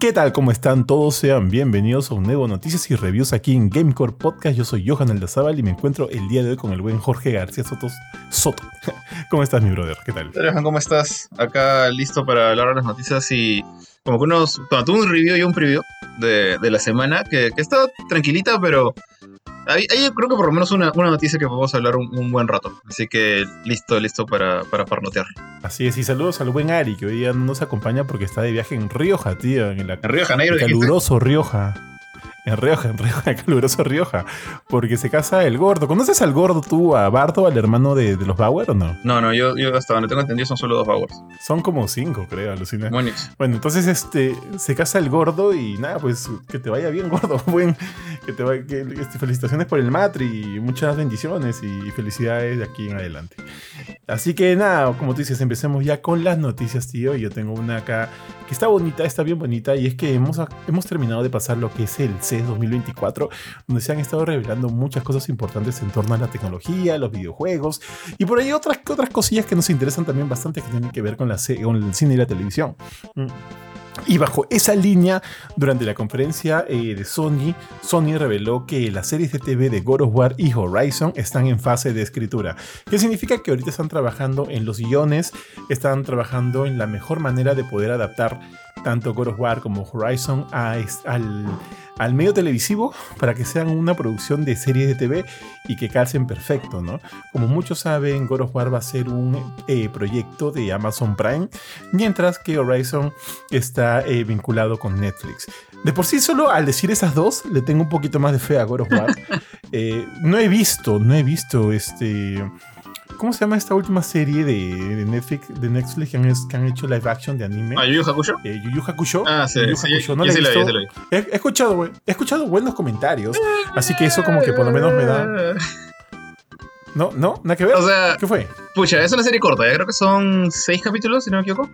¿Qué tal? ¿Cómo están todos? Sean bienvenidos a un nuevo Noticias y Reviews aquí en Gamecore Podcast. Yo soy Johan Aldazábal y me encuentro el día de hoy con el buen Jorge García Sotos Soto. ¿Cómo estás, mi brother? ¿Qué tal? Johan, ¿cómo estás? Acá listo para hablar de las noticias y como que unos... tuve un review y un preview de, la semana que, que está tranquilita, pero Ahí, creo que por lo menos una, una noticia que podemos hablar un, buen rato. Así que listo, listo para, para parnotear. Así es, y saludos al buen Ari, que hoy día no nos acompaña porque está de viaje en Rioja, tío. En, la, en Río Janeiro. caluroso Rioja. En Rioja, en Rioja, caluroso Rioja. Porque se casa el gordo. ¿Conoces al gordo tú, a Bardo, al hermano de, los Bauer o no? No, no, yo, yo hasta donde tengo entendido son solo dos Bauer. Son como cinco, creo, alucina. Bueno, entonces este se casa el gordo y nada, pues que te vaya bien, gordo. Buen, que te vaya, que, este, felicitaciones por el matri y muchas bendiciones y felicidades de aquí en adelante. Así que nada, como tú dices, empecemos ya con las noticias, tío. Yo tengo una acá que está bonita, está bien bonita, y es que hemos, hemos terminado de pasar lo que es el CES 2024, donde se han estado revelando muchas cosas importantes en torno a la tecnología, los videojuegos, y por ahí otras, otras cosillas que nos interesan también bastante que tienen que ver con, la, con el cine y la televisión. Y bajo esa línea, durante la conferencia eh, de Sony, Sony reveló que las series de TV de God of War y Horizon están en fase de escritura. ¿Qué significa que ahorita están trabajando en los guiones, están trabajando en la mejor manera de poder adaptar tanto God of War como Horizon al, medio televisivo para que sean una producción de series de TV y que calcen perfecto, ¿no? Como muchos saben, God of War va a ser un eh, proyecto de Amazon Prime, mientras que Horizon está eh, vinculado con Netflix. De por sí, solo al decir esas dos, le tengo un poquito más de fe a God of War. Eh, no he visto, no he visto este ¿Cómo se llama esta última serie de, Netflix, de Netflix que han, hecho live action de anime? ¿Ah, Yu Yu Hakusho? Eh, Yu Yu Hakusho. Ah, sí, sí No he, he, escuchado, he escuchado buenos comentarios, así que eso como que por lo menos me da... No, no, nada que ver. O sea, ¿qué fue? Pucha, es una serie corta, ¿eh? creo que son seis capítulos, si no me equivoco.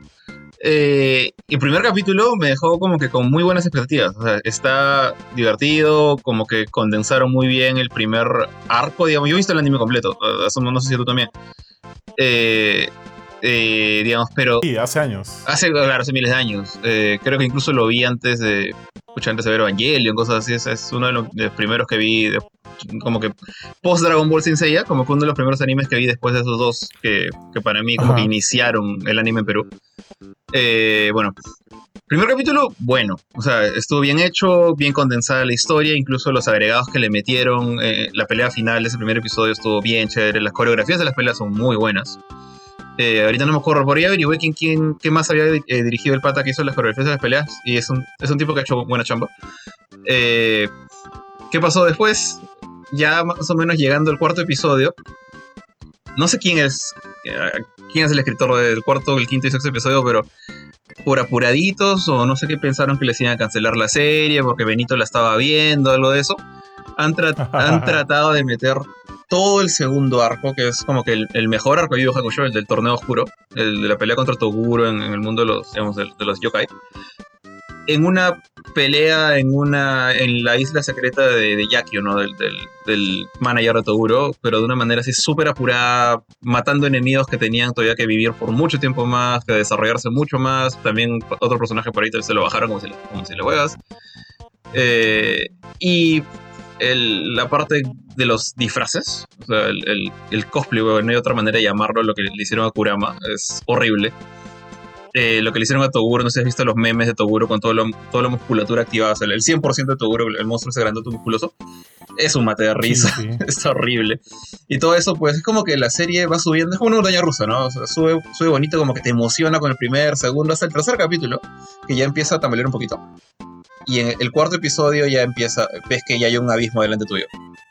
Eh, el primer capítulo me dejó como que con muy buenas expectativas. Está divertido, como que condensaron muy bien el primer arco, digamos. Yo he visto el anime completo, no sé si tú también. Eh, eh, digamos, pero... Sí, hace años. Hace, claro, hace miles de años. creo que incluso lo vi antes de, escuchar antes de ver Evangelion, cosas así. es uno de los, primeros que vi, como que post Dragon Ball Sin Seiya, como que uno de los primeros animes que vi después de esos dos que, que para mí como que iniciaron el anime en Perú. Eh, bueno, primer capítulo, bueno, o sea, estuvo bien hecho, bien condensada la historia, incluso los agregados que le metieron, eh, la pelea final de ese primer episodio estuvo bien chévere, las coreografías de las peleas son muy buenas. Eh, ahorita no me acuerdo, por ahí averigué quién, quién, quién más había dirigido el pata que hizo las coreografías de las peleas, y es un, es un tipo que ha hecho buena chamba. ¿Qué pasó después? Ya más o menos llegando al cuarto episodio, no sé quién es, quién es el escritor del cuarto, el quinto y sexto episodio, pero por apuraditos o no sé qué pensaron que les iban a cancelar la serie porque Benito la estaba viendo, algo de eso. Han, han tratado de meter todo el segundo arco, que es como que el, mejor arco de Yu Hakusho, el del torneo oscuro, el de la pelea contra Toguro en, el mundo de los, digamos, de los yokai en una pelea en una en la isla secreta de, de Yakio, ¿no? Del, del, manager de Toguro, pero de una manera así súper apurada, matando enemigos que tenían todavía que vivir por mucho tiempo más, que desarrollarse mucho más. También otro personaje por ahí se lo bajaron como si, como si le juegas. Eh, y la parte de los disfraces, o sea, el, el, cosplay, no hay otra manera de llamarlo, lo que le hicieron a Kurama, es horrible. Eh, lo que le hicieron a Toguro, no sé si has visto los memes de Toguro con todo toda la musculatura activada, o sea, el 100% de Toguro, el monstruo ese grandote musculoso, es un mate de risa, está horrible. Y todo eso, pues, es como que la serie va subiendo, es como una montaña rusa, ¿no? O sea, sube, sube bonito, como que te emociona con el primer, segundo, hasta el tercer capítulo, que ya empieza a tambalear un poquito. Y en el cuarto episodio ya empieza, ves que ya hay un abismo delante tuyo.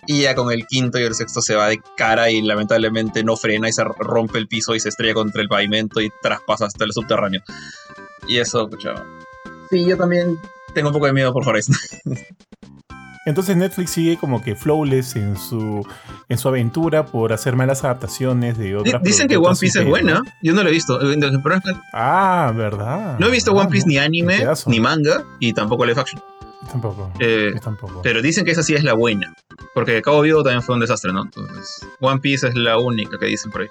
Y ya con el quinto y el sexto se va de cara y lamentablemente no frena y se rompe el piso y se estrella contra el pavimento y traspasa hasta el subterráneo. Y eso, escucha. Sí, yo también tengo un poco de miedo por Horizon. Entonces Netflix sigue como que flawless en su, en su aventura por hacer malas adaptaciones de otras Dicen que One Piece es buena. Yo no lo he visto. Ah, ¿verdad? No he visto One Piece ni anime, ni manga, y tampoco live action. Tampoco, eh, tampoco. Pero dicen que esa sí es la buena. Porque Cabo Vivo también fue un desastre, ¿no? Entonces, One Piece es la única que dicen por ahí.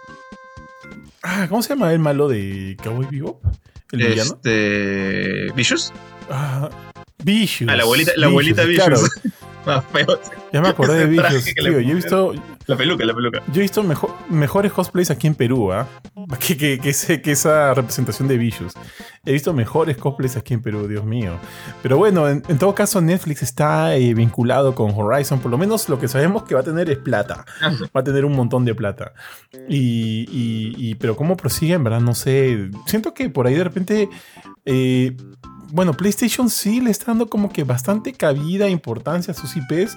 Ah, ¿cómo se llama el malo de Cowboy Vivo? ¿El villano? Este. ¿Vicious? Ah, Vicious. Ah, la abuelita, la abuelita Vicious. Ya me acordé de Vicious. Tío, yo he visto. La peluca, la peluca. Yo he visto mejores cosplays aquí en Perú, ¿ah? Que, que, que, esa representación de Vicious. He visto mejores cosplays aquí en Perú, Dios mío. Pero bueno, en, todo caso, Netflix está eh, vinculado con Horizon. Por lo menos lo que sabemos que va a tener es plata. Va a tener un montón de plata. Y, y, pero cómo prosigue, en verdad, no sé. Siento que por ahí de repente. Eh, bueno, PlayStation sí le está dando como que bastante cabida, importancia a sus IPs.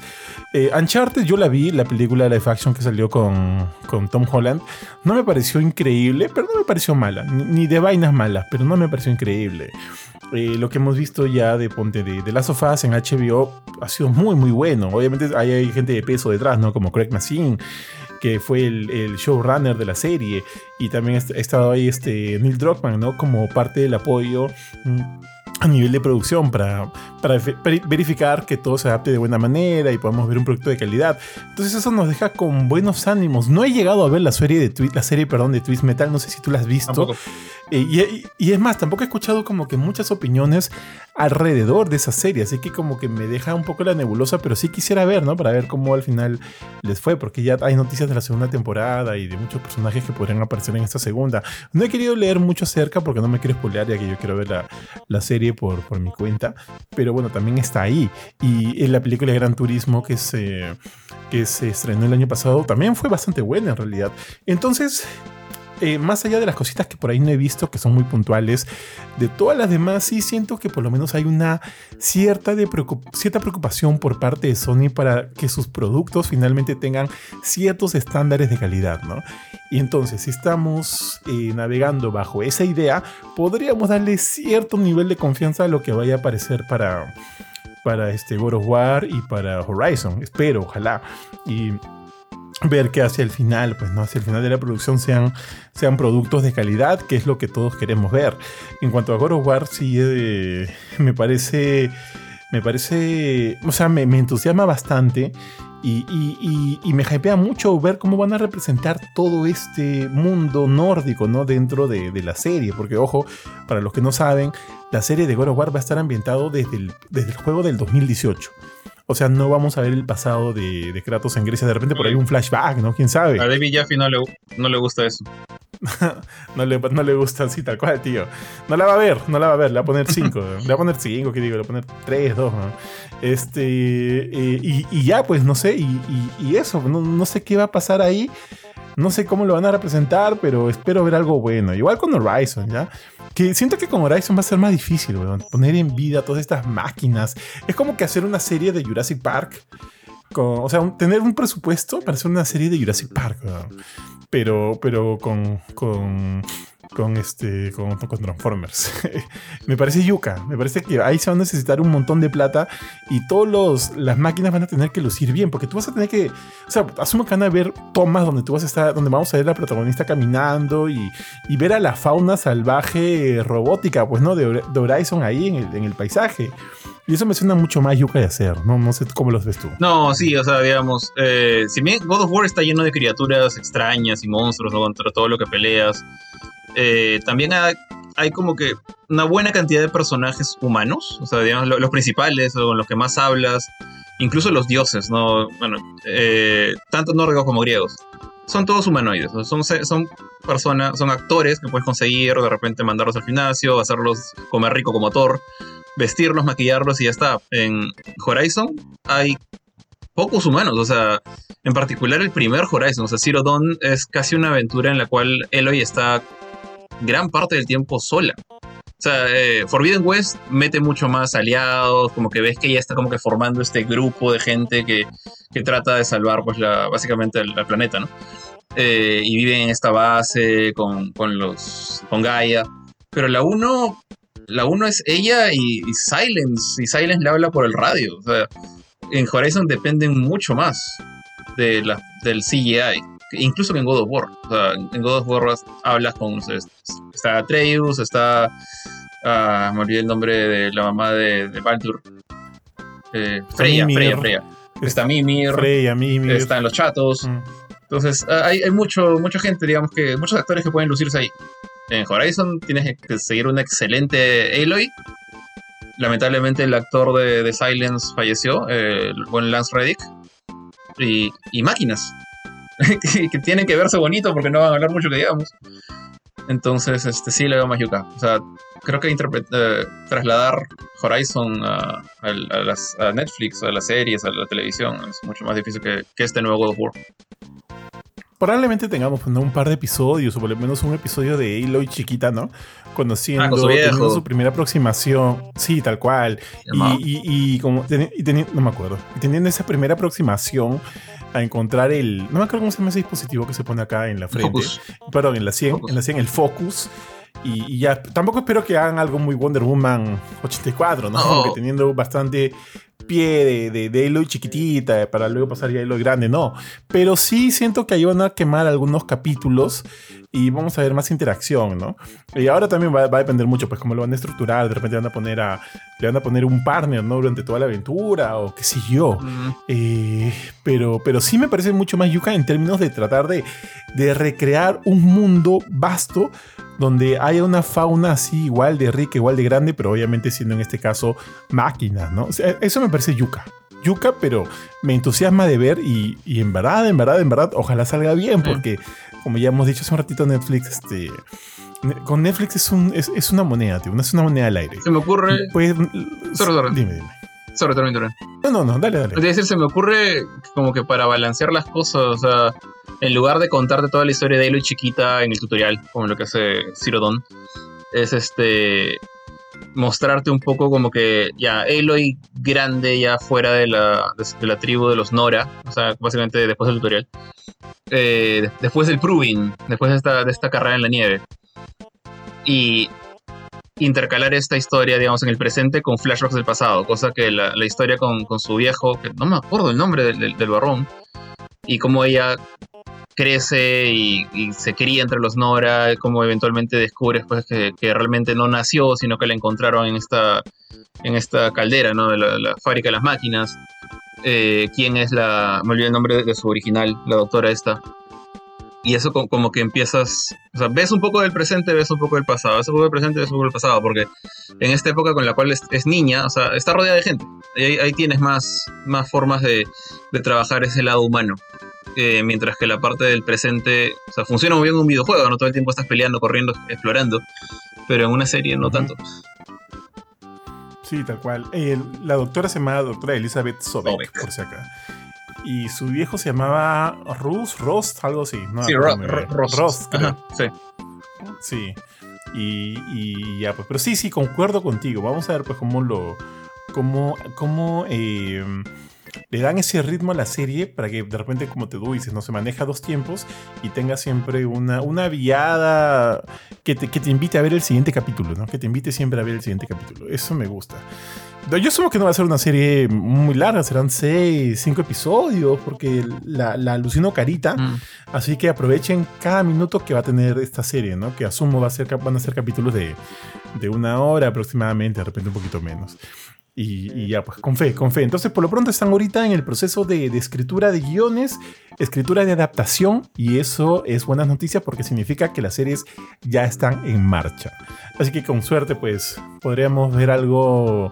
Eh, Uncharted yo la vi, la película de live action que salió con, con Tom Holland. No me pareció increíble, pero no me pareció mala. Ni, de vainas malas, pero no me pareció increíble. Eh, lo que hemos visto ya de Ponte de, de Last of Us en HBO ha sido muy, muy bueno. Obviamente hay, hay gente de peso detrás, ¿no? Como Craig Mazin que fue el, el, showrunner de la serie, y también ha estado ahí este Neil Druckmann, ¿no? Como parte del apoyo mm, a nivel de producción para, para verificar que todo se adapte de buena manera y podamos ver un producto de calidad. Entonces eso nos deja con buenos ánimos. No he llegado a ver la serie de Twist, la serie, perdón, de Twist Metal, no sé si tú la has visto. Eh, y, es más, tampoco he escuchado como que muchas opiniones alrededor de esa serie, así que como que me deja un poco la nebulosa, pero sí quisiera ver, ¿no? Para ver cómo al final les fue, porque ya hay noticias de la segunda temporada y de muchos personajes que podrían aparecer en esta segunda. No he querido leer mucho acerca porque no me quiero spoilear, ya que yo quiero ver la, la serie por, por mi cuenta, pero bueno, también está ahí. Y en la película de Gran Turismo que se, que se estrenó el año pasado también fue bastante buena en realidad. Entonces, eh, más allá de las cositas que por ahí no he visto, que son muy puntuales, de todas las demás sí siento que por lo menos hay una cierta, cierta preocupación por parte de Sony para que sus productos finalmente tengan ciertos estándares de calidad, ¿no? Y entonces, si estamos eh, navegando bajo esa idea, podríamos darle cierto nivel de confianza a lo que vaya a aparecer para para este God of War y para Horizon. Espero, ojalá. Y ver que hacia el final, pues no, hacia el final de la producción sean, sean productos de calidad, que es lo que todos queremos ver. En cuanto a God of War, sí eh, me parece, me parece, o sea, me, entusiasma bastante. Y, me hypea mucho ver cómo van a representar todo este mundo nórdico, ¿no? Dentro de, de, la serie. Porque, ojo, para los que no saben, la serie de God of War va a estar ambientado desde el, desde el juego del 2018. O sea, no vamos a ver el pasado de, Kratos en Grecia. De repente por ahí un flashback, ¿no? ¿Quién sabe? A David Jaffe no le, no le gusta eso. no, le, no le gusta así tal cual, tío. No la va a ver, no la va a ver. Le va a poner 5. le va a poner 5, ¿qué digo? Le va a poner 3, 2. Este, eh, y, ya, pues no sé. Y, eso, no, no sé qué va a pasar ahí. No sé cómo lo van a representar, pero espero ver algo bueno. Igual con Horizon, ¿ya? Que siento que con Horizon va a ser más difícil, weón. Poner en vida todas estas máquinas. Es como que hacer una serie de Jurassic Park. o sea, tener un presupuesto para hacer una serie de Jurassic Park. Pero, pero con, con con este con, Transformers. me parece yuca, me parece que ahí se va a necesitar un montón de plata y todas las máquinas van a tener que lucir bien, porque tú vas a tener que, o sea, asumo que van a ver tomas donde tú vas a estar, donde vamos a ver a la protagonista caminando y, ver a la fauna salvaje robótica, pues no, de, Horizon ahí en el, en el paisaje. Y eso me suena mucho más yuca de hacer, ¿no? No sé cómo los ves tú. No, sí, o sea, digamos, eh, si bien God of War está lleno de criaturas extrañas y monstruos, ¿no? Contra todo lo que peleas, eh, también hay, como que una buena cantidad de personajes humanos, o sea, digamos, los, principales, o con los que más hablas, incluso los dioses, ¿no? Bueno, eh, tanto nórdicos como griegos. Son todos humanoides, son, son personas, son actores que puedes conseguir, de repente mandarlos al gimnasio, hacerlos comer rico como Thor, vestirlos, maquillarlos y ya está. En Horizon hay pocos humanos, o sea, en particular el primer Horizon, o sea, Zero es casi una aventura en la cual Eloy está gran parte del tiempo sola. O sea, eh, Forbidden West mete mucho más aliados, como que ves que ya está como que formando este grupo de gente que, que trata de salvar pues la, básicamente el, planeta, ¿no? Eh, y vive en esta base con, con, los, con Gaia. Pero la 1 la uno es ella y, Silence, y Silence le habla por el radio. O sea, en Horizon dependen mucho más de la, del CGI incluso que en God of War. O sea, en God of War hablas con. Está Atreus, está. Ah, me olvidé el nombre de la mamá de, de Baldur. Eh, Freya, Freya, Freya. Está Mimir. Freya, Mimir. Están los chatos. Mm. Entonces, ah, hay, hay, mucho, mucha gente, digamos que. Muchos actores que pueden lucirse ahí. En Horizon tienes que seguir un excelente Aloy. lamentablemente el actor de, Silence falleció, el buen Lance Reddick, y, y máquinas, que, tienen que verse bonito porque no van a hablar mucho que digamos. Entonces, este sí le veo más Yuka. O sea, creo que eh, trasladar Horizon a, las, a, Netflix, a las series, a la televisión, es mucho más difícil que, este nuevo God of War. Probablemente tengamos pues, un par de episodios, o por lo menos un episodio de Aloy chiquita, ¿no? Conociendo, su, su, primera aproximación. Sí, tal cual. Y, como. no me acuerdo. Y teniendo esa primera aproximación a encontrar el. No me acuerdo cómo se llama ese dispositivo que se pone acá en la frente. Focus. Perdón, en la 100, en la 100, el Focus. Y, ya, tampoco espero que hagan algo muy Wonder Woman 84, ¿no? Como que teniendo bastante pie de, de, de Aloy chiquitita para luego pasar ya a Aloy grande, no. Pero sí siento que ahí van a quemar algunos capítulos y vamos a ver más interacción, ¿no? Y ahora también va, a depender mucho, pues, cómo lo van a estructurar. De repente van a poner a, le van a poner un partner, ¿no? Durante toda la aventura o qué sé yo. Eh, pero, pero sí me parece mucho más yuca en términos de tratar de, de recrear un mundo vasto donde haya una fauna así igual de rica, igual de grande, pero obviamente siendo en este caso máquinas, ¿no? eso me parece yuca. Yuca, pero me entusiasma de ver y, y, en verdad, en verdad, en verdad, ojalá salga bien, porque como ya hemos dicho hace un ratito, Netflix, este, con Netflix es, un, es, una moneda, tío, es una moneda al aire. Se me ocurre... Pues, Dime, dime. Sobre todo, No, no, no, dale, dale. Es decir, se me ocurre como que para balancear las cosas, o sea, en lugar de contarte toda la historia de Aloy chiquita en el tutorial, como lo que hace Cirodon, es este mostrarte un poco como que ya Aloy grande ya fuera de la, de, la tribu de los Nora, o sea, básicamente después del tutorial, eh, después del proving, después de esta, de esta carrera en la nieve. Y intercalar esta historia, digamos, en el presente con flashbacks del pasado, cosa que la, historia con, su viejo, que no me acuerdo el nombre del, del, barrón, y cómo ella crece y, se cría entre los Nora, cómo eventualmente descubre después que, realmente no nació, sino que la encontraron en esta, en esta caldera, ¿no? De la, fábrica de las máquinas. Eh, quién es la, me olvidé el nombre de su original, la doctora esta, y eso como, que empiezas, o sea, ves un poco del presente, ves un poco del pasado, ves un poco del presente, ves un poco del pasado, porque en esta época con la cual es, niña, o sea, está rodeada de gente, ahí, ahí tienes más, más formas de, de, trabajar ese lado humano, eh, mientras que la parte del presente, o sea, funciona muy bien en un videojuego, no todo el tiempo estás peleando, corriendo, explorando, pero en una serie no tanto. Sí, tal cual. Eh, la doctora se llama doctora Elizabeth Sobek, por si acá y su viejo se llamaba Rus, Rost, algo así. sí, Rost. sí. Sí. Y, y, ya, pues, pero sí, sí, concuerdo contigo. Vamos a ver, pues, cómo lo. cómo. cómo eh, le dan ese ritmo a la serie para que de repente, como te dices, no se maneja dos tiempos y tenga siempre una, una viada que te, que te invite a ver el siguiente capítulo, ¿no? Que te invite siempre a ver el siguiente capítulo. Eso me gusta. Yo supongo que no va a ser una serie muy larga, serán seis, cinco episodios, porque la, la alucino carita. Mm. Así que aprovechen cada minuto que va a tener esta serie, ¿no? Que asumo va a ser, van a ser capítulos de, de una hora aproximadamente, de repente un poquito menos. Y, ya, pues con fe, con fe. Entonces, por lo pronto están ahorita en el proceso de, escritura de guiones, escritura de adaptación, y eso es buena noticia porque significa que las series ya están en marcha. Así que con suerte, pues podríamos ver algo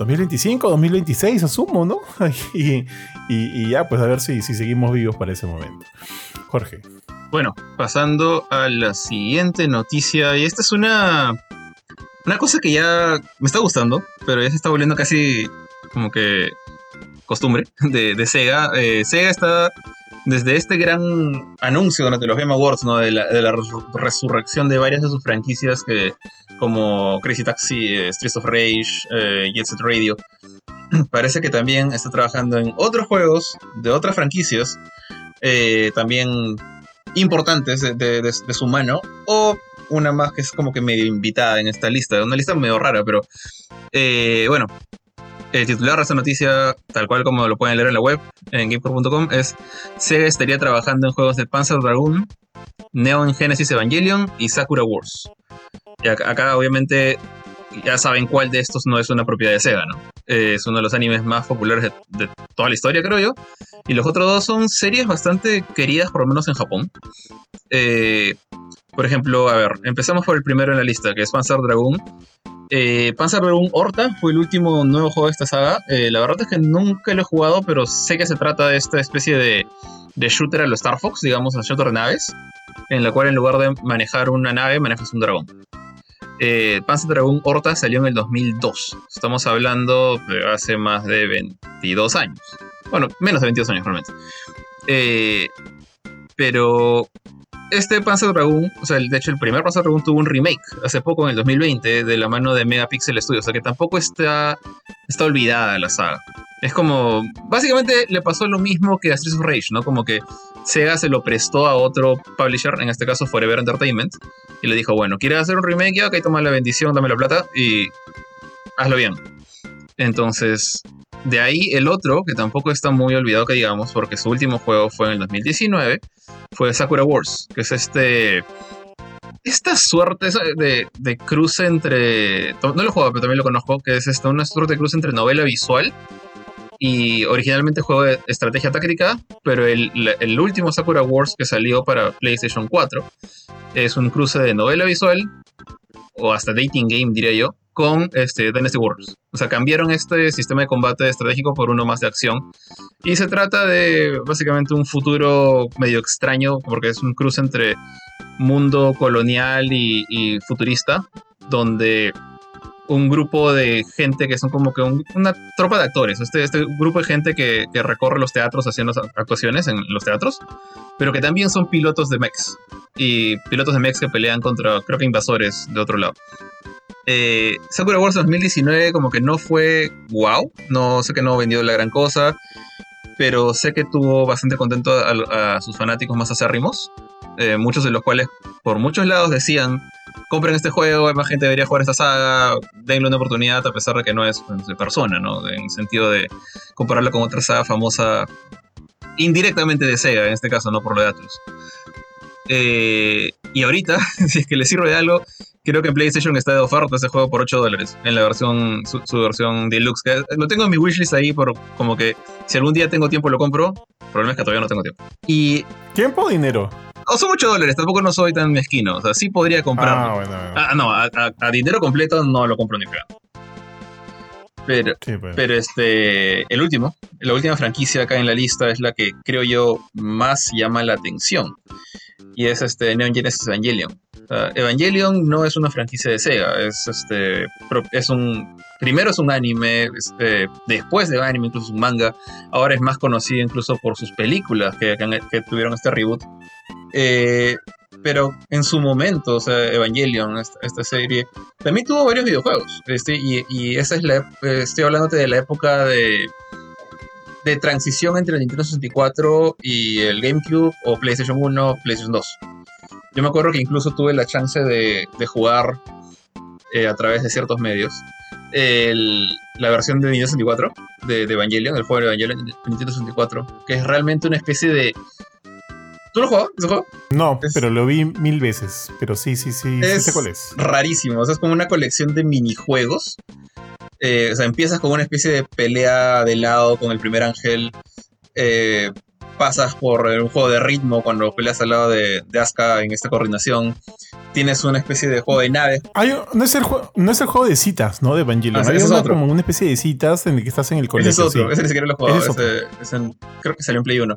2025, 2026, asumo, ¿no? y, ya, pues a ver si, si seguimos vivos para ese momento. Jorge. Bueno, pasando a la siguiente noticia, y esta es una una cosa que ya me está gustando, pero ya se está volviendo casi como que costumbre de, Sega. Eh, Sega está desde este gran anuncio durante los Game Awards, ¿no? De la, resurrección de varias de sus franquicias que, como Crazy Taxi, eh, Streets of Rage, eh, Jet Set Radio. Parece que también está trabajando en otros juegos de otras franquicias, también importantes de, de, su mano, o una más que es como que medio invitada en esta lista. Una lista medio rara, pero eh, bueno. El titular de esta noticia, tal cual como lo pueden leer en la web, en gamecore.com, es Sega estaría trabajando en juegos de Panzer Dragoon, Neon Genesis Evangelion y Sakura Wars. Y acá, obviamente ya saben cuál de estos no es una propiedad de Sega, ¿no? es uno de los animes más populares de, toda la historia, creo yo. Y los otros dos son series bastante queridas, por lo menos en Japón. Eh, por ejemplo, a ver, empezamos por el primero en la lista, que es Panzer Dragoon. Eh, Panzer Dragoon Horta fue el último nuevo juego de esta saga. Eh, la verdad es que nunca lo he jugado, pero sé que se trata de esta especie de, shooter a los Star Fox, digamos, a shooter de naves, en la cual en lugar de manejar una nave, manejas un dragón. Eh, Panzer Dragoon Horta salió en el 2002. Estamos hablando de hace más de 22 años. Bueno, menos de 22 años realmente. Pero este Panzer Dragoon, o sea, de hecho el primer Panzer Dragoon tuvo un remake hace poco, en el 2020, de la mano de Megapixel Studios, o sea que tampoco está, está olvidada la saga. Es como, básicamente le pasó lo mismo que a Streets of Rage, ¿no? Como que Sega se lo prestó a otro publisher, en este caso Forever Entertainment, y le dijo, bueno, ¿quieres hacer un remake? Ya, ok, toma la bendición, dame la plata y hazlo bien. Entonces, de ahí el otro, que tampoco está muy olvidado que digamos, porque su último juego fue en el 2019, fue Sakura Wars, que es este... Esta suerte de, de cruce entre... No lo he jugado, pero también lo conozco, que es esta, una suerte de cruce entre novela visual y originalmente juego de estrategia táctica, pero el, el, último Sakura Wars que salió para PlayStation 4 es un cruce de novela visual, o hasta dating game diría yo, con este, Dynasty Wars. O sea, cambiaron este sistema de combate estratégico por uno más de acción. Y se trata de básicamente un futuro medio extraño, porque es un cruce entre mundo colonial y, y futurista, donde un grupo de gente que son como que una tropa de actores. Este, este grupo de gente que, recorre los teatros haciendo actuaciones en los teatros, pero que también son pilotos de mechs. Y pilotos de mechs que pelean contra, creo que invasores de otro lado. Eh, Sakura Wars 2019 como que no fue wow, no sé que no vendió la gran cosa, pero sé que tuvo bastante contento a, sus fanáticos más acérrimos, eh, muchos de los cuales por muchos lados decían compren este juego, más gente debería jugar esta saga, denle una oportunidad a pesar de que no es de persona, ¿no? En el sentido de compararlo con otra saga famosa indirectamente de en este caso, no por lo de Atlus. Eh, y ahorita, si es que le sirve de algo, creo que en PlayStation está de oferta ese juego por 8 dólares en la versión, su, versión deluxe. Que lo tengo en mi wishlist ahí por como que si algún día tengo tiempo lo compro. El problema es que todavía no tengo tiempo. Y. ¿Tiempo o dinero? o son 8 dólares, tampoco no soy tan mezquino. O sea, sí podría comprarlo. Ah, bueno, ah no, a, dinero completo no lo compro ni pegando. Pero, pues. pero este, el último, la última franquicia acá en la lista es la que creo yo más llama la atención. Y es este Neon Genesis Evangelion. Evangelion no es una franquicia de Sega, es este, es un, primero es un anime, este, después de anime incluso un manga, ahora es más conocido incluso por sus películas que, tuvieron este reboot eh, pero en su momento, o sea, Evangelion, esta, serie, también tuvo varios videojuegos. Este, y, esa es la, eh, estoy hablándote de la época de, de transición entre el Nintendo 64 y el GameCube o PlayStation 1, PlayStation 2. Yo me acuerdo que incluso tuve la chance de, jugar eh, a través de ciertos medios la versión de Nintendo 64 de, de Evangelion, el juego de Evangelion de Nintendo 64, que es realmente una especie de ¿Tú lo jugó ese juego? No, pero lo vi mil veces. Pero sí, sí, sí, es sé cuál es. Rarísimo. O sea, es como una colección de minijuegos. Eh, o sea, empiezas con una especie de pelea de lado con el primer ángel. Eh, pasas por un juego de ritmo cuando peleas al lado de, de Asuka en esta coordinación. Tienes una especie de juego de nave. no, es el juego, no es el juego de citas, ¿no? De Evangelion. Ah, es como una especie de citas en el que estás en el colegio. Ese es otro, ese ni siquiera lo he jugado. creo que salió en Play 1.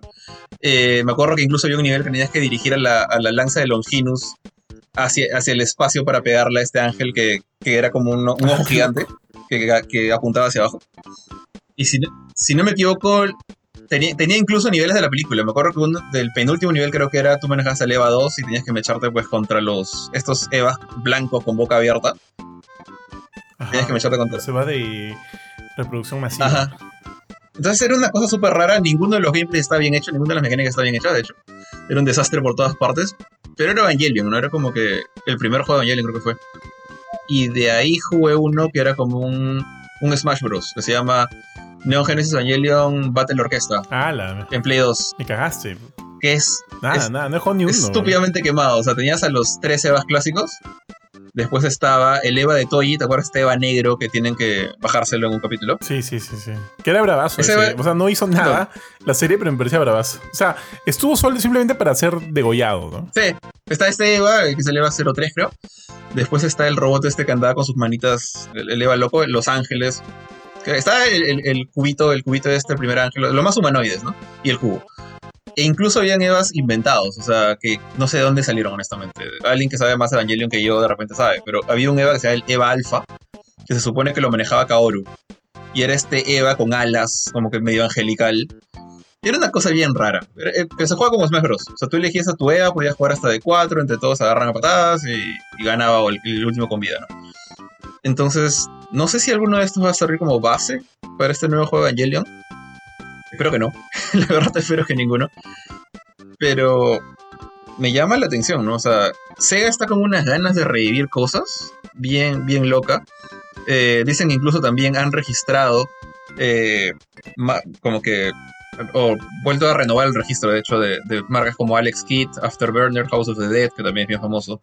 Eh, me acuerdo que incluso había un nivel que tenías que dirigir a la, a la lanza de Longinus hacia, hacia el espacio para pegarle a este ángel que, que era como un, un ojo gigante que, que, apuntaba hacia abajo. Y si, si no me equivoco, Tenía, incluso niveles de la película. Me acuerdo que uno, del penúltimo nivel creo que era tú manejas el EVA 2 y tenías que mecharte pues contra los estos EVAs blancos con boca abierta. tenías que mecharte contra. Se va de reproducción masiva. Ajá. Entonces era una cosa súper rara. Ninguno de los gameplays está bien hecho, ninguna de las mecánicas está bien hecha, de hecho. Era un desastre por todas partes. Pero era Evangelion, ¿no? Era como que el primer juego de Evangelion creo que fue. Y de ahí jugué uno que era como un, un Smash Bros. que se llama Neon Genesis Evangelion Battle Orchestra. Ah, la. En Play 2. Me cagaste. Que es. Nada, nada, no dejó ni uno. Estúpidamente quemado. O sea, tenías a los tres Evas clásicos. Después estaba el Eva de Toyi, ¿te acuerdas? Este Eva negro que tienen que bajárselo en un capítulo. Sí, sí, sí, sí. Que era bravazo. O sea, no hizo nada la serie, pero me parecía bravazo. O sea, estuvo solo simplemente para ser degollado, ¿no? Sí. Está este Eva, que es el Eva 03, creo. Después está el robot este que andaba con sus manitas, el, Eva loco, Los Ángeles. Está el, cubito, el cubito de este primer ángel, lo más humanoides, ¿no? Y el cubo. E incluso habían Evas inventados, o sea, que no sé de dónde salieron, honestamente. Alguien que sabe más Evangelion que yo de repente sabe, pero había un Eva que se llama el Eva Alpha, que se supone que lo manejaba Kaoru. Y era este Eva con alas, como que medio angelical. Era una cosa bien rara. Eh, se juega como Smash Bros. O sea, tú elegías a tu Eva, podías jugar hasta de 4, entre todos agarran a patadas y, ganaba el, último con vida, ¿no? Entonces, no sé si alguno de estos va a servir como base para este nuevo juego de Evangelion. Espero que no. la verdad espero que ninguno. Pero me llama la atención, ¿no? O sea, Sega está con unas ganas de revivir cosas bien, bien loca. Eh, dicen incluso también han registrado eh, como que o vuelto a renovar el registro, de hecho, de, marcas como Alex Kidd, Afterburner, House of the Dead, que también es bien famoso,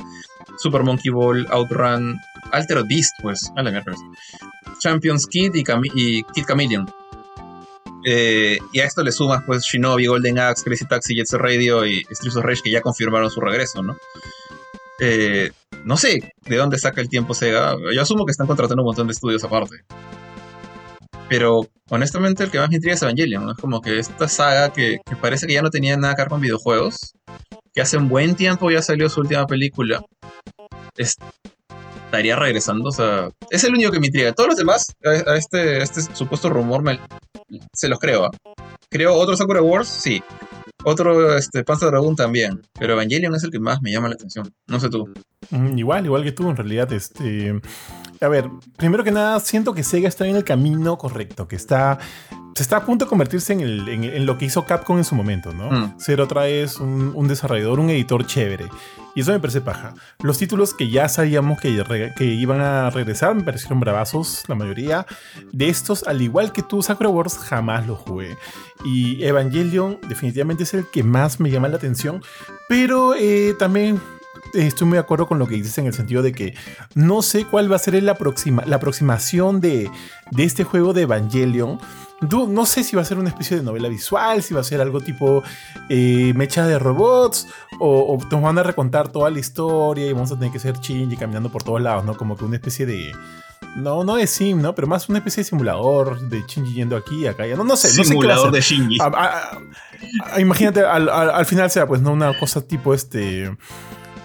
Super Monkey Ball, Outrun, Altered Beast, pues, a la mierda. Champions Kid y, y Kid Chameleon. Eh, y a esto le sumas, pues, Shinobi, Golden Axe, Crazy Taxi, Jet Set Radio y Streets of Rage, que ya confirmaron su regreso, ¿no? Eh, no sé de dónde saca el tiempo Sega. Yo asumo que están contratando un montón de estudios aparte. Pero honestamente el que más me intriga es Evangelion. Es como que esta saga que, parece que ya no tenía nada que ver con videojuegos, que hace un buen tiempo ya salió su última película, estaría regresando. O sea, es el único que me intriga. Todos los demás, a, este, este supuesto rumor, me, se los creo. ¿ah? Creo otro Sakura Wars, sí. Otro este, Panzer Dragoon también. Pero Evangelion es el que más me llama la atención. No sé tú. Mm, igual, igual que tú, en realidad. Este. A ver, primero que nada, siento que Sega está en el camino correcto, que está. Se está a punto de convertirse en, el, en, lo que hizo Capcom en su momento, ¿no? Mm. Ser otra vez un, un desarrollador, un editor chévere. Y eso me parece paja. Los títulos que ya sabíamos que, que iban a regresar me parecieron bravazos, la mayoría. De estos, al igual que tú, Sakura Wars jamás lo jugué. Y Evangelion definitivamente es el que más me llama la atención. Pero eh, también estoy muy de acuerdo con lo que dices en el sentido de que no sé cuál va a ser la, la aproximación de, de este juego de Evangelion no sé si va a ser una especie de novela visual, si va a ser algo tipo eh, mecha de robots, o, nos van a recontar toda la historia y vamos a tener que ser Shinji caminando por todos lados, ¿no? Como que una especie de. No, no de sim, ¿no? Pero más una especie de simulador de Shinji yendo aquí y acá. No, no sé. Simulador de Shinji. imagínate, al, al, final sea, pues, ¿no? Una cosa tipo este.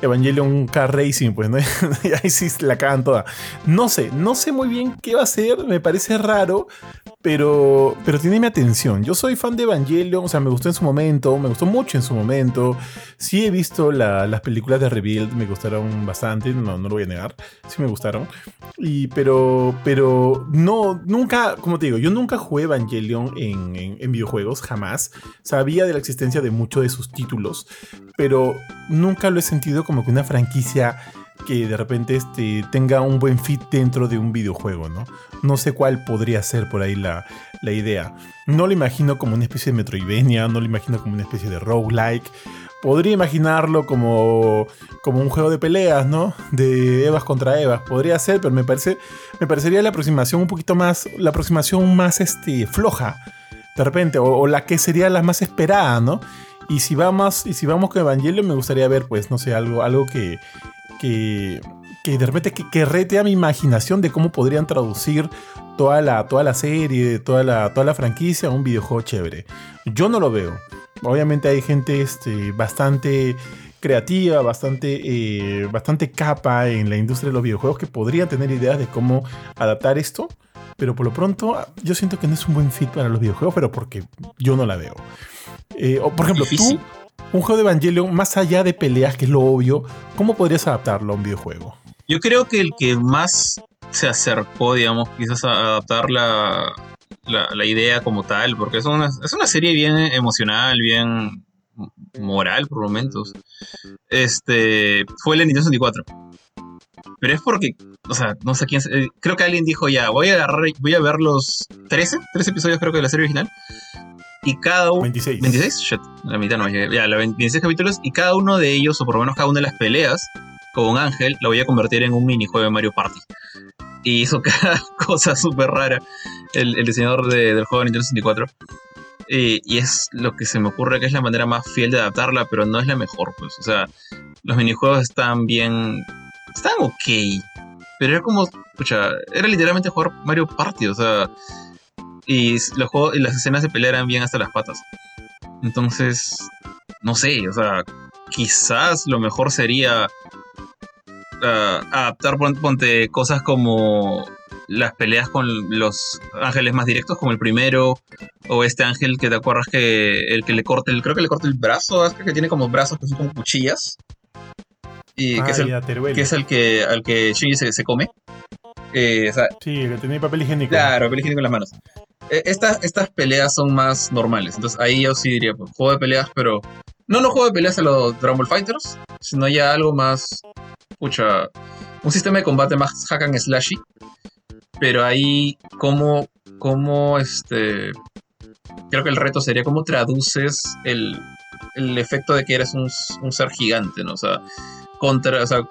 Evangelion Car Racing, pues, ¿no? ahí sí la cagan toda. No sé, no sé muy bien qué va a ser, me parece raro, pero, pero tiene mi atención. Yo soy fan de Evangelion, o sea, me gustó en su momento, me gustó mucho en su momento. Sí he visto las películas de Rebuild, me gustaron bastante, no, no lo voy a negar, sí me gustaron. Y, pero, pero no, nunca, como te digo, yo nunca jugué Evangelion en, en videojuegos, jamás. Sabía de la existencia de muchos de sus títulos, pero nunca lo he sentido como que una franquicia que de repente este, tenga un buen fit dentro de un videojuego, ¿no? No sé cuál podría ser por ahí la, idea. No lo imagino como una especie de Metroidvania, no lo imagino como una especie de roguelike. Podría imaginarlo como, como un juego de peleas, ¿no? De Evas contra Evas. Podría ser, pero me, parece, me parecería la aproximación un poquito más, la aproximación más este, floja, de repente, o, la que sería la más esperada, ¿no? Y si vamos, y si vamos con Evangelion, me gustaría ver, pues, no sé, algo, algo que, que, que de repente que, rete a mi imaginación de cómo podrían traducir toda la, toda la serie, toda la, toda la franquicia a un videojuego chévere. Yo no lo veo. Obviamente hay gente este, bastante creativa, bastante, eh, bastante capa en la industria de los videojuegos que podrían tener ideas de cómo adaptar esto. Pero por lo pronto, yo siento que no es un buen fit para los videojuegos, pero porque yo no la veo. Eh, por ejemplo, tú, un juego de Evangelion, más allá de peleas, que es lo obvio, ¿cómo podrías adaptarlo a un videojuego? Yo creo que el que más se acercó, digamos, quizás a adaptar la, la, idea como tal, porque es una, es una serie bien emocional, bien moral por momentos, este, fue el Nintendo 64. Pero es porque, o sea, no sé quién, eh, creo que alguien dijo ya, voy a agarrar, voy a ver los 13, 13 episodios creo que de la serie original, y cada uno... 26. 26, shit, la mitad no, ya, los 26 capítulos y cada uno de ellos, o por lo menos cada una de las peleas, con un ángel, la voy a convertir en un minijuego de Mario Party. Y hizo cada cosa súper rara el, diseñador del juego de Nintendo 64. Y, y, es lo que se me ocurre que es la manera más fiel de adaptarla, pero no es la mejor, pues. O sea, los minijuegos están bien estaban ok. Pero era como, escucha, era literalmente jugar Mario Party, o sea, y los juegos, y las escenas de pelea eran bien hasta las patas. Entonces, no sé, o sea, quizás lo mejor sería uh, adaptar, ponte cosas como las peleas con los ángeles más directos, como el primero, o este ángel que te acuerdas que el que le corta el, creo que le corta el brazo, que tiene como brazos que son como cuchillas. Y que, es el, que, es el, que al que Shinji se, come. Eh, sí, que tiene papel higiénico. Claro, papel higiénico en las manos. Eh, estas, estas peleas son más normales. Entonces ahí yo sí diría, pues, juego de peleas, pero. No, no juego de peleas a los Dragon Ball Fighters, sino ya algo más. Pucha. Un sistema de combate más hack and slashy. Pero ahí, ¿cómo, cómo este. Creo que el reto sería cómo traduces el, el efecto de que eres un, un ser gigante, ¿no? O sea, contra. O sea,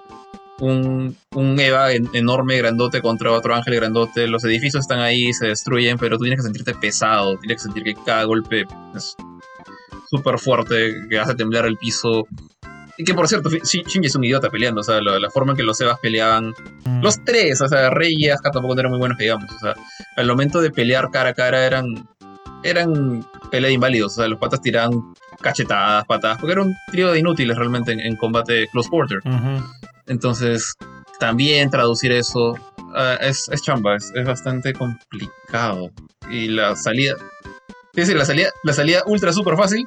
un, Eva enorme, grandote contra otro ángel grandote. Los edificios están ahí, se destruyen, pero tú tienes que sentirte pesado, tienes que sentir que cada golpe es súper fuerte, que hace temblar el piso. Y que por cierto, Shinji es un idiota peleando, o sea, la, forma en que los Evas peleaban. Mm. Los tres, o sea, Rey y Asuka tampoco eran muy buenos, digamos. O sea, al momento de pelear cara a cara eran. Eran pelea de inválidos, o sea, los patas tiraban cachetadas, patadas, porque era un trío de inútiles realmente en, combate close quarter. Entonces, también traducir eso ah, es, chamba, es, bastante complicado. Y la salida, es decir, la salida, la salida ultra super fácil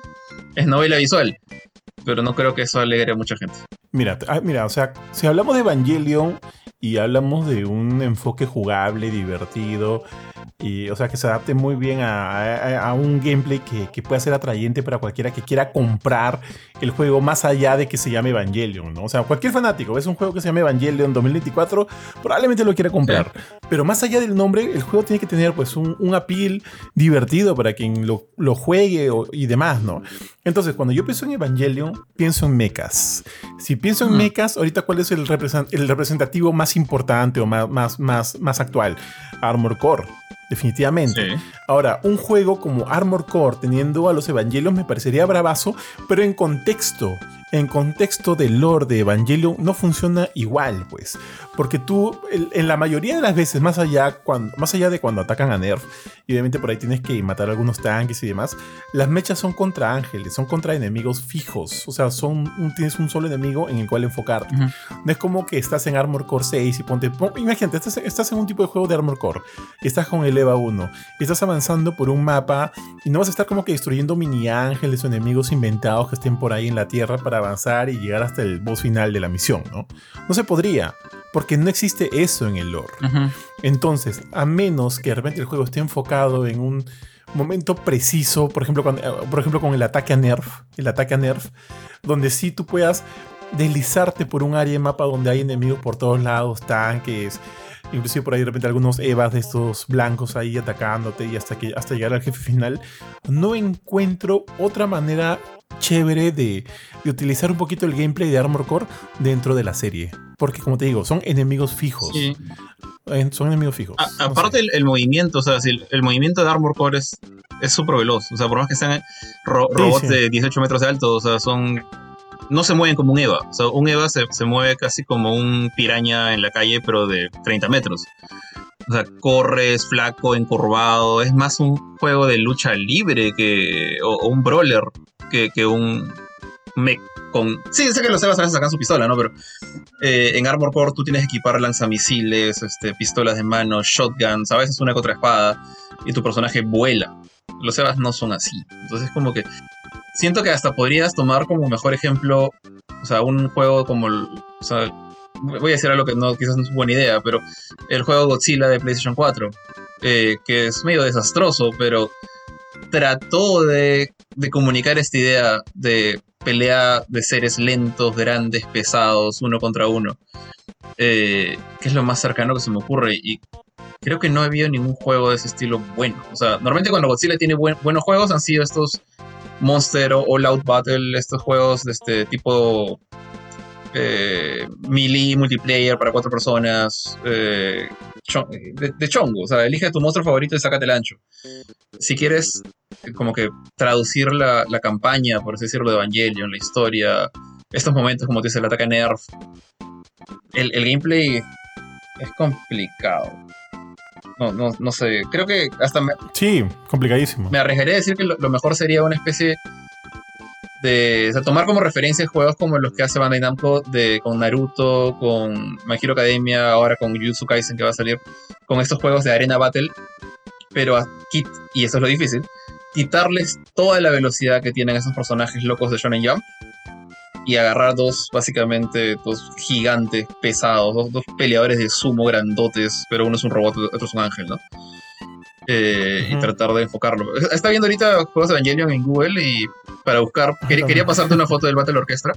es novela visual, pero no creo que eso alegre a mucha gente. Mira, ah, mira, o sea, si hablamos de Evangelion y hablamos de un enfoque jugable, divertido, y, o sea, que se adapte muy bien a, un gameplay que, que, pueda ser atrayente para cualquiera que quiera comprar el juego más allá de que se llame Evangelion, ¿no? O sea, cualquier fanático, ves un juego que se llame Evangelion 2024, probablemente lo quiera comprar. Pero más allá del nombre, el juego tiene que tener pues un, un appeal divertido para quien lo, lo juegue y demás, ¿no? Entonces, cuando yo pienso en Evangelion, pienso en mechas. Si pienso en mechas, ahorita cuál es el, el representativo más importante o más, más, más, más actual? Armor Core definitivamente. Ahora, un juego como Armor Core teniendo a los Evangelios me parecería bravazo, pero en contexto en contexto del lore de Evangelion no funciona igual, pues. Porque tú, en la mayoría de las veces, más allá, cuando, más allá de cuando atacan a Nerf, y obviamente por ahí tienes que matar algunos tanques y demás, las mechas son contra ángeles, son contra enemigos fijos. O sea, son tienes un solo enemigo en el cual enfocarte. No es como que estás en Armor Core 6 y ponte. imagínate, estás, estás, en un tipo de juego de Armor Core, estás con el EVA 1, y estás avanzando por un mapa, y no vas a estar como que destruyendo mini ángeles o enemigos inventados que estén por ahí en la tierra para avanzar y llegar hasta el boss final de la misión, ¿no? No se podría, porque no existe eso en el lore. Entonces, a menos que de repente el juego esté enfocado en un momento preciso, por ejemplo, cuando, eh, por ejemplo con el ataque a Nerf, el ataque a Nerf, donde sí tú puedas deslizarte por un área de mapa donde hay enemigos por todos lados, tanques, inclusive por ahí de repente algunos evas de estos blancos ahí atacándote y hasta, que, hasta llegar al jefe final, no encuentro otra manera chévere de, utilizar un poquito el gameplay de Armor Core dentro de la serie. Porque como te digo, son enemigos fijos. Son enemigos fijos. aparte el, movimiento, o sea, si el, movimiento de Armor Core es súper veloz. O sea, por más que sean robots de 18 metros de alto, o sea, son no se mueven como un Eva. Un Eva se, se, mueve casi como un piraña en la calle, pero de 30 metros. O sea, corres, flaco, encorvado. Es más un juego de lucha libre que. o, un brawler que, que un mech con. Sí, sé que los Evas a veces sacan su pistola, ¿no? Pero eh, en Armor Core tú tienes que equipar lanzamisiles, este, pistolas de mano, shotguns, a veces una contra espada, y tu personaje vuela. Los Evas no son así. Entonces, como que siento que hasta podrías tomar como mejor ejemplo, o sea, un juego como, o sea, voy a decir algo que no, quizás no es buena idea, pero el juego Godzilla de PlayStation 4, eh, que es medio desastroso, pero trató de, de, comunicar esta idea de pelea de seres lentos, grandes, pesados, uno contra uno, eh, que es lo más cercano que se me ocurre y creo que no he habido ningún juego de ese estilo bueno. O sea, normalmente cuando Godzilla tiene buenos juegos han sido estos Monster o All Out Battle, estos juegos de este tipo eh, melee multiplayer para cuatro personas eh, de, chongo. O sea, elige tu monstruo favorito y sácate el ancho. Si quieres, como que traducir la, campaña, por así decirlo, de Evangelion, la historia, estos momentos, como te dice, el ataque Nerf, el, gameplay es complicado. No, no, no sé, creo que hasta me... Sí, complicadísimo. Me arriesgaría a decir que lo, mejor sería una especie de... O sea, tomar como referencia juegos como los que hace Bandai Namco de, con Naruto, con My Hero Academia, ahora con Jujutsu Kaisen que va a salir, con estos juegos de Arena Battle, pero a Kit, y eso es lo difícil, quitarles toda la velocidad que tienen esos personajes locos de Shonen Jump y agarrar dos, básicamente, dos gigantes pesados, dos, peleadores de sumo grandotes, pero uno es un robot, otro es un ángel, ¿no? Eh, y tratar de enfocarlo. Está viendo ahorita juegos de Evangelion en Google y para buscar, quería, pasarte una foto del Battle Orchestra.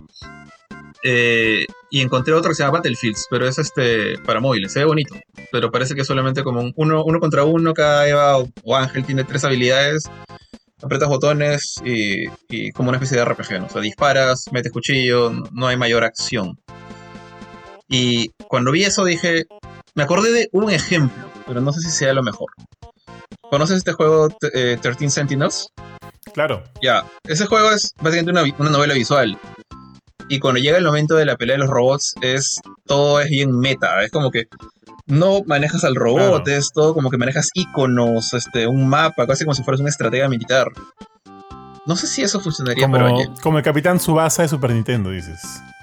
Eh, y encontré otro que se llama Battlefields, pero es este para móviles, se ve bonito, pero parece que es solamente como un uno, uno contra uno, cada Eva o Ángel tiene tres habilidades apretas botones y, como una especie de RPG, ¿no? O sea, disparas, metes cuchillo, no hay mayor acción. Y cuando vi eso dije, me acordé de un ejemplo, pero no sé si sea lo mejor. ¿Conoces este juego 13 eh, Sentinels? Claro. Ya, ese juego es básicamente una, una, novela visual. Y cuando llega el momento de la pelea de los robots, es todo es bien meta. Es como que no manejas al robot, es todo como que manejas iconos, este, un mapa, casi como si fueras una estratega militar. No sé si eso funcionaría como, Como el Capitán Subasa de Super Nintendo, dices.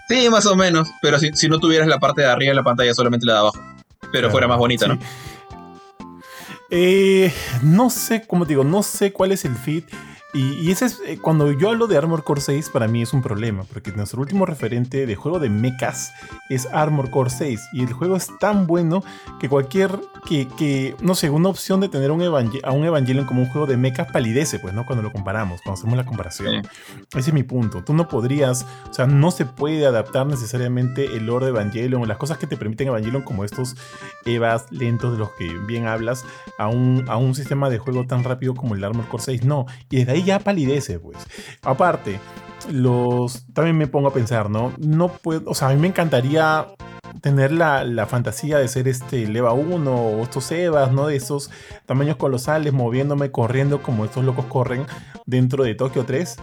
Sí, más o menos. Pero si, no tuvieras la parte de arriba de la pantalla, solamente la de abajo. Pero fuera más bonita, ¿no? Eh, no sé, como digo, no sé cuál es el fit. Y, ese es, eh, cuando yo hablo de Armor Core 6, para mí es un problema, porque nuestro último referente de juego de mechas es Armor Core 6, y el juego es tan bueno que cualquier, que, que no sé, una opción de tener un a un Evangelion como un juego de mechas palidece, pues, ¿no? Cuando lo comparamos, cuando hacemos la comparación. Ese es mi punto. Tú no podrías, o sea, no se puede adaptar necesariamente el lore de Evangelion o las cosas que te permiten Evangelion como estos Evas lentos de los que bien hablas a un, a un sistema de juego tan rápido como el Armor Core 6. No, y desde ahí ya palidece, pues. Aparte, los. También me pongo a pensar, ¿no? No puedo. O sea, a mí me encantaría tener la, fantasía de ser este Leva 1 o estos Evas, ¿no? De esos tamaños colosales, moviéndome, corriendo como estos locos corren dentro de Tokio 3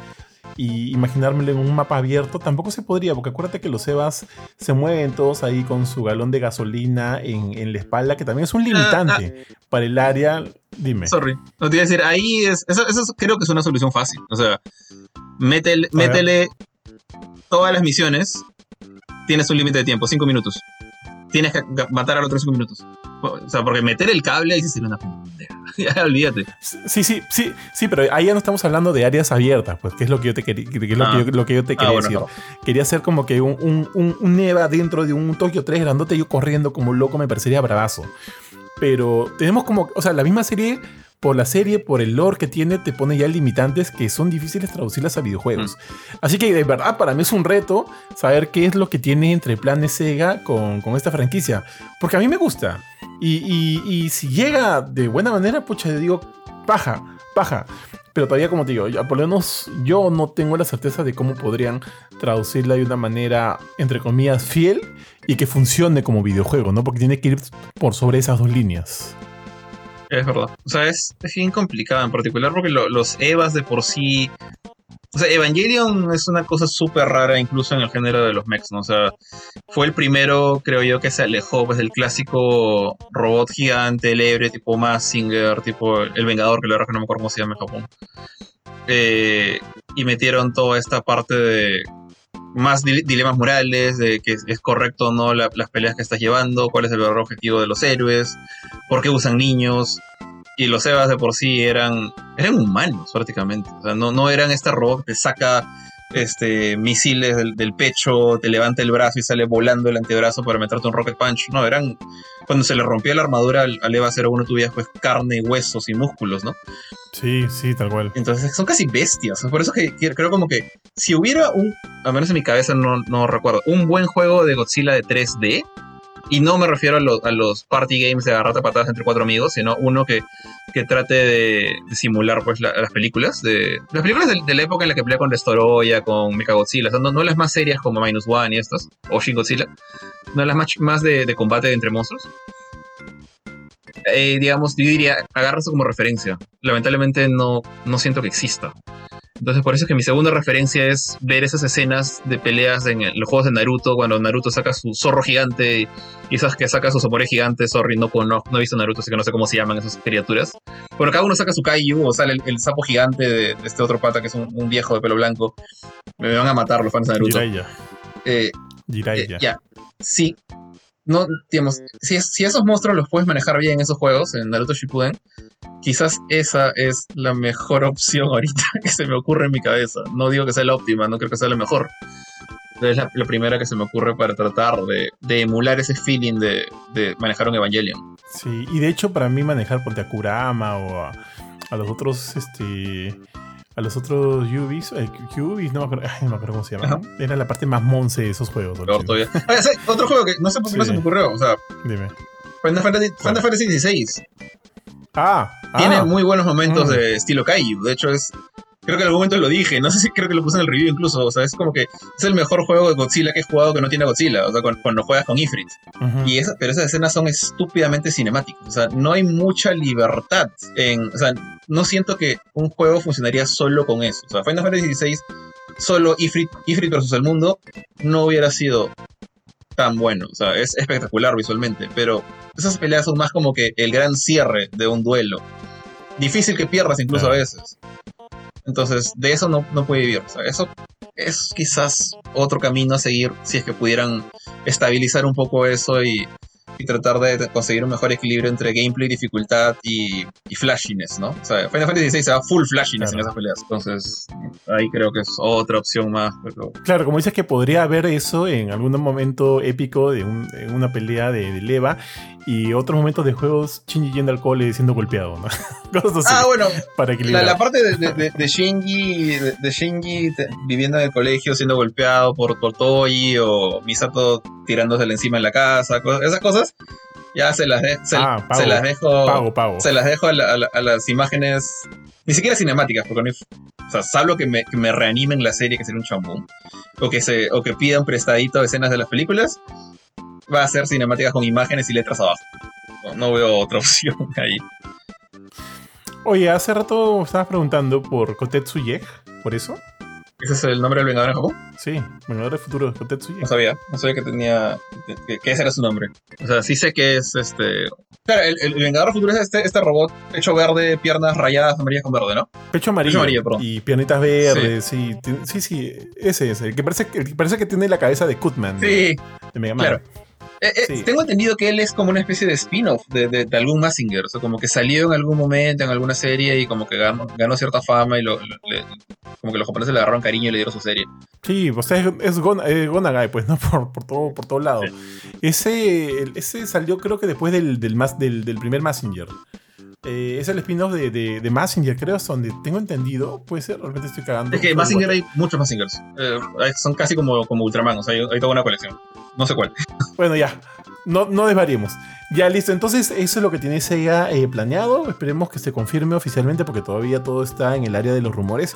y imaginármelo en un mapa abierto tampoco se podría, porque acuérdate que los Evas se mueven todos ahí con su galón de gasolina en, la espalda, que también es un ah, limitante ah. para el área. Dime. Sorry, no te iba a decir, ahí es, eso, creo que es una solución fácil. O sea, métele, métele todas las misiones, tienes un límite de tiempo, 5 minutos. Tienes que matar al otro 5 minutos. O sea, porque meter el cable ahí sí sería una ya, olvídate. Sí, sí, sí, sí, pero ahí ya no estamos hablando de áreas abiertas, pues, que es lo que yo te, quería, lo, que yo, te ah, quería decir. Quería hacer como que un, un, un, Neva dentro de un Tokio 3 grandote, yo corriendo como loco me parecería bravazo. Pero tenemos como, o sea, la misma serie por la serie, por el lore que tiene, te pone ya limitantes que son difíciles traducirlas a videojuegos. Mm. Así que de verdad para mí es un reto saber qué es lo que tiene entre planes Sega con, con esta franquicia. Porque a mí me gusta. Y, si llega de buena manera, pucha, digo, paja, paja. Pero todavía, como te digo, por lo menos yo no tengo la certeza de cómo podrían traducirla de una manera, entre comillas, fiel y que funcione como videojuego, ¿no? Porque tiene que ir por sobre esas dos líneas. Es verdad. O sea, es, bien complicado en particular porque los EVAs de por sí o sea, Evangelion es una cosa súper rara incluso en el género de los mechs, ¿no? O sea, fue el primero, creo yo, que se alejó pues, del clásico robot gigante, lebre, tipo Massinger, tipo El Vengador, que la verdad que no me acuerdo cómo se llama en Japón. Eh, y metieron toda esta parte de más dilemas morales, de que es correcto o no las peleas que estás llevando, cuál es el verdadero objetivo de los héroes, por qué usan niños y los Evas de por sí eran, eran humanos prácticamente. O sea, no, no eran este robot que te saca este, misiles del, pecho, te levanta el brazo y sale volando el antebrazo para meterte un rocket punch. No, eran. Cuando se le rompía la armadura al, Eva 01, tuvías pues carne, huesos y músculos, ¿no? Sí, sí, tal cual. Entonces son casi bestias. Por eso que creo como que si hubiera un, al menos en mi cabeza no, no recuerdo, un buen juego de Godzilla de 3D, y no me refiero a, los party games de agarrarte patadas entre cuatro amigos, sino uno que, que trate de, simular pues las películas. De, las películas de, la época en la que pelea con Restoroya, con Mechagodzilla. O no, no, las más serias como Minus One y estas, o Shin Godzilla. No las más, más de, combate entre monstruos. Eh, digamos, yo diría, agárrase como referencia. Lamentablemente no, no siento que exista. Entonces por eso es que mi segunda referencia es ver esas escenas de peleas en los juegos de Naruto, cuando Naruto saca su zorro gigante y quizás que saca su somore gigante, sorry, no, no, no he visto Naruto, así que no sé cómo se llaman esas criaturas. Bueno, cada uno saca su Kaiju o sale el, sapo gigante de, este otro pata que es un, viejo de pelo blanco. Me van a matar los fans de Naruto. Jiraiya. Eh, Jiraiya. Eh, ya, sí, no, digamos, si, si, esos monstruos los puedes manejar bien en esos juegos, en Naruto Shippuden, quizás esa es la mejor opción ahorita que se me ocurre en mi cabeza. No digo que sea la óptima, no creo que sea la mejor. Pero es la, primera que se me ocurre para tratar de, emular ese feeling de, manejar un Evangelion. Sí, y de hecho para mí manejar por a Kurama o a, a los otros, este a los otros Ubis, eh, Ubis, no me acuerdo, no me acuerdo cómo se llama. Era la parte más monce de esos juegos. Ah, otro juego que no sé por qué no se me ocurrió, o sea. Dime. Final Fantasy, Final Fantasy XVI. Ah, Tiene ah. muy buenos momentos mm. de estilo Kaiju. De hecho, es Creo que en algún momento lo dije, no sé si creo que lo puse en el review incluso, o sea, es como que es el mejor juego de Godzilla que he jugado que no tiene Godzilla, o sea, cuando, juegas con Ifrit. y esa, pero esas escenas son estúpidamente cinemáticas, o sea, no hay mucha libertad en, o sea, no siento que un juego funcionaría solo con eso, o sea, Final Fantasy XVI solo Ifrit, Ifrit versus el mundo no hubiera sido tan bueno, o sea, es espectacular visualmente, pero esas peleas son más como que el gran cierre de un duelo. Difícil que pierdas incluso a veces. Entonces, de eso no, no puede vivir. O sea, eso es quizás otro camino a seguir si es que pudieran estabilizar un poco eso y y tratar de conseguir un mejor equilibrio entre gameplay, dificultad y, y flashiness, ¿no? O sea, Final Fantasy XVI se da full flashiness en esas peleas. Entonces, ahí creo que es otra opción más. Claro, como dices que podría haber eso en algún momento épico de una pelea de, leva y otros momentos de juegos Shinji yendo al cole siendo golpeado, ¿no? Cosas así. Ah, bueno, para equilibrar. La, parte de, de, de, Shinji, de, Shinji viviendo en el colegio siendo golpeado por, por Toyi o Misato tirándosele encima en la casa, esas cosas ya se las, ah, se, las dejo. Se las dejo a, las imágenes. Ni siquiera cinemáticas, porque no o sea, salvo que me, que me reanimen la serie, que sería un chambón. O que, se, o que pidan prestadito escenas de las películas. Va a ser cinemáticas con imágenes y letras abajo. No, veo otra opción ahí. Oye, hace rato estabas preguntando por Kotetsu Yeg, ¿por eso? ¿Ese es el nombre del Vengador en Japón? Sí, Vengador del Futuro, Kotetsuya. No sabía, no sabía que tenía. que, ese era su nombre. O sea, sí sé que es este. Claro, el, Vengador del Futuro es este, este robot, pecho verde, piernas rayadas amarillas con verde, ¿no? Pecho amarillo. Pecho amarillo y piernitas verdes, sí. sí. Sí, ese es, el que parece, el que parece que tiene la cabeza de Kutman. Sí. De, Mega Man. Claro. Eh, eh, tengo entendido que él es como una especie de spin-off de, algún Massinger, o sea, como que salió en algún momento en alguna serie y como que ganó, cierta fama y lo, como que los japoneses le agarraron cariño y le dieron su serie. Sí, pues es, es, Gonagai, pues, ¿no? Por, por todo, por todo lado. Ese, ese salió creo que después del, del, del, primer Massinger. Eh, es el spin-off de, de, de, Massinger, creo, donde tengo entendido. Puede ser, realmente estoy cagando. Es que Massinger hay muchos Massingers. son casi como, como Ultraman, o sea, hay toda una colección no sé cuál. Bueno, ya. No, no desvariemos. Ya listo, entonces eso es lo que tiene Sega eh, planeado. Esperemos que se confirme oficialmente porque todavía todo está en el área de los rumores.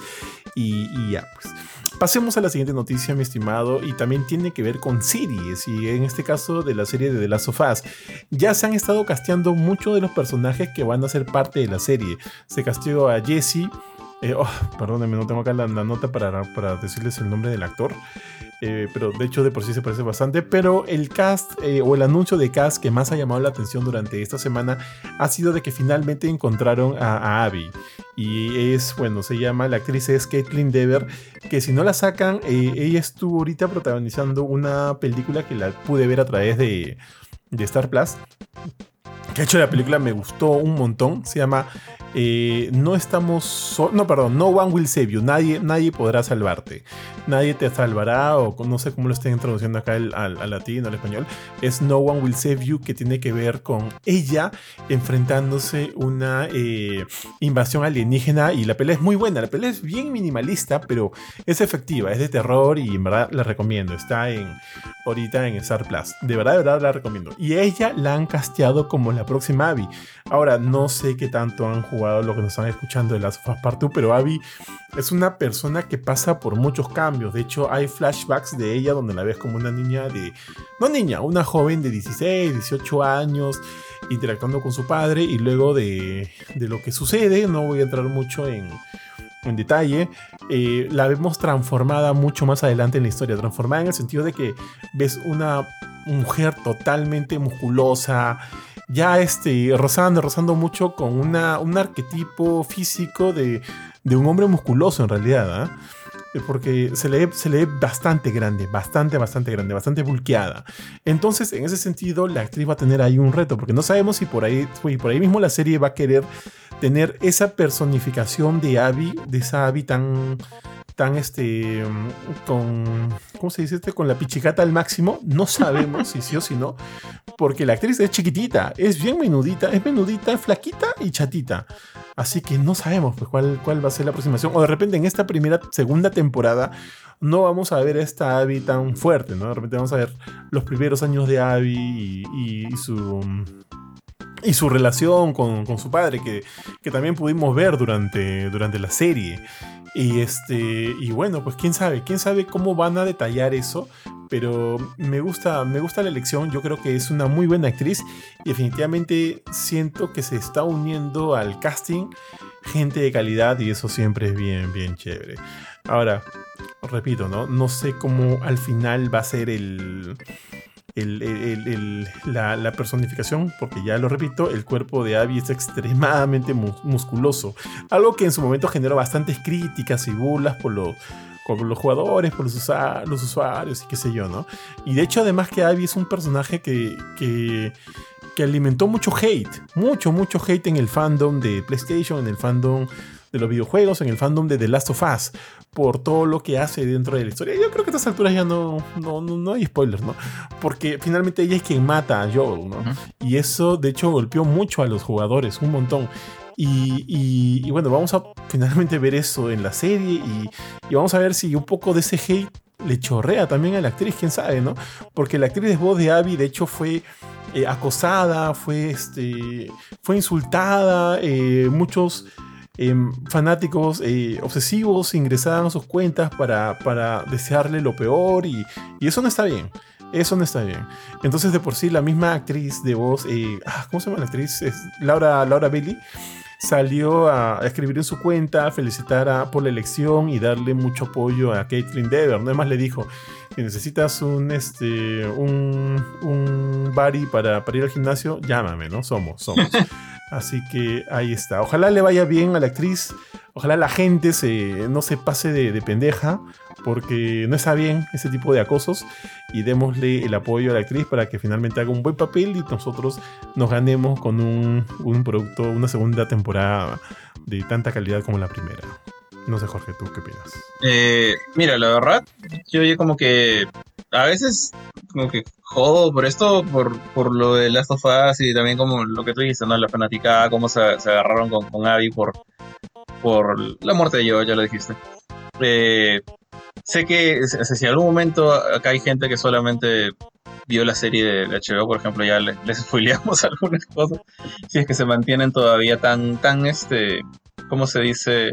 Y, ya, pues. Pasemos a la siguiente noticia, mi estimado, y también tiene que ver con series, y en este caso de la serie de The Last of Us. Ya se han estado casteando muchos de los personajes que van a ser parte de la serie. Se castió a Jesse, eh, oh, perdónenme, no tengo acá la, nota para, para, decirles el nombre del actor. Eh, pero de hecho de por sí se parece bastante. Pero el cast eh, o el anuncio de cast que más ha llamado la atención durante esta semana ha sido de que finalmente encontraron a, Abby. Y es, bueno, se llama, la actriz es Caitlin Dever, que si no la sacan, ella estuvo ahorita protagonizando una película que la pude ver a través de, de Star Plus. Que hecho la película me gustó un montón. Se llama eh, no estamos, no, perdón, no one will save you, nadie, nadie podrá salvarte, nadie te salvará o no sé cómo lo estén introduciendo acá al, al, latín o al español, es no one will save you que tiene que ver con ella enfrentándose una eh, invasión alienígena y la pelea es muy buena, la pelea es bien minimalista pero es efectiva, es de terror y en verdad la recomiendo, está en ahorita en Star Plus, de verdad, de verdad la recomiendo. Y ella la han casteado como la próxima Abby, ahora no sé qué tanto han jugado lo que nos están escuchando de las of Part pero Abby es una persona que pasa por muchos cambios. De hecho, hay flashbacks de ella donde la ves como una niña de. No niña, una joven de 16, 18 años, interactuando con su padre y luego de, de lo que sucede, no voy a entrar mucho en en detalle, eh, la vemos transformada mucho más adelante en la historia. Transformada en el sentido de que ves una mujer totalmente musculosa, ya este, rozando, rozando mucho con una, un arquetipo físico de, de un hombre musculoso en realidad. ¿ah? porque se le, se le bastante grande, bastante, bastante grande, bastante bulqueada. Entonces, en ese sentido, la actriz va a tener ahí un reto, porque no sabemos si por ahí, por ahí mismo la serie va a querer tener esa personificación de Abby, de esa Abby tan tan este con ¿cómo se dice este? con la pichicata al máximo, no sabemos si sí o si no, porque la actriz es chiquitita, es bien menudita, es menudita, flaquita y chatita. Así que no sabemos pues, cuál, cuál va a ser la aproximación. O de repente en esta primera, segunda temporada no vamos a ver a esta Abby tan fuerte, ¿no? De repente vamos a ver los primeros años de Abby y, su y su relación con, con su padre, que, que, también pudimos ver durante, durante la serie. Y este, y bueno, pues quién sabe, quién sabe cómo van a detallar eso, pero me gusta, me gusta la elección, yo creo que es una muy buena actriz y definitivamente siento que se está uniendo al casting gente de calidad y eso siempre es bien, bien chévere. Ahora, repito, ¿no? No sé cómo al final va a ser el, la, personificación, porque ya lo repito, el cuerpo de Abby es extremadamente musculoso. Algo que en su momento generó bastantes críticas y burlas por los, los jugadores, por los, los, usuarios y qué sé yo, ¿no? Y de hecho, además que Abby es un personaje que, que, que alimentó mucho hate, mucho, mucho hate en el fandom de PlayStation, en el fandom de los videojuegos, en el fandom de The Last of Us, por todo lo que hace dentro de la historia. Yo creo que a estas alturas ya no, no, no, hay spoilers, ¿no? Porque finalmente ella es quien mata a Joel, ¿no? Y eso, de hecho, golpeó mucho a los jugadores, un montón. Y, y, bueno, vamos a finalmente ver eso en la serie y, y, vamos a ver si un poco de ese hate le chorrea también a la actriz, quién sabe, ¿no? Porque la actriz de voz de Abby, de hecho, fue eh, acosada, fue, este, fue insultada, eh, muchos Em, fanáticos eh, obsesivos ingresaban a sus cuentas para, para desearle lo peor y, y, eso no está bien. Eso no está bien. Entonces, de por sí, la misma actriz de voz, eh, ah, ¿cómo se llama la actriz? Laura, Laura Bailey, salió a, escribir en su cuenta, felicitar a, por la elección y darle mucho apoyo a Caitlyn Dever. ¿no? Además, le dijo: si necesitas un, este, un, un buddy para, para ir al gimnasio, llámame, ¿no? Somos, somos. Así que ahí está. Ojalá le vaya bien a la actriz. Ojalá la gente se, no se pase de, pendeja. Porque no está bien ese tipo de acosos. Y démosle el apoyo a la actriz para que finalmente haga un buen papel y nosotros nos ganemos con un, un producto, una segunda temporada de tanta calidad como la primera. No sé, Jorge, ¿tú qué opinas? Eh, mira, la verdad, yo como que a veces como que jodo por esto, por, por lo de Last of Us y también como lo que tú dices, ¿no? La fanaticada, cómo se, agarraron con, con Abby por, por la muerte de yo, ya lo dijiste. Eh, sé que si en algún momento acá hay gente que solamente vio la serie de, HBO, por ejemplo, ya les, les algunas cosas, si es que se mantienen todavía tan, tan, este, ¿cómo se dice?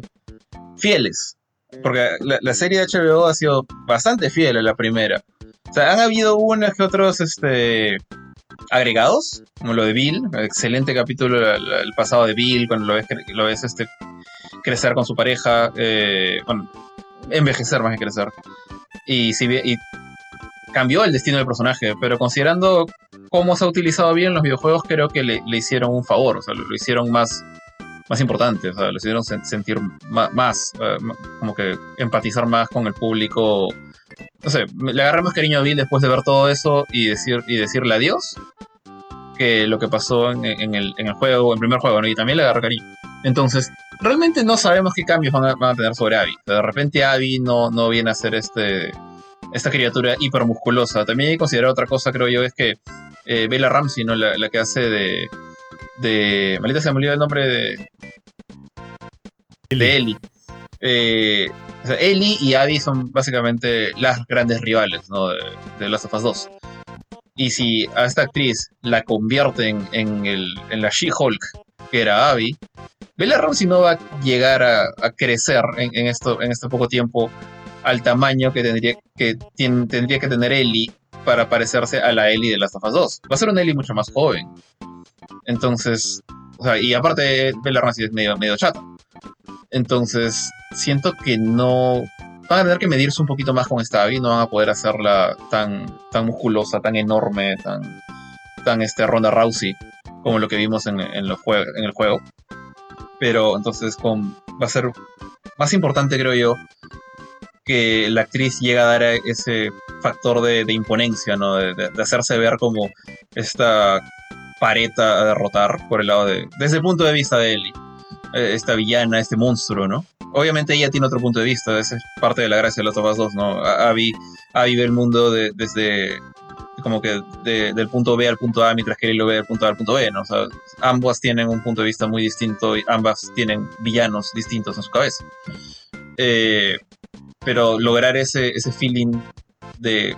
Fieles. Porque la, serie de HBO ha sido bastante fiel a la primera. O sea, han habido unas que otros este, agregados, como lo de Bill, excelente capítulo el, pasado de Bill, cuando lo ves, lo ves este, crecer con su pareja, eh, bueno, envejecer más que crecer. Y, si, y cambió el destino del personaje, pero considerando cómo se ha utilizado bien los videojuegos, creo que le, hicieron un favor, o sea, lo, hicieron más, más importante, o sea, lo hicieron sentir más, eh, como que empatizar más con el público no sé, le agarré más cariño a Bill después de ver todo eso y, decir, y decirle adiós que lo que pasó en, el, en el juego, en el primer juego, ¿no? Y también le agarré cariño. Entonces, realmente no sabemos qué cambios van a, tener sobre Abby. De repente Abby no, no viene a ser este, esta criatura hipermusculosa. También hay que considerar otra cosa, creo yo, es que eh, Bella Ramsey, ¿no? La, que hace de... de Malita se me olvidó el nombre de... De Ellie. Eh, o sea, Ellie y Abby son básicamente las grandes rivales ¿no? de, de Last of Us 2. Y si a esta actriz la convierten en, el, en la She-Hulk, que era Abby, Bella Ramsey no va a llegar a, crecer en, esto, en este poco tiempo al tamaño que tendría que, tendría que tener Ellie para parecerse a la Ellie de Last of Us 2. Va a ser una Ellie mucho más joven. Entonces, o sea, y aparte Bella Ramsey es medio, medio. Entonces, siento que no. Van a tener que medirse un poquito más con esta Abby, no van a poder hacerla tan, tan musculosa, tan enorme, tan, tan este, Ronda Rousey, como lo que vimos en, en, en el juego. Pero entonces con, va a ser más importante, creo yo, que la actriz llegue a dar ese factor de, imponencia, ¿no? De, hacerse ver como esta pareta a derrotar por el lado de. desde el punto de vista de Ellie. Eh, esta villana, este monstruo, ¿no? Obviamente ella tiene otro punto de vista, esa es parte de la gracia de los of 2, ¿no? Abby, Abby ve el mundo desde como que del punto B al punto A, mientras que Ellie lo ve del punto A al punto B, ¿no? O sea, ambas tienen un punto de vista muy distinto y ambas tienen villanos distintos en su cabeza. Eh, pero lograr ese, ese feeling de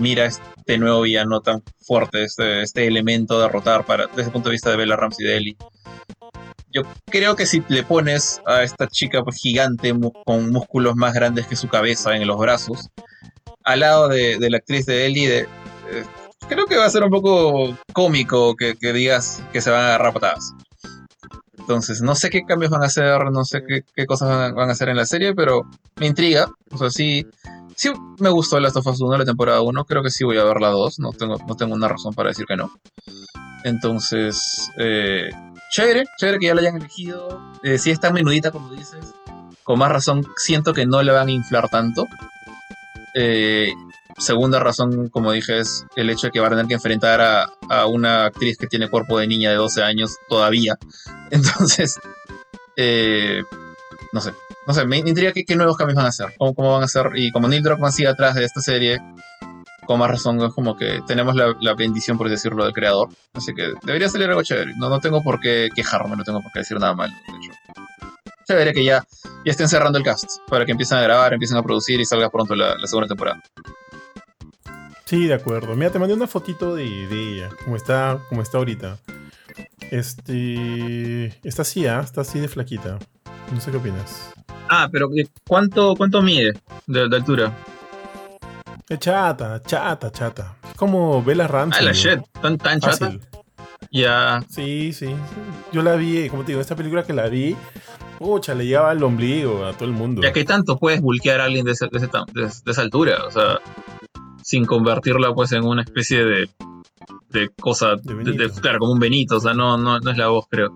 mira este nuevo villano tan fuerte, este, este elemento de derrotar para, desde el punto de vista de Bella Ramsey de Ellie. Yo creo que si le pones a esta chica gigante con músculos más grandes que su cabeza en los brazos, al lado de, la actriz de Ellie, eh, creo que va a ser un poco cómico que, digas que se van a agarrar patadas. Entonces, no sé qué cambios van a hacer, no sé qué, cosas van a hacer en la serie, pero me intriga. O sea, sí, sí me gustó Last of Us 1, la temporada 1. Creo que sí voy a ver la 2. No tengo, no tengo una razón para decir que no. Entonces, eh, chévere, chévere que ya la hayan elegido. Eh, si es tan menudita como dices, con más razón siento que no le van a inflar tanto. Eh, segunda razón, como dije, es el hecho de que va a tener que enfrentar a, una actriz que tiene cuerpo de niña de 12 años todavía. Entonces, eh, no sé, no sé, me intriga qué, nuevos cambios van a hacer, cómo, cómo van a hacer, y como Neil Druckmann sigue atrás de esta serie, con más razón es como que tenemos la, bendición, por decirlo, del creador. Así que debería salir algo chévere. No, no tengo por qué quejarme, no tengo por qué decir nada malo, de hecho. Chévere que ya, ya estén cerrando el cast, para que empiecen a grabar, empiecen a producir y salga pronto la segunda temporada. Sí, de acuerdo. Mira, te mandé una fotito de, ella, como está, como está ahorita. Este. Está así, ¿ah? Está así de flaquita. No sé qué opinas. Ah, pero ¿cuánto, cuánto mide de, altura? Es chata, chata, chata. Es como Bella Ramsey. Ah, la shit, tan, tan chata. Ya. Sí, sí. Yo la vi, como te digo, esta película que la vi, pucha, le llevaba el ombligo a todo el mundo. Ya que tanto puedes bulkear a alguien de, de esa altura, o sea sin convertirla pues en una especie de, de cosa, de claro, como un Benito, o sea, no, no, no es la voz, creo.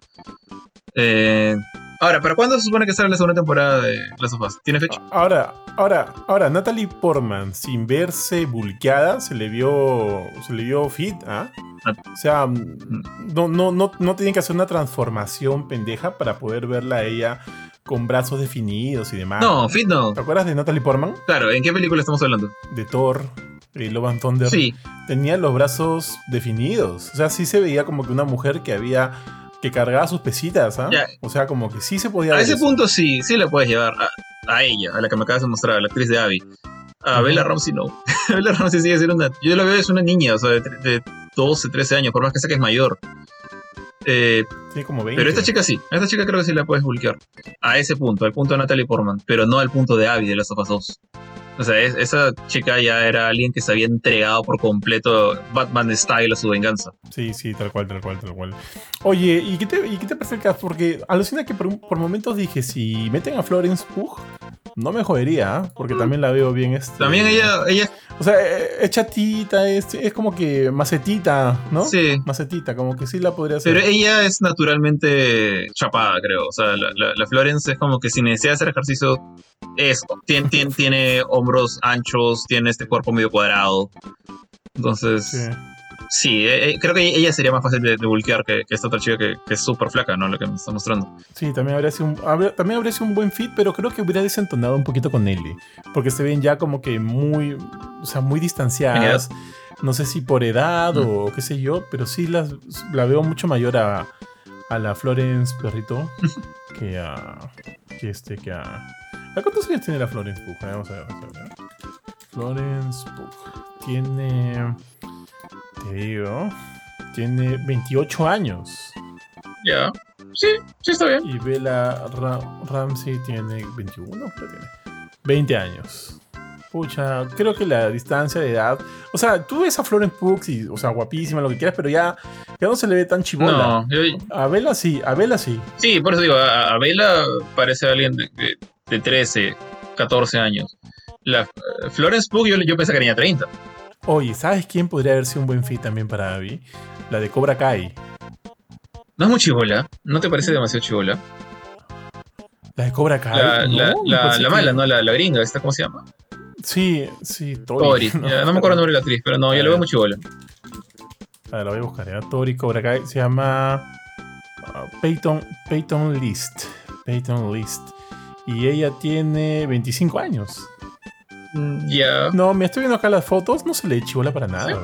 Eh, ahora, ¿para cuándo se supone que sale la segunda temporada de Las Sofás? ¿Tiene fecha? Ahora, ahora, ahora, Natalie Portman, sin verse bulqueada, se le vio, se le vio fit, ¿ah? ah. O sea, no, no, no, no tienen que hacer una transformación pendeja para poder verla a ella con brazos definidos y demás. No, fit no. ¿Te acuerdas de Natalie Portman? Claro, ¿en qué película estamos hablando? De Thor y Love and Thunder, sí. tenía los brazos definidos. O sea, sí se veía como que una mujer que había que cargaba sus pesitas, ¿ah? O sea, como que sí se podía. A ese punto sí, sí la puedes llevar a, ella, a la que me acabas de mostrar, a la actriz de Abby. A Bella Ramsey no. Bella Ramsey sigue siendo una. Yo la veo es una niña, o sea, de, de 12, 13 años, por más que sea que es mayor. Eh, sí, como 20. Pero esta chica sí, a esta chica creo que sí la puedes bulkear. A ese punto, al punto de Natalie Portman, pero no al punto de Abby de las of 2. O sea, esa chica ya era alguien que se había entregado por completo Batman Style a su venganza. Sí, sí, tal cual, tal cual, tal cual. Oye, ¿y qué te, y qué te parece el cast? Porque alucina que por, por momentos dije, si meten a Florence Pugh, no me jodería, ¿ah? porque también la veo bien. Este, también ella, ella. O sea, es chatita, es, es como que macetita, ¿no? Sí. Macetita, como que sí la podría hacer. Pero ella es naturalmente chapada, creo. O sea, la, Florence es como que si necesita hacer ejercicio, es, tiene, tiene, tiene hombros anchos, tiene este cuerpo medio cuadrado. Entonces. Sí. Sí, eh, eh, creo que ella sería más fácil de, de que, esta otra chica que, es súper flaca, ¿no? Lo que me está mostrando. Sí, también habría, sido un, también habría sido un buen fit, pero creo que hubiera desentonado un poquito con Ellie. Porque se ven ya como que muy, o sea, muy distanciadas. No sé si por edad o qué sé yo, pero sí las, la veo mucho mayor a, a la Florence Perrito que a. que este, que a. ¿A cuántos años tiene la Florence Pugh? Vamos a ver. Vamos a ver. Florence Pugh tiene. Te digo. Tiene 28 años. Ya. Sí, sí está bien. Y Bella Ramsey tiene 21, pero tiene 20 años. Pucha, creo que la distancia de edad. O sea, tú ves a Florence Pugh y, o sea, guapísima, lo que quieras, pero ya, ya no se le ve tan chibola. No, a Bella sí, a Bella sí. Sí, por eso digo, a, Bella parece alguien de, de, 13, 14 años. La, eh, Florence Pugh yo, yo pensé que tenía 30. Oye, ¿sabes quién podría haber sido un buen fit también para Abby? La de Cobra Kai. No es muy chivola, ¿no te parece demasiado chivola? La de Cobra Kai. La, la, mala, ¿no? La, gringa, ¿esta cómo se llama? Sí, sí, Tori. Tori. No, me acuerdo el nombre de la actriz, pero no, ya lo veo muy chivola. A ver, la voy a buscar. ¿ya? Tori Cobra Kai se llama uh, Peyton, Peyton List. Peyton List. Y ella tiene 25 años. Mm, ya. No, me estoy viendo acá las fotos, no se le chivola para nada.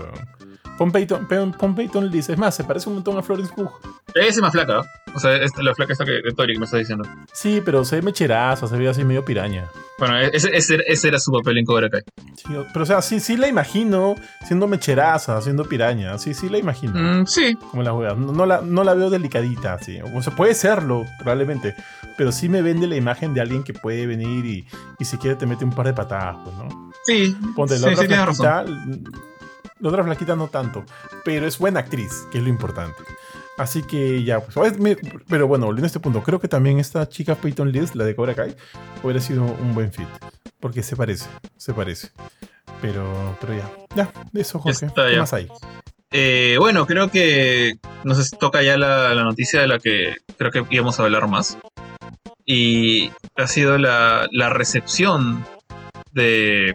Pon Peyton, Pon Peyton dice, es más, se parece un montón a Florence Pugh. Es más flaca, o sea, es la flaca esta que, Tori que me está diciendo. Sí, pero se ve mecheraza, se ve así medio piraña. Bueno, ese, ese, era su papel en Cobra Kai. Sí, pero o sea, sí, sí la imagino siendo mecheraza, siendo piraña, sí, sí la imagino. Mm, sí. Como la juega. No, la, no la veo delicadita, así. O sea, puede serlo, probablemente, pero sí me vende la imagen de alguien que puede venir y, y si quiere te mete un par de patadas, pues, ¿no? Sí. Ponte la sí, otra razón la otra flaquita no tanto, pero es buena actriz, que es lo importante. Así que ya, pues, pero bueno, volviendo a este punto, creo que también esta chica Peyton List, la de Cobra Kai, hubiera sido un buen fit. Porque se parece, se parece. Pero, pero ya, ya, de eso, Jorge. ¿Qué más hay? Eh, bueno, creo que nos toca ya la, noticia de la que creo que íbamos a hablar más. Y ha sido la, la recepción de.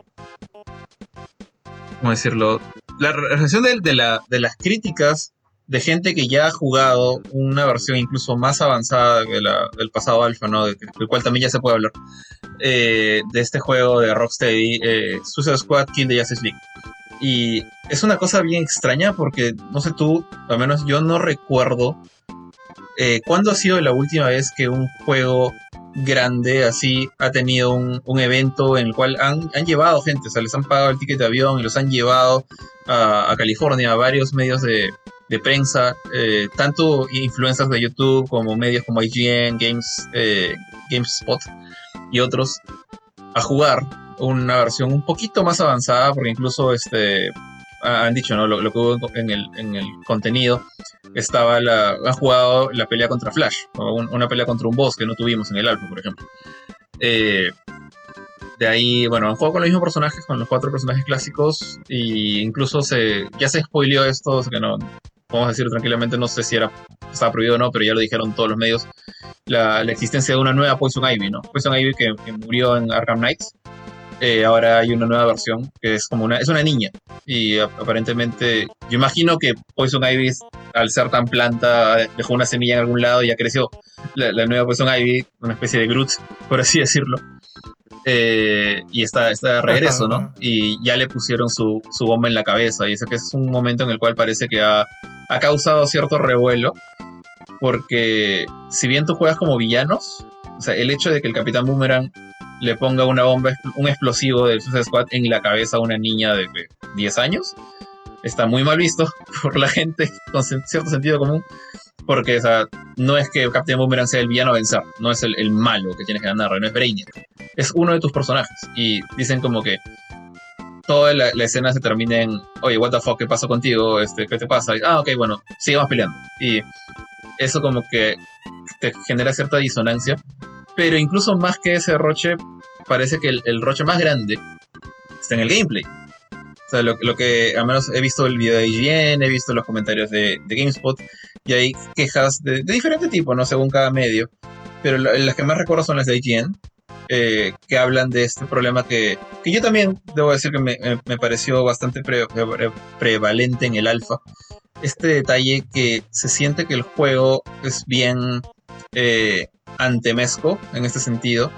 ¿Cómo decirlo? La reacción de, de, la, de, las críticas de gente que ya ha jugado una versión incluso más avanzada del pasado alfa, ¿no? del cual también ya se puede hablar, eh, de este juego de Rocksteady, eh, Suicide Squad King de Justice League. Y es una cosa bien extraña porque, no sé tú, al menos yo no recuerdo eh, cuándo ha sido la última vez que un juego grande así ha tenido un, un, evento en el cual han, han, llevado gente, o sea, les han pagado el ticket de avión y los han llevado a, California, a varios medios de, de prensa, eh, tanto influencers de YouTube como medios como IGN, Games, eh, GameSpot y otros, a jugar una versión un poquito más avanzada, porque incluso este han dicho, ¿no? Lo, lo que hubo en el, en el contenido estaba la. Han jugado la pelea contra Flash, una pelea contra un boss que no tuvimos en el álbum, por ejemplo. Eh, de ahí, bueno, han jugado con los mismos personajes, con los cuatro personajes clásicos, y incluso se, ya se spoileó esto, que no, podemos decir tranquilamente, no sé si era, estaba prohibido o no, pero ya lo dijeron todos los medios, la, existencia de una nueva Poison Ivy, ¿no? Poison Ivy que, murió en Arkham Knights, eh, ahora hay una nueva versión que es como una, es una niña, y aparentemente, yo imagino que Poison Ivy, al ser tan planta, dejó una semilla en algún lado y ya creció. La, la nueva Poison Ivy, una especie de Groot, por así decirlo, eh, y está, está de regreso, ¿no? Y ya le pusieron su, su, bomba en la cabeza. Y ese que es un momento en el cual parece que ha, ha, causado cierto revuelo. Porque si bien tú juegas como villanos, o sea, el hecho de que el Capitán Boomerang le ponga una bomba, un explosivo del Suicide Squad en la cabeza a una niña de 10 años, está muy mal visto por la gente con cierto sentido común. Porque, o no es que Captain Boomerang sea el villano a vencer, no es el, malo que tienes que ganar, no es Brainiac. Es uno de tus personajes. Y dicen como que toda la, escena se termina en, oye, what the fuck, ¿qué pasó contigo? Este, ¿Qué te pasa? ah, ok, bueno, sigamos peleando. Y eso como que te genera cierta disonancia. Pero incluso más que ese roche, parece que el roche más grande está en el gameplay. O sea, lo, que al menos he visto el video de IGN, he visto los comentarios de, GameSpot, y hay quejas de, diferente tipo, ¿no? Según cada medio. Pero las que más recuerdo son las de IGN, eh, que hablan de este problema que, que yo también debo decir que me, me pareció bastante prevalente en el alfa. Este detalle que se siente que el juego es bien eh, antemesco en este sentido,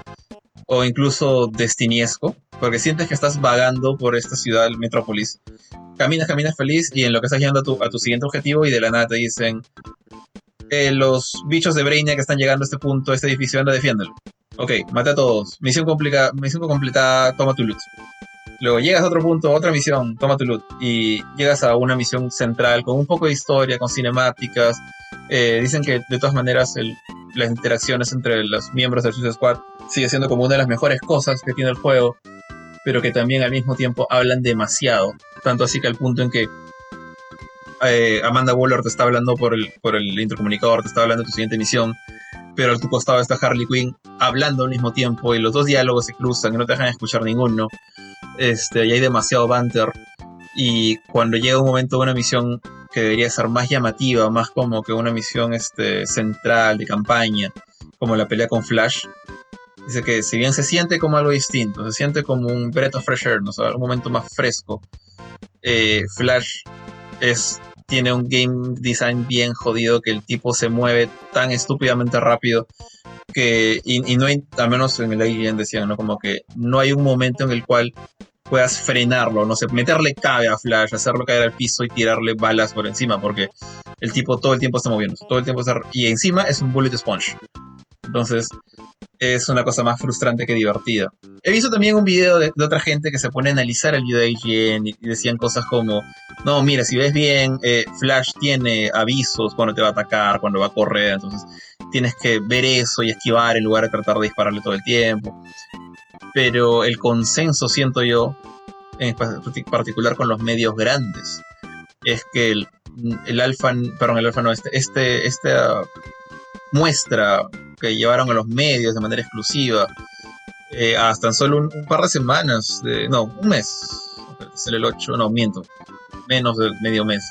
o incluso destiniesco, porque sientes que estás vagando por esta ciudad, metrópolis. Caminas, caminas feliz y en lo que estás llegando a tu, a tu siguiente objetivo y de la nada te dicen, eh, los bichos de Brainiac que están llegando a este punto, a este edificio, anda, defiéndelo. Ok, mate a todos. Misión, complicada, misión completada, toma tu loot. Luego llegas a otro punto, otra misión, toma tu loot. Y llegas a una misión central con un poco de historia, con cinemáticas. Eh, dicen que de todas maneras las interacciones entre los miembros del Suicide Squad sigue siendo como una de las mejores cosas que tiene el juego. pero que también al mismo tiempo hablan demasiado. Tanto así que al punto en que eh, Amanda Waller te está hablando por el, intercomunicador, te está hablando de tu siguiente misión, pero a tu costado está Harley Quinn hablando al mismo tiempo y los dos diálogos se cruzan y no te dejan escuchar ninguno. Este, y hay demasiado banter. Y cuando llega un momento de una misión que debería ser más llamativa, más como que una misión este, central de campaña, como la pelea con Flash, dice que si bien se siente como algo distinto, se siente como un breath of fresh air, ¿no? un momento más fresco, eh, Flash es, tiene un game design bien jodido, que el tipo se mueve tan estúpidamente rápido que, y, no hay, al menos en el Alien decían, ¿no? Como que no hay un momento en el cual puedas frenarlo, no sé, meterle cabe a Flash, hacerlo caer al piso y tirarle balas por encima, porque el tipo todo el tiempo está moviendo, todo el tiempo está... Y encima es un bullet sponge. Entonces, es una cosa más frustrante que divertida. He visto también un video de, otra gente que se pone a analizar el video de IGN y, decían cosas como, no, mira, si ves bien, eh, Flash tiene avisos cuando te va a atacar, cuando va a correr, entonces tienes que ver eso y esquivar en lugar de tratar de dispararle todo el tiempo. Pero el consenso, siento yo, en particular con los medios grandes, es que el, el alfa, perdón, el alfa no, este, este, esta muestra que llevaron a los medios de manera exclusiva, eh, hasta en solo un, par de semanas, no, un mes, es el 8, no, miento, menos de medio mes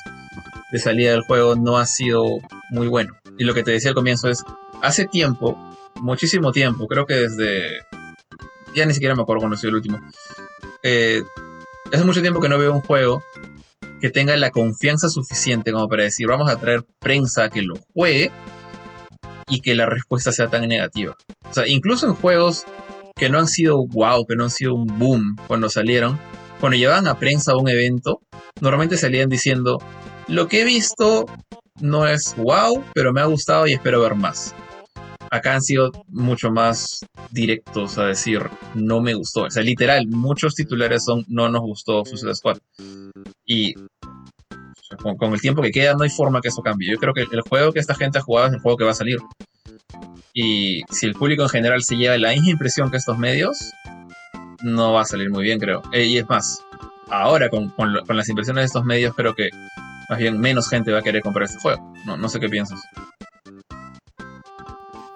de salida del juego no ha sido muy bueno. Y lo que te decía al comienzo es, hace tiempo, muchísimo tiempo, creo que desde, ya ni siquiera me acuerdo cuando fue el último, eh, hace mucho tiempo que no veo un juego que tenga la confianza suficiente como para decir, vamos a traer prensa que lo juegue y que la respuesta sea tan negativa. O sea, incluso en juegos que no han sido wow, que no han sido un boom cuando salieron, cuando llevaban a prensa a un evento, normalmente salían diciendo, lo que he visto no es wow, pero me ha gustado y espero ver más. Acá han sido mucho más directos a decir, no me gustó. O sea, literal, muchos titulares son, no nos gustó Suicide Squad. Y con, el tiempo que queda, no hay forma que eso cambie. Yo creo que el juego que esta gente ha jugado es el juego que va a salir. Y si el público en general se lleva la misma impresión que estos medios, no va a salir muy bien, creo. Eh, y es más, ahora con, las impresiones de estos medios, creo que más bien menos gente va a querer comprar este juego. No, no sé qué piensas.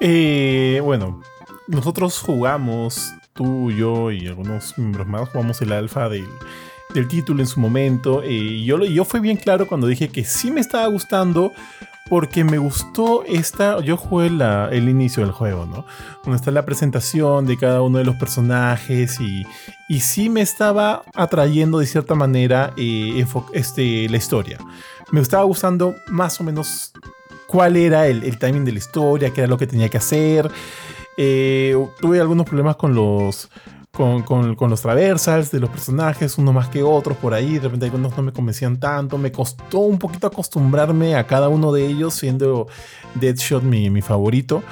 Eh, bueno, nosotros jugamos, tú, yo y algunos miembros más, jugamos el alfa del del título en su momento. y yo, yo fui bien claro cuando dije que sí me estaba gustando porque me gustó esta, yo jugué la, el inicio del juego, ¿no? Donde está la presentación de cada uno de los personajes y, y sí me estaba atrayendo de cierta manera eh, este, la historia. Me estaba gustando más o menos cuál era el, el timing de la historia, qué era lo que tenía que hacer. Eh, tuve algunos problemas con los con, los traversals de los personajes, uno más que otros por ahí. De repente algunos no me convencían tanto. Me costó un poquito acostumbrarme a cada uno de ellos, siendo Deadshot mi, mi favorito.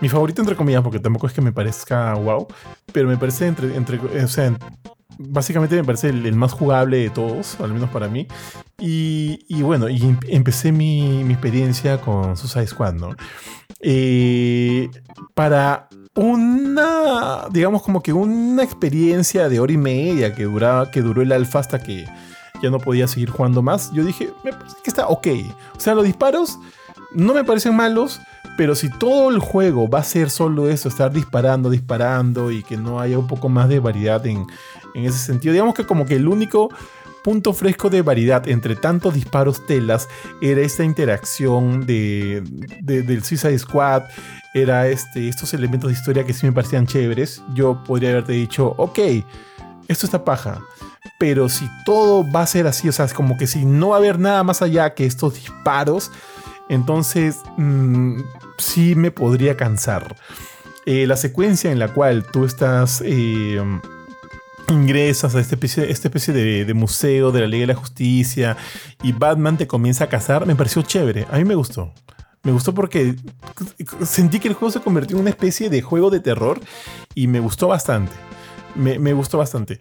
Mi favorito entre comillas, porque tampoco es que me parezca wow, pero me parece entre, entre o sea, básicamente me parece el, más jugable de todos, al menos para mí. Y, bueno, y em, empecé mi, experiencia con Suicide Squad, ¿no? Eh, para una, digamos como que una experiencia de hora y media que, duraba, que duró el alfa hasta que ya no podía seguir jugando más, yo dije, que está ok. O sea, los disparos no me parecen malos, pero si todo el juego va a ser solo eso, estar disparando, disparando y que no haya un poco más de variedad en, en ese sentido, digamos que como que el único punto fresco de variedad entre tantos disparos telas era esta interacción de, del Suicide Squad, era este, estos elementos de historia que sí me parecían chéveres. Yo podría haberte dicho, ok, esto está paja. Pero si todo va a ser así, o sea, es como que si no va a haber nada más allá que estos disparos, entonces mm, sí me podría cansar. Eh, la secuencia en la cual tú estás eh, ingresas a esta especie, esta especie de, museo de la Liga de la Justicia y Batman te comienza a cazar, me pareció chévere. A mí me gustó. Me gustó porque sentí que el juego se convirtió en una especie de juego de terror y me gustó bastante. me gustó bastante.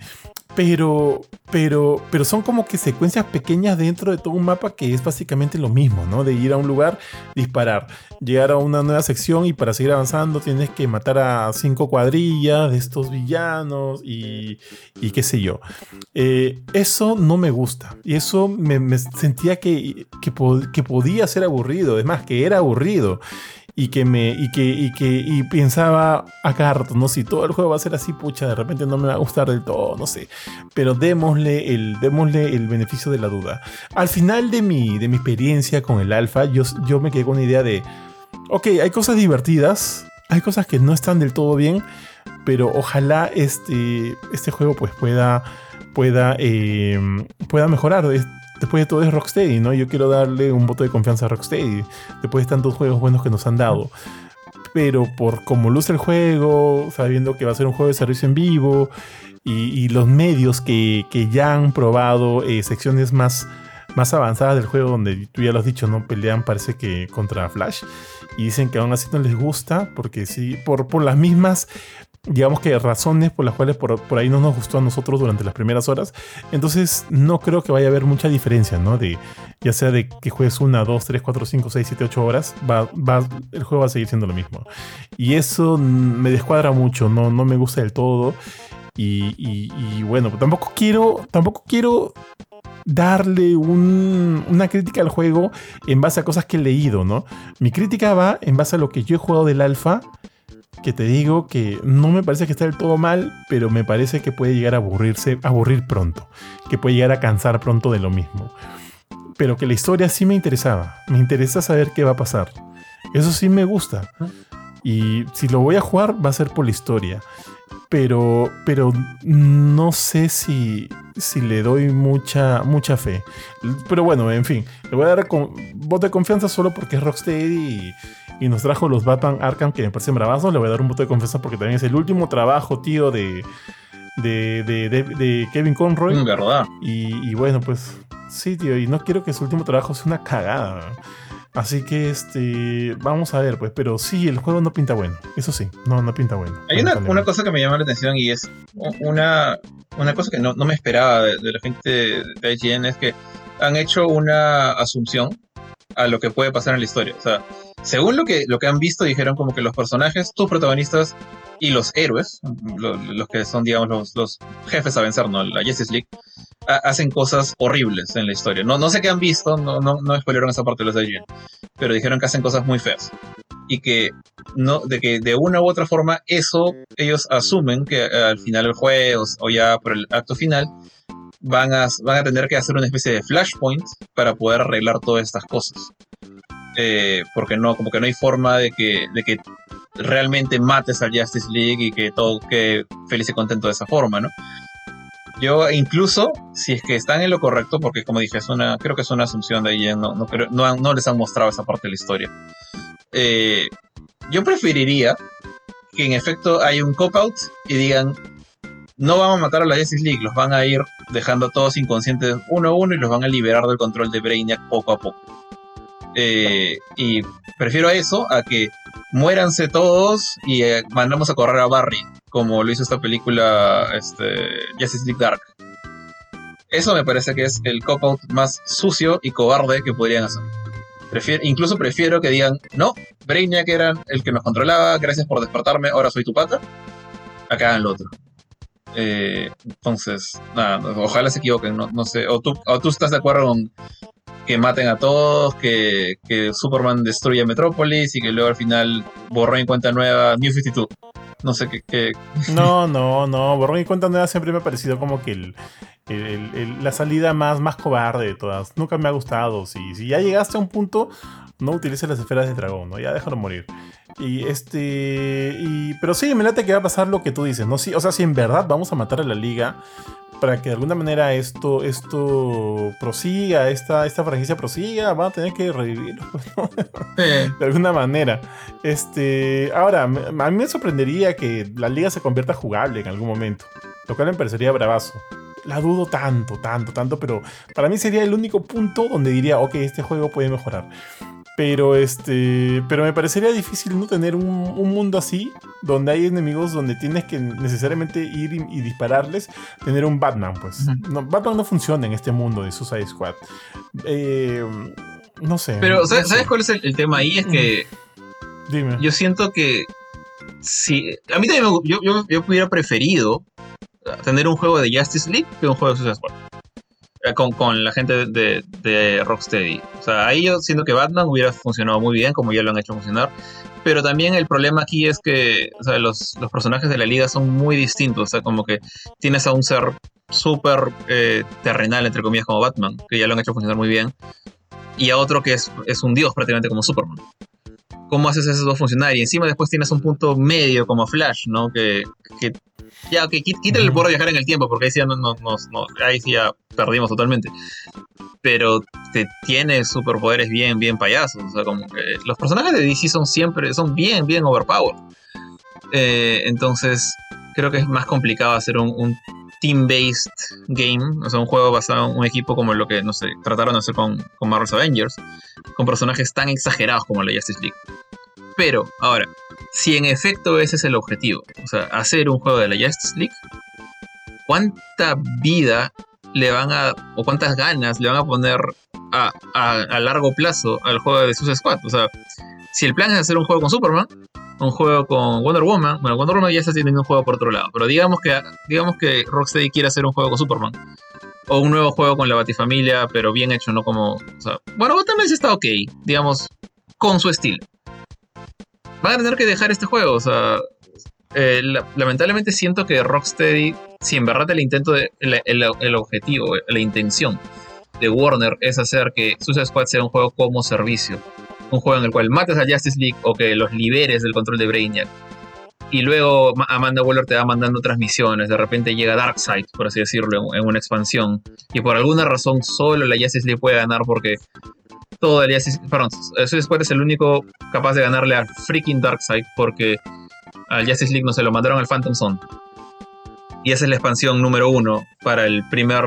Pero, pero, pero son como que secuencias pequeñas dentro de todo un mapa que es básicamente lo mismo, ¿no? De ir a un lugar, disparar, llegar a una nueva sección y para seguir avanzando tienes que matar a cinco cuadrillas de estos villanos y, y qué sé yo. Eh, eso no me gusta y eso me, sentía que, que, que podía ser aburrido, es más, que era aburrido y que me y que y que y pensaba a cada no si todo el juego va a ser así pucha de repente no me va a gustar del todo no sé pero démosle el démosle el beneficio de la duda. Al final de mi de mi experiencia con el alfa yo yo me quedé con una idea de ok hay cosas divertidas hay cosas que no están del todo bien pero ojalá este este juego pues pueda pueda eh, pueda mejorar después de todo es Rocksteady, ¿no? Yo quiero darle un voto de confianza a Rocksteady, después de tantos juegos buenos que nos han dado. Pero por cómo luce el juego, sabiendo que va a ser un juego de servicio en vivo, y, los medios que, ya han probado eh, secciones más, más avanzadas del juego, donde tú ya lo has dicho, ¿no? Pelean parece que contra Flash, y dicen que aún así no les gusta, porque sí, por, por las mismas digamos que razones por las cuales por, ahí no nos gustó a nosotros durante las primeras horas. Entonces no creo que vaya a haber mucha diferencia, ¿no? De, ya sea de que juegues una, dos, tres, cuatro, cinco, seis, siete, ocho horas, va, va, el juego va a seguir siendo lo mismo. Y eso me descuadra mucho, no, no me gusta del todo. Y, y, bueno, tampoco quiero, tampoco quiero darle una crítica al juego en base a cosas que he leído, ¿no? Mi crítica va en base a lo que yo he jugado del alfa que te digo que no me parece que esté del todo mal, pero me parece que puede llegar a aburrirse, aburrir pronto, que puede llegar a cansar pronto de lo mismo. Pero que la historia sí me interesaba, me interesa saber qué va a pasar. Eso sí me gusta. Y si lo voy a jugar va a ser por la historia. Pero, pero no sé si, si le doy mucha, mucha fe. Pero bueno, en fin, le voy a dar con, de confianza solo porque es Rocksteady y, y nos trajo los Batman Arkham que me parecen bravazos. Le voy a dar un voto de confianza porque también es el último trabajo, tío, de, de, de, de, Kevin Conroy. Mm, verdad. Y, y, bueno, pues sí, tío, y no quiero que su último trabajo sea una cagada. Así que este, vamos a ver, pues, pero sí, el juego no pinta bueno. Eso sí, no, no pinta bueno. Hay una, una cosa que me llama la atención y es una, una cosa que no, no me esperaba de, de, la gente de IGN es que han hecho una asunción a lo que puede pasar en la historia. O sea, según lo que, lo que han visto, dijeron como que los personajes, tus protagonistas y los héroes, los, que son, digamos, los, jefes a vencer, ¿no? La Justice League, hacen cosas horribles en la historia. No, no sé qué han visto, no, no, no esa parte de los de pero dijeron que hacen cosas muy feas. Y que, no, de que de una u otra forma, eso ellos asumen que al final del juego o ya por el acto final, van a, van a tener que hacer una especie de flashpoint para poder arreglar todas estas cosas. Eh, porque no, como que no hay forma de que, de que realmente mates al Justice League y que todo quede feliz y contento de esa forma, ¿no? Yo incluso, si es que están en lo correcto, porque como dije, es una, creo que es una asunción de ahí, no, no, no, no les han mostrado esa parte de la historia. Eh, yo preferiría que en efecto haya un cop-out y digan, no vamos a matar a la Justice League, los van a ir dejando todos inconscientes uno a uno y los van a liberar del control de Brainiac poco a poco. Eh, y prefiero eso a que muéranse todos y eh, mandamos a correr a Barry, como lo hizo esta película este, Justice League Dark. Eso me parece que es el cop-out más sucio y cobarde que podrían hacer. incluso prefiero que digan, no, Brainiac era el que nos controlaba, gracias por despertarme, ahora soy tu pata. Acá hagan lo otro. Eh, entonces, nada, ojalá se equivoquen, no, sé. O tú, o tú estás de acuerdo con que maten a todos, que, Superman destruya Metrópolis y que luego al final borró en cuenta nueva New 52. No sé qué. No, no, no. Borrón y cuenta nueva siempre me ha parecido como que el, la salida más, más cobarde de todas. Nunca me ha gustado. Si, si ya llegaste a un punto, no utilices las esferas de dragón, ¿no? Ya déjalo morir. Y este. Y, pero sí, me late que va a pasar lo que tú dices, ¿no? Sí, o sea, si en verdad vamos a matar a la liga para que de alguna manera esto, esto prosiga, esta, esta franquicia prosiga, van a tener que revivirlo, pues, De alguna manera. Este, ahora, a mí me sorprendería que la liga se convierta jugable en algún momento, lo cual me parecería bravazo. La dudo tanto, tanto, tanto, pero para mí sería el único punto donde diría, ok, este juego puede mejorar. Pero este. Pero me parecería difícil no tener un, mundo así. Donde hay enemigos donde tienes que necesariamente ir y, dispararles. Tener un Batman, pues. no, Batman no funciona en este mundo de Suicide Squad. Eh, no sé. Pero, ¿sabes, cuál es el, tema ahí? Es que. Dime. Yo siento que. Si. A mí también me, yo, yo, yo hubiera preferido tener un juego de Justice League que un juego de Suicide Squad. Eh, con, la gente de, de, Rocksteady. O sea, ahí yo siento que Batman hubiera funcionado muy bien, como ya lo han hecho funcionar. Pero también el problema aquí es que los, personajes de la liga son muy distintos. O sea, como que tienes a un ser súper eh, terrenal, entre comillas, como Batman, que ya lo han hecho funcionar muy bien. Y a otro que es, es un dios prácticamente como Superman. ¿Cómo haces esos dos funcionar? Y encima después tienes un punto medio como Flash, ¿no? Que, que ya, ok, quítale el por viajar en el tiempo, porque ahí sí, ya, no, no, ahí sí ya perdimos totalmente. Pero te tiene superpoderes bien, bien payasos. O sea, como que los personajes de DC son siempre, son bien, bien overpowered. Eh, entonces, creo que es más complicado hacer un, team-based game, o sea, un juego basado en un equipo como lo que, no sé, trataron de hacer con, con Marvel's Avengers, con personajes tan exagerados como la Justice League. Pero, ahora, si en efecto ese es el objetivo, o sea, hacer un juego de la Justice League, ¿cuánta vida le van a, o cuántas ganas le van a poner a, a, largo plazo al juego de Suicide Squad? O sea, si el plan es hacer un juego con Superman, un juego con Wonder Woman, bueno, Wonder Woman ya está teniendo un juego por otro lado, pero digamos que, digamos que Rocksteady quiere hacer un juego con Superman. O un nuevo juego con la Batifamilia, pero bien hecho, no como. O sea, bueno, también está ok, digamos, con su estilo van a tener que dejar este juego. O sea, eh, lamentablemente siento que Rocksteady, si en verdad el intento, el, objetivo, la intención de Warner es hacer que Suicide Squad sea un juego como servicio, un juego en el cual mates a Justice League o que los liberes del control de Brainiac. Y luego Amanda Waller te va mandando transmisiones, de repente llega Darkseid, por así decirlo, en, una expansión. Y por alguna razón solo la Justice League puede ganar porque el perdón, Squad es el único capaz de ganarle al freaking Darkseid porque al Justice League no se lo mandaron al Phantom Zone. Y esa es la expansión número uno para el primer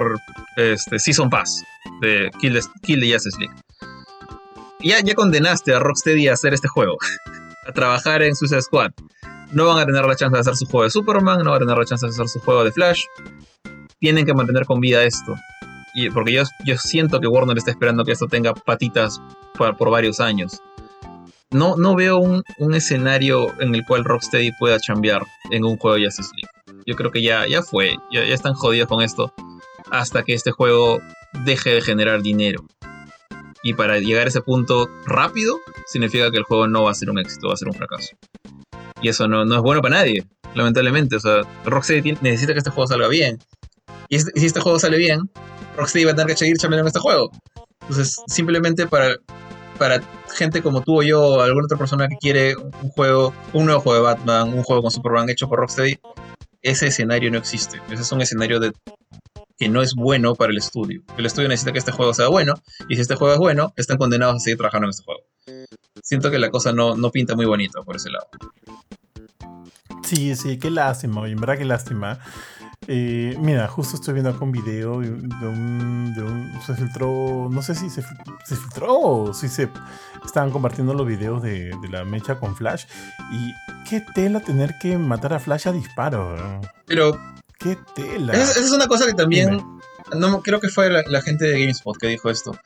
este, Season Pass de Kill the, Justice League. Ya, ya condenaste a Rocksteady a hacer este juego, a trabajar en Suicide Squad. No van a tener la chance de hacer su juego de Superman, no van a tener la chance de hacer su juego de Flash. Tienen que mantener con vida esto porque yo, yo siento que Warner está esperando que esto tenga patitas por, varios años. No, no veo un, escenario en el cual Rocksteady pueda chambear en un juego de Justice League. Yo creo que ya, ya fue, ya, ya están jodidos con esto hasta que este juego deje de generar dinero. Y para llegar a ese punto rápido, significa que el juego no va a ser un éxito, va a ser un fracaso. Y eso no, no es bueno para nadie, lamentablemente. O sea, Rocksteady necesita que este juego salga bien. Y, este, si este juego sale bien, Rocksteady va a tener que seguir chambeando en este juego. Entonces, simplemente para, para gente como tú o yo, o alguna otra persona que quiere un juego, un nuevo juego de Batman, un juego con Superman hecho por Rocksteady, ese escenario no existe. Ese es un escenario que no es bueno para el estudio. El estudio necesita que este juego sea bueno, y si este juego es bueno, están condenados a seguir trabajando en este juego. Siento que la cosa no, no pinta muy bonito por ese lado. Sí, sí, qué lástima, en verdad qué lástima. Eh, mira, justo estoy viendo acá un video de un, se filtró, no sé si se, filtró o si se estaban compartiendo los videos de, la mecha con Flash. Y qué tela tener que matar a Flash a disparo. Pero... Qué tela. Esa, es una cosa que también... No, creo que fue la, gente de GameSpot que dijo esto.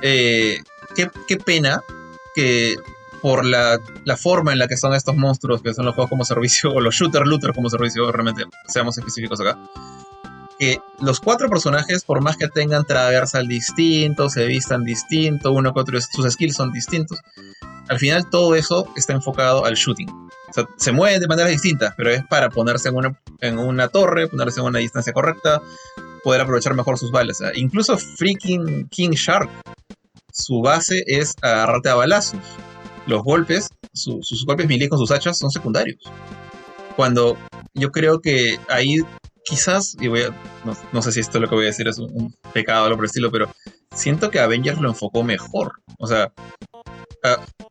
Eh, qué, qué pena que por la, forma en la que son estos monstruos, que son los juegos como servicio, o los shooter looter como servicio, realmente seamos específicos acá. Que los cuatro personajes, por más que tengan traversal distinto, se vistan distinto, uno que otro, sus skills son distintos, al final todo eso está enfocado al shooting. O sea, se mueven de maneras distintas, pero es para ponerse en una, en una torre, ponerse en una distancia correcta, poder aprovechar mejor sus balas. incluso freaking King Shark, su base es agarrarte a balazos los golpes, sus golpes melee con sus hachas son secundarios. Cuando yo creo que ahí quizás, y voy a, no, sé si esto lo que voy a decir es un, pecado o algo por el estilo, pero siento que Avengers lo enfocó mejor. O sea,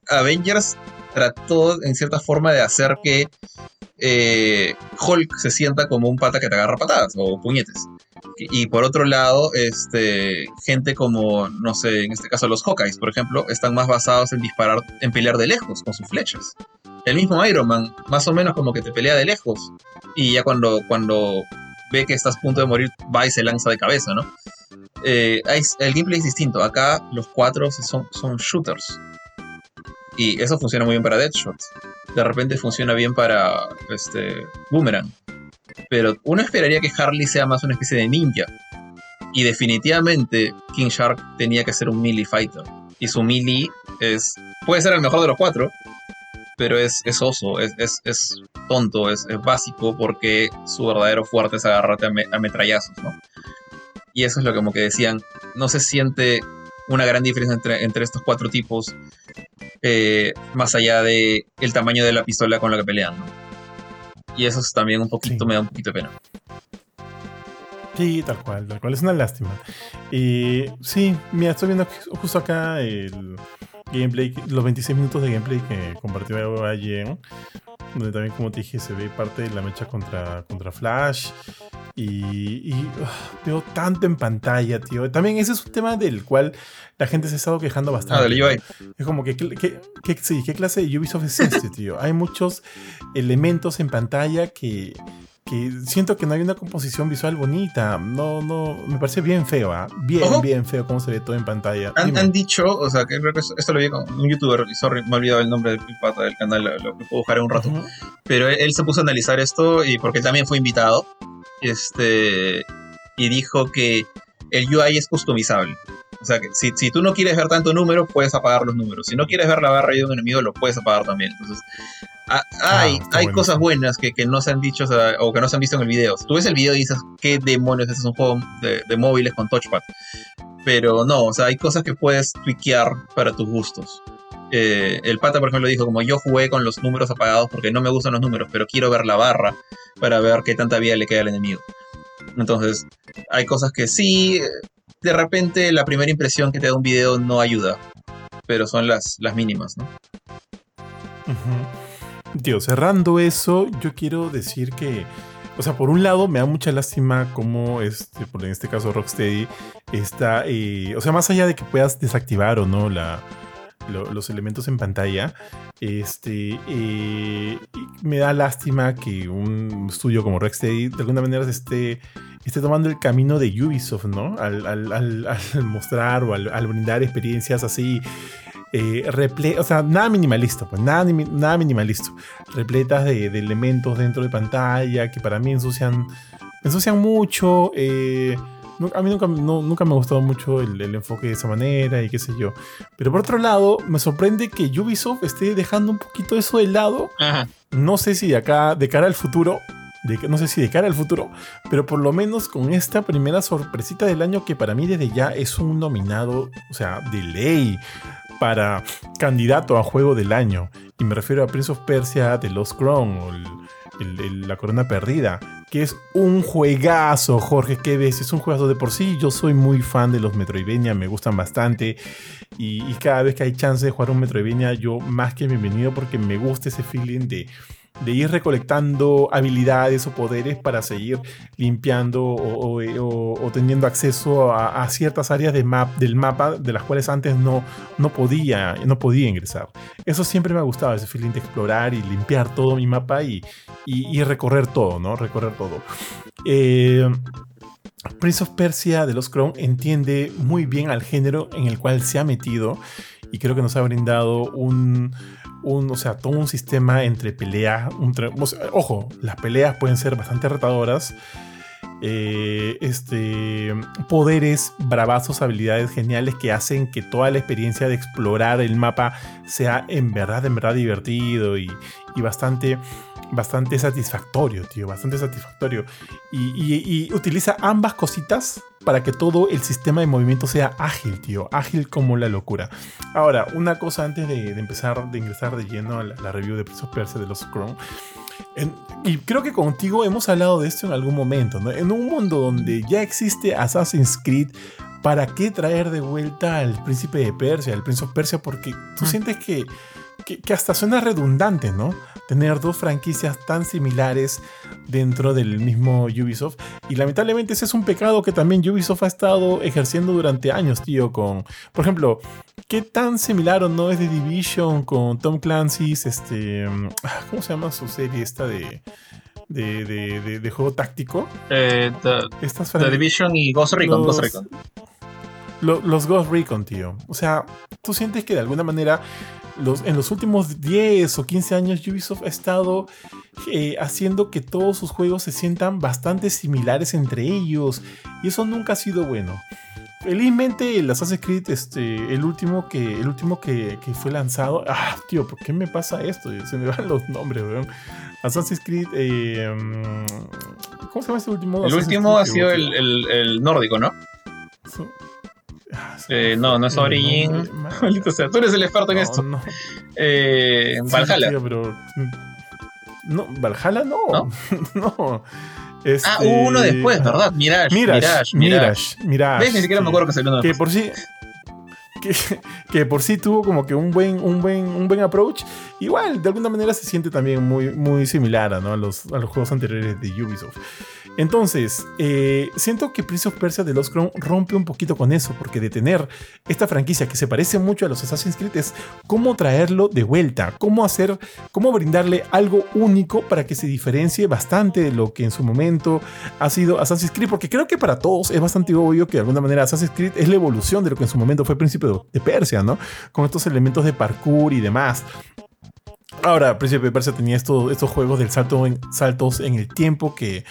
Avengers trató en cierta forma de hacer que eh, Hulk se sienta como un pata que te agarra patadas o puñetes. Y por otro lado, este, gente como, no sé, en este caso los Hawkeyes, por ejemplo, están más basados en disparar, en pelear de lejos con sus flechas. El mismo Iron Man, más o menos como que te pelea de lejos. Y ya cuando, cuando ve que estás a punto de morir, va y se lanza de cabeza, ¿no? Eh, el gameplay es distinto. Acá los cuatro son, son shooters. Y eso funciona muy bien para Deadshot. De repente funciona bien para este, Boomerang. Pero uno esperaría que Harley sea más una especie de ninja. Y definitivamente King Shark tenía que ser un melee fighter. Y su melee es. puede ser el mejor de los cuatro. Pero es, es oso, es, es, tonto, es, básico porque su verdadero fuerte es agarrarte a, metrallazos, ¿no? Y eso es lo que como que decían, no se siente una gran diferencia entre, entre estos cuatro tipos, eh, más allá de el tamaño de la pistola con la que pelean, ¿no? Y eso es también un poquito, me da un poquito de pena. Sí, tal cual, tal cual. Es una lástima. Y sí, mira, estoy viendo justo acá el gameplay, los 26 minutos de gameplay que compartió ayer. Donde también, como te dije, se ve parte de la mecha contra, contra Flash. Y, ah, veo tanto en pantalla, tío. También ese es un tema del cual la gente se ha estado quejando bastante. Ah, del UI. Es como que, sí, ¿qué clase de Ubisoft es este, tío? Hay muchos elementos en pantalla que, que siento que no hay una composición visual bonita. No, no, me parece bien feo, ¿ah? Bien, bien feo cómo se ve todo en pantalla. Han, dicho, o sea, que esto lo vi con un youtuber, sorry, me he olvidado el nombre del pata del canal, lo, puedo buscar en un rato. Pero él, él, se puso a analizar esto y porque también fue invitado este, y dijo que el UI es customizable. O sea, que si, si, tú no quieres ver tanto número, puedes apagar los números. Si no quieres ver la barra de un enemigo, lo puedes apagar también. Entonces, ah, hay, hay cosas buenas que, que, no se han dicho o, que no se han visto en el video. Tú ves el video y dices, ¿qué demonios? Este es un juego de, de móviles con touchpad. Pero no, o sea, hay cosas que puedes tweakear para tus gustos. Eh, el pata, por ejemplo, dijo como yo jugué con los números apagados porque no me gustan los números, pero quiero ver la barra para ver qué tanta vida le queda al enemigo. Entonces, hay cosas que sí, de repente la primera impresión que te da un video no ayuda, pero son las, las mínimas, ¿no? Tío, cerrando eso, yo quiero decir que, o sea, por un lado me da mucha lástima como, este, en este caso Rocksteady, está, eh, o sea, más allá de que puedas desactivar o no la, los elementos en pantalla. Este, me da lástima que un estudio como Rocksteady de alguna manera esté, esté tomando el camino de Ubisoft, ¿no? Al, mostrar o al, brindar experiencias así. Eh, o sea, nada minimalista, pues nada, nada minimalista. Repletas de, elementos dentro de pantalla que para mí ensucian, ensucian mucho. Eh, a mí nunca, nunca me ha gustado mucho el, enfoque de esa manera y qué sé yo. Pero por otro lado, me sorprende que Ubisoft esté dejando un poquito eso de lado. No sé si de acá, de cara al futuro, de, no sé si de cara al futuro, pero por lo menos con esta primera sorpresita del año que para mí desde ya es un nominado, o sea, de ley para candidato a juego del año. Y me refiero a Prince of Persia, The Lost Crown o La Corona Perdida que es un juegazo, Jorge, ¿qué ves? Es un juegazo de por sí. Yo soy muy fan de los Metroidvania, me gustan bastante. Y, cada vez que hay chance de jugar un Metroidvania, yo más que bienvenido porque me gusta ese feeling de de ir recolectando habilidades o poderes para seguir limpiando o, teniendo acceso a, ciertas áreas del mapa de las cuales antes no, no, podía, no podía ingresar. Eso siempre me ha gustado, ese feeling de explorar y limpiar todo mi mapa y, recorrer todo, ¿no? Recorrer todo. Eh, Prince of Persia de los Crown entiende muy bien al género en el cual se ha metido y creo que nos ha brindado un, un, o sea, todo un sistema entre peleas. ojo, las peleas pueden ser bastante retadoras. Eh, este, poderes, bravazos, habilidades geniales que hacen que toda la experiencia de explorar el mapa sea en verdad, en verdad divertido y, y bastante bastante satisfactorio, tío, bastante satisfactorio. Y, utiliza ambas cositas para que todo el sistema de movimiento sea ágil, tío, ágil como la locura. Ahora, una cosa antes de, empezar, de ingresar de lleno a la, review de Prince of Persia de los Chrome. y creo que contigo hemos hablado de esto en algún momento, ¿no? En un mundo donde ya existe Assassin's Creed, ¿para qué traer de vuelta al príncipe de Persia, al Prince of Persia? Porque tú sientes que, que, que hasta suena redundante, ¿no? Tener dos franquicias tan similares dentro del mismo Ubisoft. Y lamentablemente ese es un pecado que también Ubisoft ha estado ejerciendo durante años, tío, con, por ejemplo, ¿qué tan similar o no es de Division con Tom Clancy's, este, ah, ¿cómo se llama su serie esta de... De, juego táctico. Eh, the, Division y Ghost Recon. Ghost Recon los Ghost Recon, tío. O sea, tú sientes que de alguna manera los, en los últimos 10 o 15 años Ubisoft ha estado eh, haciendo que todos sus juegos se sientan bastante similares entre ellos. Y eso nunca ha sido bueno. Felizmente el Assassin's Creed, este, el último que, el último que, fue lanzado. Ah, tío, ¿por qué me pasa esto? Se me van los nombres, weón. Assassin's Creed. Eh, mm, ¿Cómo se llama este último? El último ha sido el, el, nórdico, ¿no? Eh, no, no es Origin. Maldito sea, tú eres el experto en esto. No. Eh, Valhalla. no, Valhalla no. No. Este... Ah, uno después, ¿verdad? Mirage. Mirage. Mirage. Mirage. ¿Ves? Ni siquiera me acuerdo que salió uno Que por sí. Que, por sí tuvo como que un buen, un buen, un buen approach. Igual, de alguna manera se siente también muy, muy similar ¿no? a, los, a los juegos anteriores de Ubisoft. Entonces, eh, siento que Prince of Persia de Lost Crown rompe un poquito con eso, porque de tener esta franquicia que se parece mucho a los Assassin's Creed es cómo traerlo de vuelta, cómo hacer, cómo brindarle algo único para que se diferencie bastante de lo que en su momento ha sido Assassin's Creed, porque creo que para todos es bastante obvio que de alguna manera Assassin's Creed es la evolución de lo que en su momento fue Príncipe de Persia, ¿no? Con estos elementos de parkour y demás. Ahora, Príncipe de Persia tenía estos, estos juegos del salto en, saltos en el tiempo que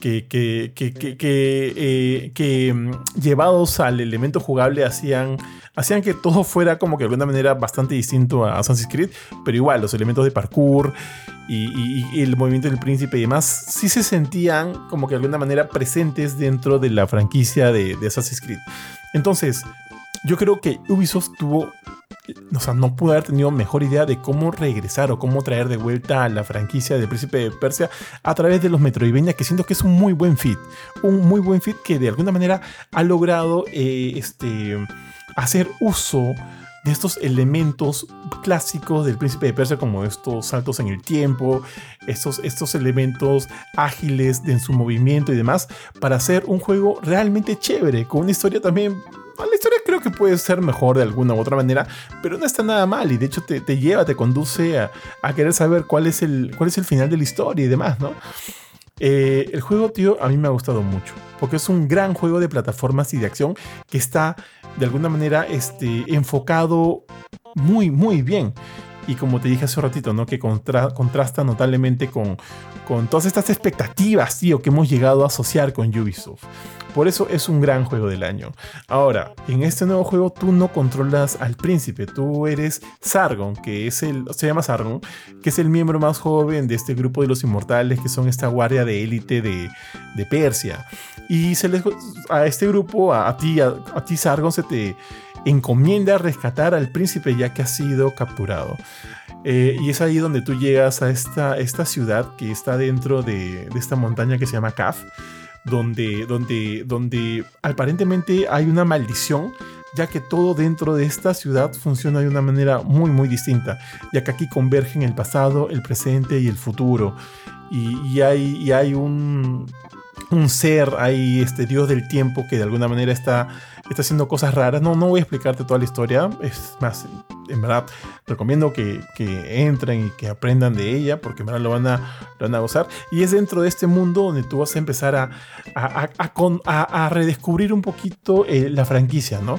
que, que, que, que, eh, mm, llevados al elemento jugable hacían, hacían que todo fuera como que de alguna manera bastante distinto a Assassin's Creed, pero igual los elementos de parkour y, el movimiento del príncipe y demás sí se sentían como que de alguna manera presentes dentro de la franquicia de, de Assassin's Creed. Entonces, yo creo que Ubisoft tuvo o sea, no pudo haber tenido mejor idea de cómo regresar o cómo traer de vuelta a la franquicia de Príncipe de Persia a través de los Metroidvania, que siento que es un muy buen fit. Un muy buen fit que de alguna manera ha logrado eh, este, hacer uso de estos elementos clásicos del príncipe de Persia, como estos saltos en el tiempo, estos, estos elementos ágiles en su movimiento y demás, para hacer un juego realmente chévere, con una historia también la historia creo que puede ser mejor de alguna u otra manera, pero no está nada mal y de hecho te, lleva, te conduce a, querer saber cuál es, el, cuál es el final de la historia y demás, ¿no? Eh, el juego, tío, a mí me ha gustado mucho, porque es un gran juego de plataformas y de acción que está de alguna manera este, enfocado muy, muy bien. Y como te dije hace un ratito, ¿no? Que contrasta notablemente con, con todas estas expectativas, tío, que hemos llegado a asociar con Ubisoft. Por eso es un gran juego del año. Ahora, en este nuevo juego tú no controlas al príncipe, tú eres Sargon, que es el, se llama Sargon, que es el miembro más joven de este grupo de los inmortales, que son esta guardia de élite de, Persia. Y se les, a este grupo, a, ti, a, ti Sargon, se te encomienda rescatar al príncipe ya que ha sido capturado. Eh, y es ahí donde tú llegas a esta, ciudad que está dentro de, de esta montaña que se llama Kaf donde, donde, donde aparentemente hay una maldición ya que todo dentro de esta ciudad funciona de una manera muy muy distinta, ya que aquí convergen el pasado, el presente y el futuro. Y, hay, y hay un, un, ser, hay este dios del tiempo que de alguna manera está, está haciendo cosas raras. No, no voy a explicarte toda la historia, es más, en verdad recomiendo que, entren y que aprendan de ella, porque en verdad lo van, a, lo van a gozar. Y es dentro de este mundo donde tú vas a empezar a, a, redescubrir un poquito eh, la franquicia, ¿no?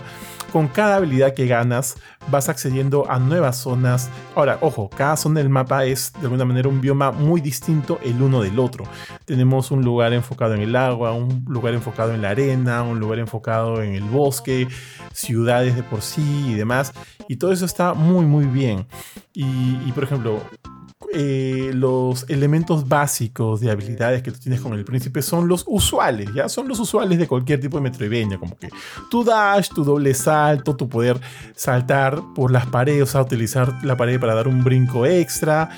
Con cada habilidad que ganas, vas accediendo a nuevas zonas. Ahora, ojo, cada zona del mapa es de alguna manera un bioma muy distinto el uno del otro. Tenemos un lugar enfocado en el agua, un lugar enfocado en la arena, un lugar enfocado en el bosque, ciudades de por sí y demás. Y todo eso está muy, muy bien. Y, por ejemplo, eh, los elementos básicos de habilidades que tú tienes con el príncipe son los usuales, ya son los usuales de cualquier tipo de Metroidvania, como que tu dash, tu doble salto, tu poder saltar por las paredes, o sea, utilizar la pared para dar un brinco extra.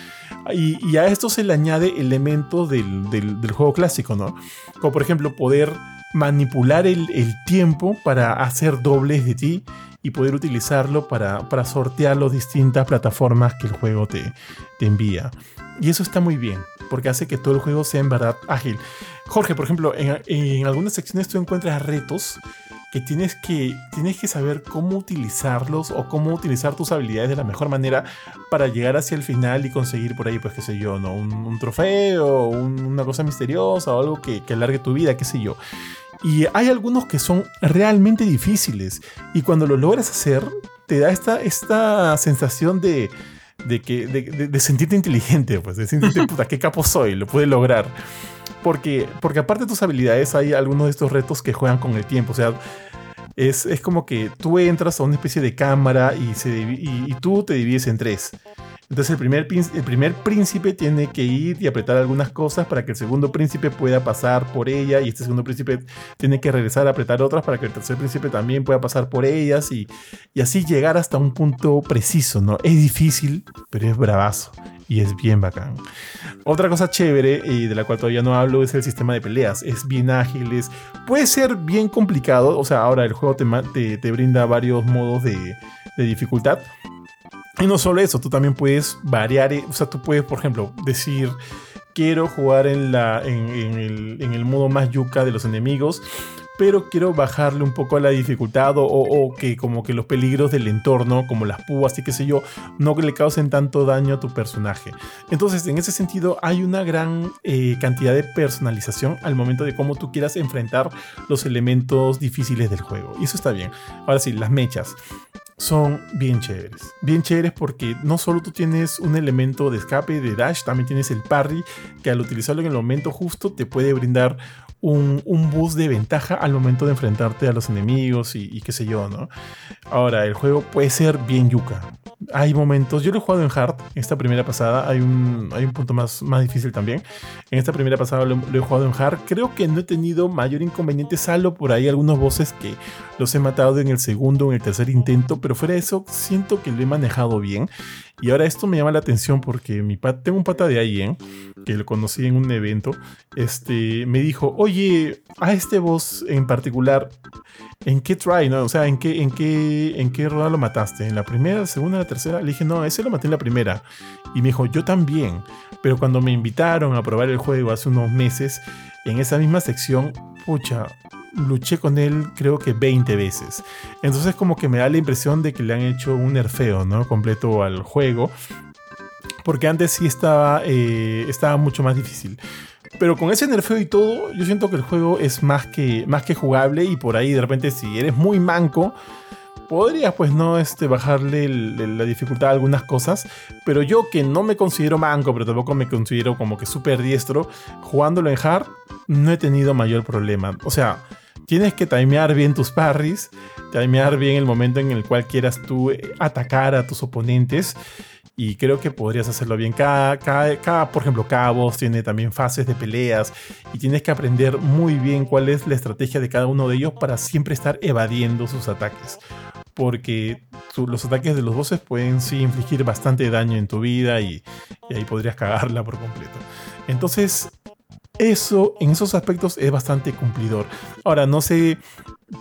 Y, a esto se le añade elementos del, juego clásico, ¿no? Como por ejemplo poder manipular el, el tiempo para hacer dobles de ti y poder utilizarlo para, para sortear las distintas plataformas que el juego te, envía. Y eso está muy bien, porque hace que todo el juego sea en verdad ágil. Jorge, por ejemplo, en, algunas secciones tú encuentras retos que tienes que, tienes que saber cómo utilizarlos o cómo utilizar tus habilidades de la mejor manera para llegar hacia el final y conseguir por ahí, pues qué sé yo, ¿no? Un, trofeo, una cosa misteriosa o algo que, que alargue tu vida, qué sé yo. Y hay algunos que son realmente difíciles y cuando lo logras hacer, te da esta, esta sensación de, de, que, de, sentirte inteligente, pues de sentirte, puta, qué capo soy, lo pude lograr. Porque, porque aparte de tus habilidades, hay algunos de estos retos que juegan con el tiempo. O sea, es, como que tú entras a una especie de cámara y, se, y, tú te divides en tres. Entonces el primer, el primer príncipe tiene que ir y apretar algunas cosas para que el segundo príncipe pueda pasar por ella y este segundo príncipe tiene que regresar a apretar otras para que el tercer príncipe también pueda pasar por ellas y, y así llegar hasta un punto preciso, ¿no? Es difícil, pero es bravazo y es bien bacán. Otra cosa chévere y de la cual todavía no hablo es el sistema de peleas. Es bien ágil, puede ser bien complicado. O sea, ahora el juego te, te, brinda varios modos de, de dificultad. Y no solo eso, tú también puedes variar, o sea, tú puedes, por ejemplo, decir, quiero jugar en, la, en, el, en el modo más yuca de los enemigos pero quiero bajarle un poco a la dificultad o, que como que los peligros del entorno, como las púas y qué sé yo, no le causen tanto daño a tu personaje. Entonces, en ese sentido, hay una gran eh, cantidad de personalización al momento de cómo tú quieras enfrentar los elementos difíciles del juego. Y eso está bien. Ahora sí, las mechas son bien chéveres. Bien chéveres porque no solo tú tienes un elemento de escape, de dash, también tienes el parry que al utilizarlo en el momento justo te puede brindar un, un, boost de ventaja al momento de enfrentarte a los enemigos y, qué sé yo, ¿no? Ahora, el juego puede ser bien yuca. Hay momentos, yo lo he jugado en hard, esta primera pasada, hay un, hay un punto más, más difícil también. En esta primera pasada lo, he jugado en hard, creo que no he tenido mayor inconveniente, salvo por ahí algunos bosses que los he matado en el segundo o en el tercer intento, pero fuera de eso, siento que lo he manejado bien. Y ahora esto me llama la atención porque mi tengo un pata de ahí, ¿eh? que lo conocí en un evento, este, me dijo, oye, a este boss en particular, ¿en qué try, no? O sea, ¿en qué, en qué, en qué lo mataste? ¿En la primera, la segunda, la tercera? Le dije, no, ese lo maté en la primera. Y me dijo, yo también. Pero cuando me invitaron a probar el juego hace unos meses, en esa misma sección, pucha, luché con él creo que 20 veces. Entonces como que me da la impresión de que le han hecho un nerfeo, ¿no? Completo al juego. Porque antes sí estaba, eh, estaba mucho más difícil. Pero con ese nerfeo y todo, yo siento que el juego es más que, más que jugable y por ahí de repente si eres muy manco, podrías pues no este, bajarle la dificultad a algunas cosas, pero yo que no me considero manco, pero tampoco me considero como que súper diestro, jugándolo en hard, no he tenido mayor problema. O sea, tienes que timear bien tus parries, timear bien el momento en el cual quieras tú atacar a tus oponentes y creo que podrías hacerlo bien. Cada, cada, por ejemplo, cada boss tiene también fases de peleas y tienes que aprender muy bien cuál es la estrategia de cada uno de ellos para siempre estar evadiendo sus ataques. Porque los ataques de los bosses pueden sí infligir bastante daño en tu vida y, y ahí podrías cagarla por completo. Entonces, eso en esos aspectos es bastante cumplidor. Ahora, no sé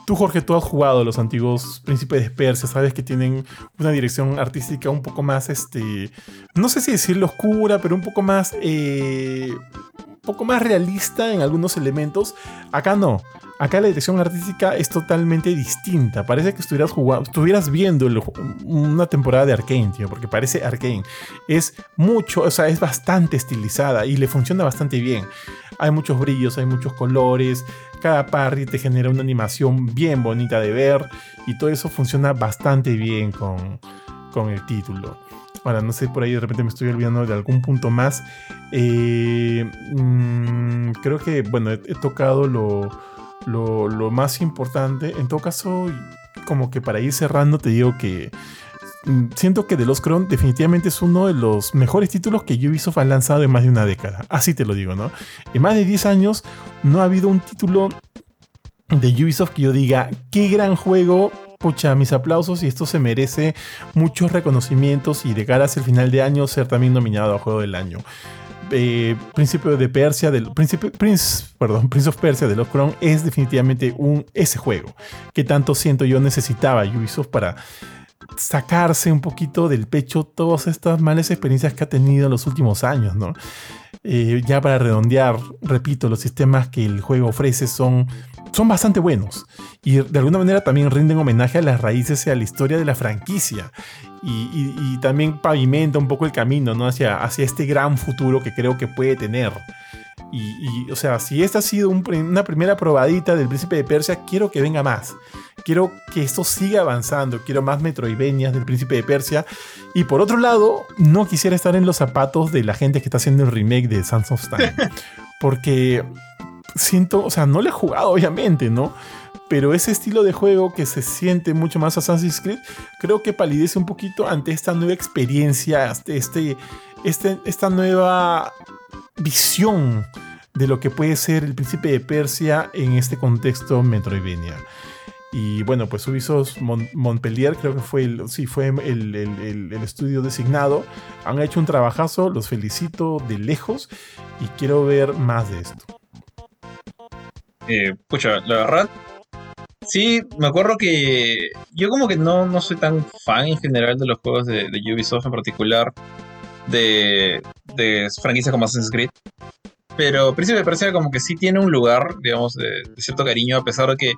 Tú, Jorge, tú has jugado los antiguos Príncipes de Persia, sabes que tienen una dirección artística un poco más, este, no sé si decirlo oscura, pero un poco más, eh, un poco más realista en algunos elementos. Acá no. Acá la dirección artística es totalmente distinta. Parece que estuvieras jugando, estuvieras viendo una temporada de Arkane, tío, porque parece Arkane. Es mucho, o sea, es bastante estilizada y le funciona bastante bien. Hay muchos brillos, hay muchos colores, cada parry te genera una animación bien bonita de ver y todo eso funciona bastante bien con, con el título. Ahora, no sé, por ahí de repente me estoy olvidando de algún punto más. Eh, mm, creo que, bueno, he, tocado lo, lo, más importante. En todo caso, como que para ir cerrando, te digo que siento que The Lost Crown definitivamente es uno de los mejores títulos que Ubisoft ha lanzado en más de una década. Así te lo digo, ¿no? En más de 10 años no ha habido un título de Ubisoft que yo diga, qué gran juego, pucha, mis aplausos y esto se merece muchos reconocimientos y de cara hacia el final de año ser también nominado a Juego del Año. eh, Príncipe de Persia, del Príncipe, Prince, perdón, Prince of Persia de los Crown es definitivamente un, ese juego que tanto siento yo necesitaba Ubisoft para sacarse un poquito del pecho todas estas malas experiencias que ha tenido en los últimos años, ¿no? Eh, ya para redondear, repito, los sistemas que el juego ofrece son, son bastante buenos y de alguna manera también rinden homenaje a las raíces y a la historia de la franquicia y, también pavimenta un poco el camino ¿no? hacia, hacia este gran futuro que creo que puede tener. Y, o sea, si esta ha sido una primera probadita del Príncipe de Persia, quiero que venga más. Quiero que esto siga avanzando. Quiero más Metroidvanias del Príncipe de Persia. Y por otro lado, no quisiera estar en los zapatos de la gente que está haciendo el remake de Sons of Time. Porque siento, o sea, no le he jugado, obviamente, ¿no? Pero ese estilo de juego que se siente mucho más Assassin's Creed, creo que palidece un poquito ante esta nueva experiencia, este, este, esta nueva visión de lo que puede ser el príncipe de Persia en este contexto Metroidvania. Y bueno, pues Ubisoft Montpellier creo que fue el, sí, fue el, estudio designado. Han hecho un trabajazo, los felicito de lejos y quiero ver más de esto. Eh, pucha, la verdad, sí, me acuerdo que yo como que no, no soy tan fan en general de los juegos de, de Ubisoft en particular de, de franquicias como Assassin's Creed. Pero Príncipe de Persia como que sí tiene un lugar, digamos, de, cierto cariño, a pesar de que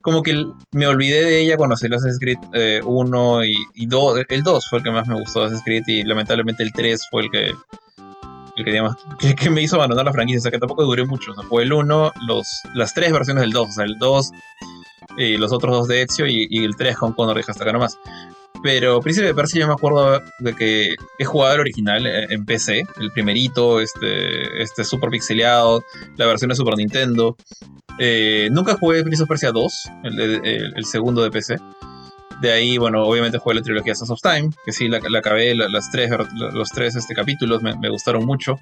como que me olvidé de ella cuando salió Assassin's Creed 1 eh, y, 2. El 2 fue el que más me gustó de Assassin's Creed y lamentablemente el 3 fue el que, el que, digamos, que, me hizo abandonar la franquicia. O sea, que tampoco duré mucho. O sea, fue el 1, los, las tres versiones del 2. O sea, el 2 y los otros dos de Ezio y, y el 3 con Connor y hasta acá nomás. Pero Príncipe de Persia yo me acuerdo de que he jugado el original eh, en PC, el primerito, este, este super pixeleado, la versión de Super Nintendo. Eh, nunca jugué Príncipe de Persia 2, el, segundo de PC. De ahí, bueno, obviamente jugué la trilogía Sons of Time, que sí, la, acabé, las tres, los tres este, capítulos me, gustaron mucho.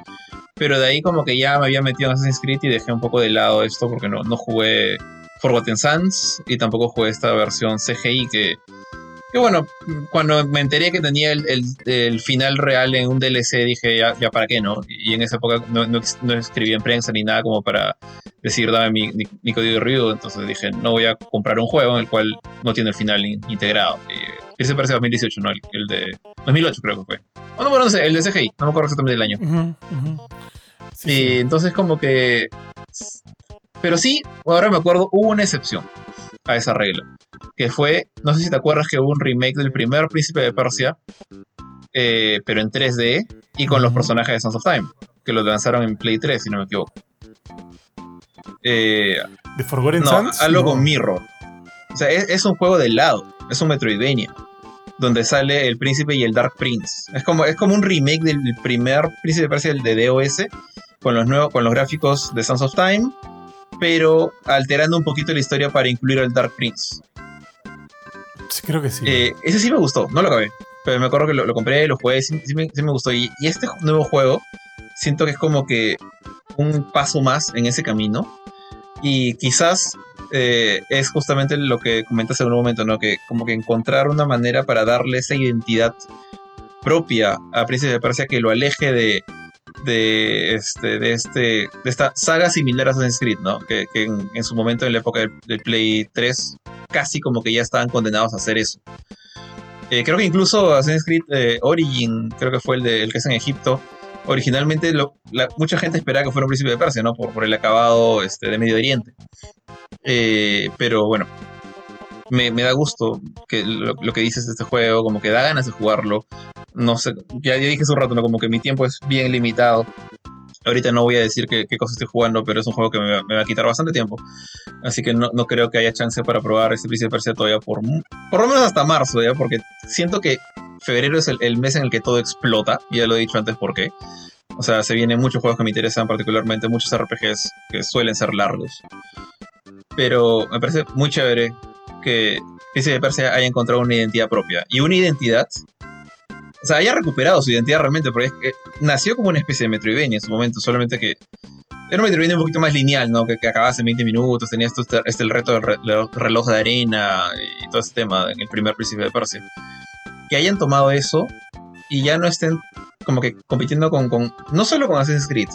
Pero de ahí como que ya me había metido en Assassin's Creed y dejé un poco de lado esto porque no, no jugué Forgotten Sands y tampoco jugué esta versión CGI que que bueno, cuando me enteré que tenía el, final real en un DLC, dije, ya, ya para qué, ¿no? Y en esa época no, no, escribí en prensa ni nada como para decir, dame mi, mi, código de review. Entonces dije, no voy a comprar un juego en el cual no tiene el final integrado. Y ese parece 2018, ¿no? El, de 2008 creo que fue. O no, bueno, no sé, el de CGI, no me acuerdo exactamente el año. Sí, entonces como que... Pero sí, ahora me acuerdo, hubo una excepción a esa regla que fue, no sé si te acuerdas que hubo un remake del primer Príncipe de Persia, eh, pero en 3D y con los personajes de Sons of Time, que lo lanzaron en Play 3, si no me equivoco. Eh, ¿De Forgotten no, Algo con Mirror. O sea, es, un juego de lado, es un Metroidvania, donde sale el príncipe y el Dark Prince. Es como, es como un remake del primer Príncipe de Persia, el de DOS, con los, nuevos, con los gráficos de Sons of Time, pero alterando un poquito la historia para incluir al Dark Prince. Sí, creo que sí. Eh, ese sí me gustó, no lo acabé. Pero me acuerdo que lo, compré, lo jugué, sí, me, gustó. Y, este nuevo juego, siento que es como que un paso más en ese camino. Y quizás eh, es justamente lo que comentas en un momento, ¿no? Que como que encontrar una manera para darle esa identidad propia a Príncipe de Persia que lo aleje de, de, este, de, este, de esta saga similar a Assassin's Creed, ¿no? Que, en, su momento, en la época del, Play 3, casi como que ya estaban condenados a hacer eso. Eh, creo que incluso Assassin's Creed eh, Origin, creo que fue el, de, el que es en Egipto, originalmente mucha gente esperaba que fuera un príncipe de Persia, ¿no? Por, el acabado este, de Medio Oriente. Eh, pero bueno, me, da gusto que lo, que dices de este juego, como que da ganas de jugarlo. No sé, ya, dije hace un rato, ¿no? como que mi tiempo es bien limitado. Ahorita no voy a decir qué, qué cosa estoy jugando, pero es un juego que me, va a quitar bastante tiempo. Así que no, creo que haya chance para probar este Príncipe Persia todavía por, por lo menos hasta marzo, ¿ya? Porque siento que febrero es el, mes en el que todo explota. Ya lo he dicho antes por qué. O sea, se vienen muchos juegos que me interesan particularmente, muchos RPGs que suelen ser largos. Pero me parece muy chévere que Príncipe de Persia haya encontrado una identidad propia. Y una identidad o sea, haya recuperado su identidad realmente, porque es que nació como una especie de Metroidvania en su momento, solamente que era un Metroidvania un poquito más lineal, ¿no? Que, que en 20 minutos, tenías este, este, el reto del reloj de arena y todo ese tema en el primer Príncipe de Persia. Que hayan tomado eso y ya no estén como que compitiendo con, con, no solo con Assassin's Creed,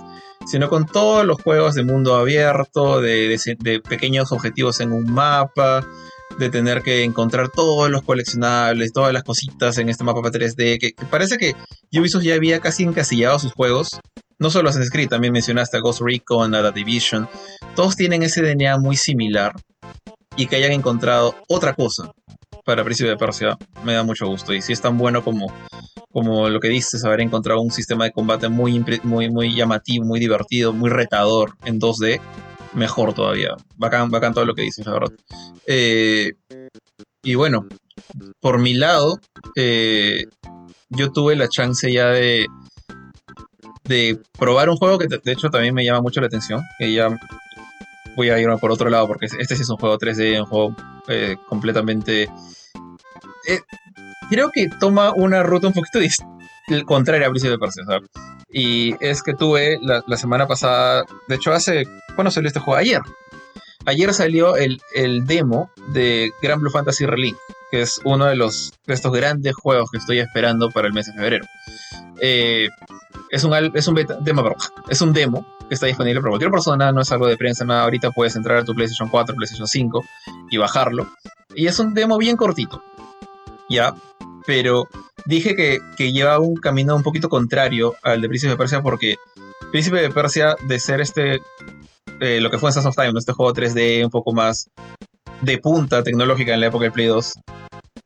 sino con todos los juegos de mundo abierto, de, de, pequeños objetivos en un mapa, de tener que encontrar todos los coleccionables, todas las cositas en este mapa 3D, que, parece que Ubisoft ya había casi encasillado sus juegos. No solo Assassin's Creed, también mencionaste a Ghost Recon, a The Division. Todos tienen ese DNA muy similar y que hayan encontrado otra cosa para Príncipe de Persia me da mucho gusto. Y si es tan bueno como, como lo que dices, haber encontrado un sistema de combate muy, muy, muy llamativo, muy divertido, muy retador en 2D, mejor todavía. Bacán, bacán todo lo que dices, la. Eh, y bueno, por mi lado, eh, yo tuve la chance ya de, de probar un juego que de hecho también me llama mucho la atención, que ya voy a irme por otro lado, porque este sí es un juego 3D, un juego eh, completamente eh, creo que toma una ruta un poquito contraria a Príncipe de Persia. Y es que tuve la, semana pasada, de hecho hace, ¿cuándo salió este juego? Ayer. Ayer salió el, demo de Grand Blue Fantasy Relink, que es uno de los estos grandes juegos que estoy esperando para el mes de febrero. Eh, es un, es un demo, es un demo que está disponible para cualquier persona, no es algo de prensa, nada. Ahorita puedes entrar a tu PlayStation 4, PlayStation 5 y bajarlo. Y es un demo bien cortito ya, pero dije que, que lleva un camino un poquito contrario al de Príncipe de Persia porque Príncipe de Persia, de ser este, eh, lo que fue en Sands of Time, este juego 3D un poco más de punta tecnológica en la época del Play 2,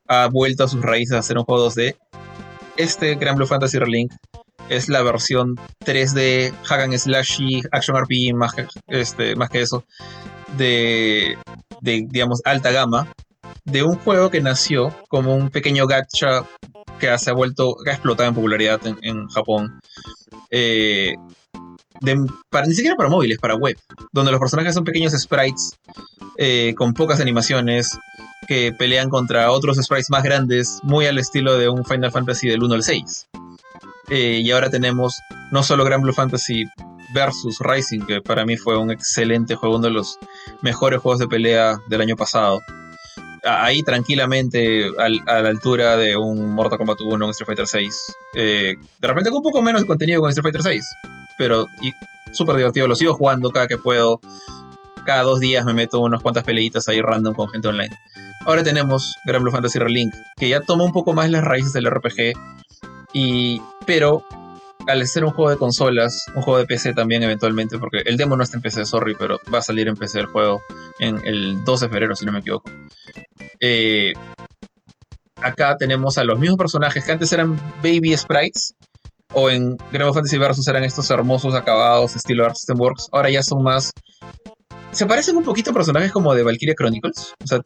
ha vuelto a sus raíces a ser un juego 2D. Este Grand Blue Fantasy Relink es la versión 3D, hack and slashy, action RPG, más que, este, más que eso, de, de, digamos, alta gama, de un juego que nació como un pequeño gacha que ha vuelto, que ha explotado en popularidad en, Japón. Eh, para, ni siquiera para móviles, para web, donde los personajes son pequeños sprites eh, con pocas animaciones que pelean contra otros sprites más grandes, muy al estilo de un Final Fantasy del 1 al 6. Eh, y ahora tenemos no solo Grand Blue Fantasy versus Rising, que para mí fue un excelente juego, uno de los mejores juegos de pelea del año pasado ahí tranquilamente a la altura de un Mortal Kombat 1, un Street Fighter 6. Eh, de repente con un poco menos de contenido con Street Fighter 6, pero súper divertido, lo sigo jugando cada que puedo. Cada dos días me meto unas cuantas peleitas ahí random con gente online. Ahora tenemos Grand Blue Fantasy Relink, que ya toma un poco más las raíces del RPG, y, pero al ser un juego de consolas, un juego de PC también eventualmente, porque el demo no está en PC, sorry, pero va a salir en PC el juego en el 12 de febrero, si no me equivoco. Eh, acá tenemos a los mismos personajes que antes eran baby sprites, o en Grand Fantasy Versus eran estos hermosos acabados estilo Art System Works, ahora ya son más... Se parecen un poquito a personajes como de Valkyria Chronicles, o sea,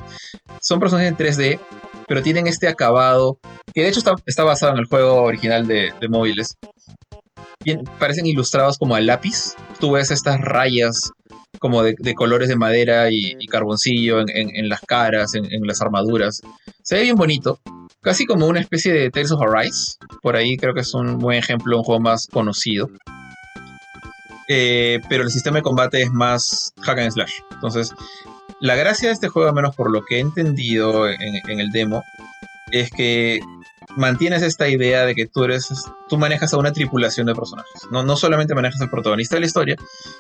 son personajes en 3D, pero tienen este acabado, que de hecho está, basado en el juego original de, móviles. parecen ilustrados como a lápiz. Tú ves estas rayas como de, colores de madera y, carboncillo en, las caras, en, las armaduras. Se ve bien bonito. Casi como una especie de Tales of Arise. Por ahí creo que es un buen ejemplo, un juego más conocido. Eh, pero el sistema de combate es más hack and slash. Entonces, la gracia de este juego, al menos por lo que he entendido en, el demo, es que mantienes esta idea de que tú eres, tú manejas a una tripulación de personajes. No, no solamente manejas al protagonista de la historia,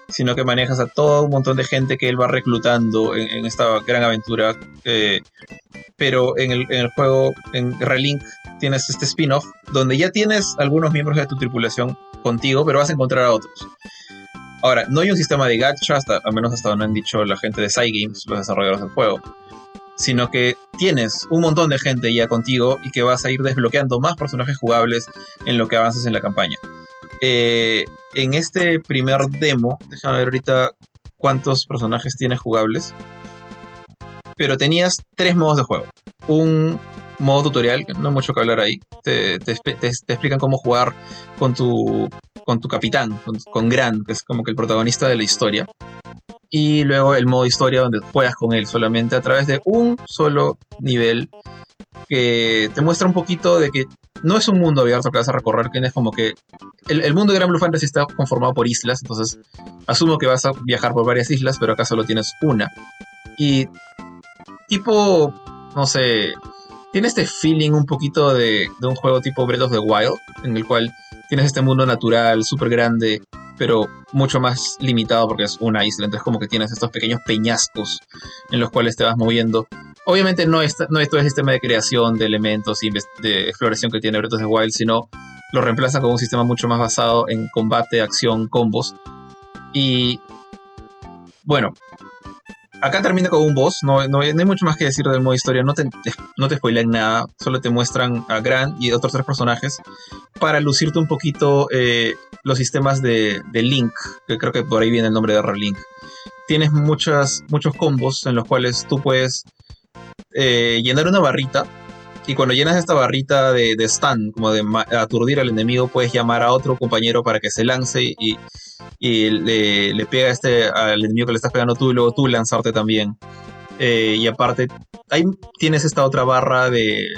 sino que manejas a todo un montón de gente que él va reclutando en, esta gran aventura. Eh, pero en el, juego, en Relink, tienes este spin-off donde ya tienes algunos miembros de tu tripulación contigo, pero vas a encontrar a otros. Ahora, no hay un sistema de gacha, hasta, al menos hasta donde han dicho la gente de Cygames, los desarrolladores del juego, sino que tienes un montón de gente ya contigo y que vas a ir desbloqueando más personajes jugables en lo que avanzas en la campaña. Eh, en este primer demo, déjame ver ahorita cuántos personajes tienes jugables, pero tenías tres modos de juego. Un modo tutorial, no hay mucho que hablar ahí, te, te explican cómo jugar con tu con tu capitán, con, Gran, que es como que el protagonista de la historia. Y luego el modo historia donde juegas con él solamente a través de un solo nivel que te muestra un poquito de que no es un mundo abierto que vas a recorrer, que es como que el, mundo de Gran Blue Fantasy está conformado por islas, entonces asumo que vas a viajar por varias islas, pero acá solo tienes una. Y tipo, no sé, tiene este feeling un poquito de, de un juego tipo Breath of the Wild, en el cual tienes este mundo natural súper grande, pero mucho más limitado porque es una isla. Entonces como que tienes estos pequeños peñascos en los cuales te vas moviendo. Obviamente no es, no es todo el sistema de creación de elementos y de exploración que tiene Breath of the Wild, sino lo reemplaza con un sistema mucho más basado en combate, acción, combos. Y bueno, acá termina con un boss, no, hay mucho más que decir del modo historia, no te, no te spoilean nada, solo te muestran a Gran y otros tres personajes para lucirte un poquito eh, los sistemas de, Link, que creo que por ahí viene el nombre de R-Link. Tienes muchas, muchos combos en los cuales tú puedes eh, llenar una barrita y cuando llenas esta barrita de, de stun, como de aturdir al enemigo, puedes llamar a otro compañero para que se lance y, le, le, pega este, al enemigo que le estás pegando tú y luego tú lanzarte también. Eh, y aparte, ahí tienes esta otra barra de,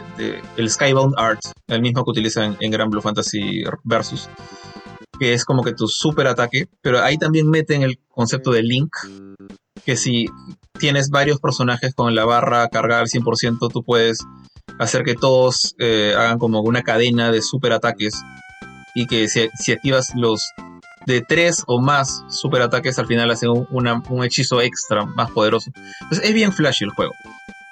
el Skybound Art, el mismo que utilizan en Gran Blue Fantasy Versus, que es como que tu super ataque, pero ahí también meten el concepto de Link, que si tienes varios personajes con la barra cargada al 100%, tú puedes hacer que todos eh, hagan como una cadena de super ataques y que si, activas los de tres o más super ataques al final hacen un, hechizo extra más poderoso. Entonces es bien flashy el juego.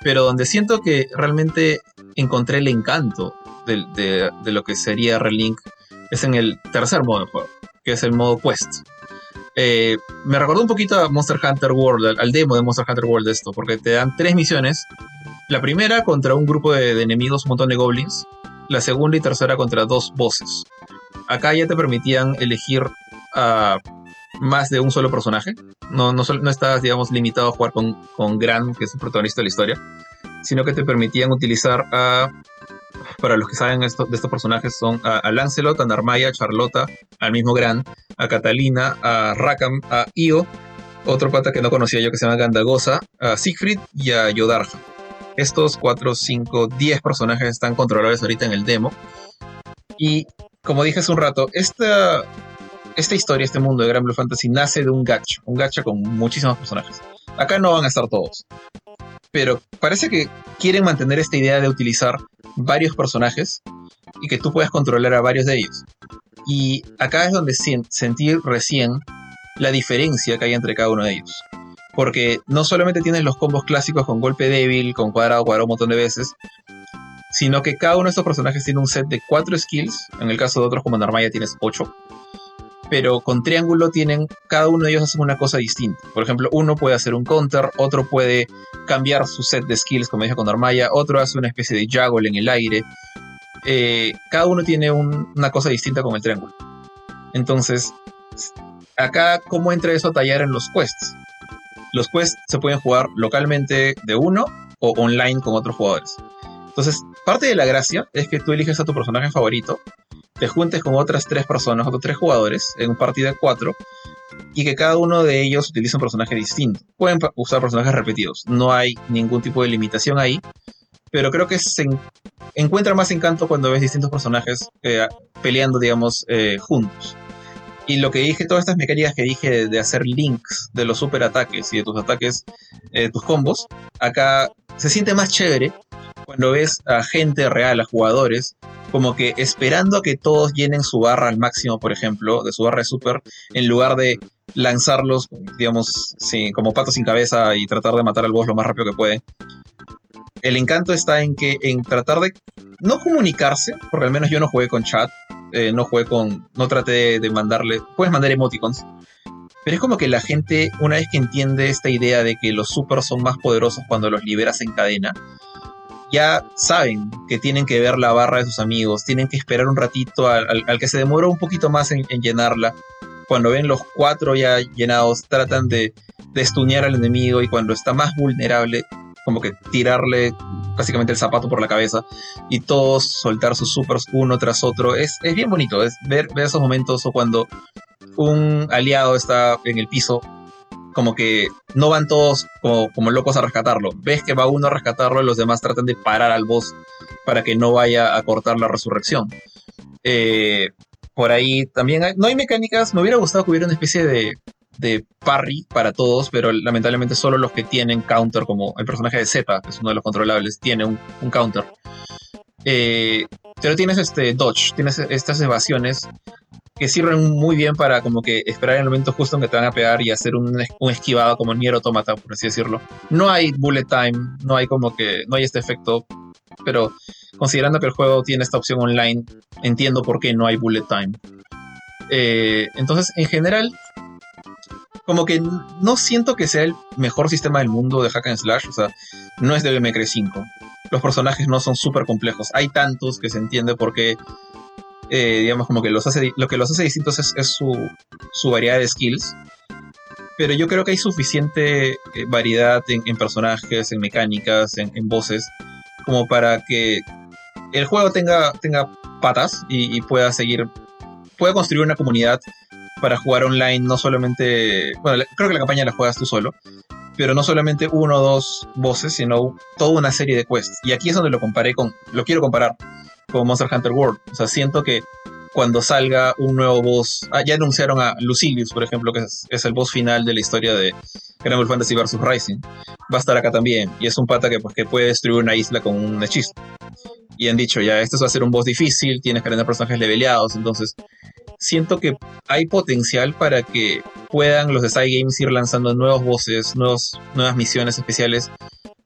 Pero donde siento que realmente encontré el encanto de, lo que sería Relink es en el tercer modo del juego, que es el modo Quest. Eh, me recordó un poquito a Monster Hunter World, al, demo de Monster Hunter World de esto, porque te dan tres misiones la primera contra un grupo de, enemigos, un montón de goblins. La segunda y tercera contra dos bosses. Acá ya te permitían elegir a más de un solo personaje. No, no, no estás, digamos, limitado a jugar con, con Gran, que es el protagonista de la historia, sino que te permitían utilizar a. Para los que saben de estos personajes, son a, Lancelot, a Narmaya, a Charlotta, al mismo Gran, a Catalina, a Rakam, a Io, otro pata que no conocía yo que se llama Gandagosa, a Siegfried y a Yodarja. Estos 4, 5, 10 personajes están controlables ahorita en el demo. Y como dije hace un rato, esta, esta historia, este mundo de Gran Blue Fantasy nace de un gacha, un gacha con muchísimos personajes. Acá no van a estar todos. Pero parece que quieren mantener esta idea de utilizar varios personajes y que tú puedas controlar a varios de ellos. Y acá es donde sentí recién la diferencia que hay entre cada uno de ellos porque no solamente tienes los combos clásicos con golpe débil, con cuadrado, cuadrado un montón de veces, sino que cada uno de estos personajes tiene un set de cuatro skills, en el caso de otros como Narmaya tienes ocho, pero con triángulo tienen, cada uno de ellos hace una cosa distinta. Por ejemplo, uno puede hacer un counter, otro puede cambiar su set de skills, como dije con Narmaya, otro hace una especie de juggle en el aire. Eh, cada uno tiene una cosa distinta con el triángulo. Entonces, acá, ¿cómo entra eso a tallar en los quests? Los quests se pueden jugar localmente de uno o online con otros jugadores. Entonces, parte de la gracia es que tú eliges a tu personaje favorito, te juntes con otras tres personas, otros tres jugadores, en un partido de cuatro, y que cada uno de ellos utilice un personaje distinto. Pueden usar personajes repetidos, no hay ningún tipo de limitación ahí, pero creo que se encuentra más encanto cuando ves distintos personajes eh, peleando, digamos, eh, juntos. Y lo que dije, todas estas mecánicas que dije de, hacer links de los super ataques y de tus ataques, eh, tus combos, acá se siente más chévere cuando ves a gente real, a jugadores, como que esperando a que todos llenen su barra al máximo, por ejemplo, de su barra de super, en lugar de lanzarlos, digamos, como patos sin cabeza y tratar de matar al boss lo más rápido que puede. El encanto está en que en tratar de no comunicarse, porque al menos yo no jugué con chat, eh, no jugué con, no traté de mandarle, puedes mandar emoticons, pero es como que la gente, una vez que entiende esta idea de que los super son más poderosos cuando los liberas en cadena, ya saben que tienen que ver la barra de sus amigos, tienen que esperar un ratito al, que se demora un poquito más en, llenarla. Cuando ven los cuatro ya llenados, tratan de, de al enemigo y cuando está más vulnerable, como que tirarle básicamente el zapato por la cabeza y todos soltar sus supers uno tras otro. Es, es bien bonito, es ver, esos momentos o cuando un aliado está en el piso, como que no van todos como, como, locos a rescatarlo. Ves que va uno a rescatarlo y los demás tratan de parar al boss para que no vaya a cortar la resurrección. Eh, por ahí también no hay mecánicas, me hubiera gustado que hubiera una especie de de parry para todos, pero lamentablemente solo los que tienen counter, como el personaje de Z, que es uno de los controlables, tiene un, counter. Eh, Pero tienes este dodge, tienes estas evasiones que sirven muy bien para como que esperar el momento justo en que te van a pegar y hacer un, un esquivado como Nier Automata, por así decirlo. No hay bullet time, no hay como que, no hay este efecto, pero considerando que el juego tiene esta opción online, entiendo por qué no hay bullet time. Eh, entonces, en general, como que no siento que sea el mejor sistema del mundo de hack and slash, o sea, no es de BMC 5. Los personajes no son súper complejos. Hay tantos que se entiende por qué, eh, digamos, como que los hace, lo que los hace distintos es, su, variedad de skills. Pero yo creo que hay suficiente eh, variedad en, personajes, en mecánicas, en, voces, como para que el juego tenga, tenga patas y, y pueda seguir, pueda construir una comunidad para jugar online, no solamente. Bueno, creo que la campaña la juegas tú solo, pero no solamente uno o dos voces, sino toda una serie de quests. Y aquí es donde lo comparé con. Lo quiero comparar con Monster Hunter World. O sea, siento que cuando salga un nuevo boss. Ah, ya anunciaron a Lucilius, por ejemplo, que es, el boss final de la historia de Final Fantasy vs. Rising. Va a estar acá también. Y es un pata que, pues, que puede destruir una isla con un hechizo. Y han dicho, ya, este va a ser un boss difícil, tienes que tener personajes leveleados. Entonces, siento que hay potencial para que puedan los de Side Games ir lanzando nuevos voces, nuevas misiones especiales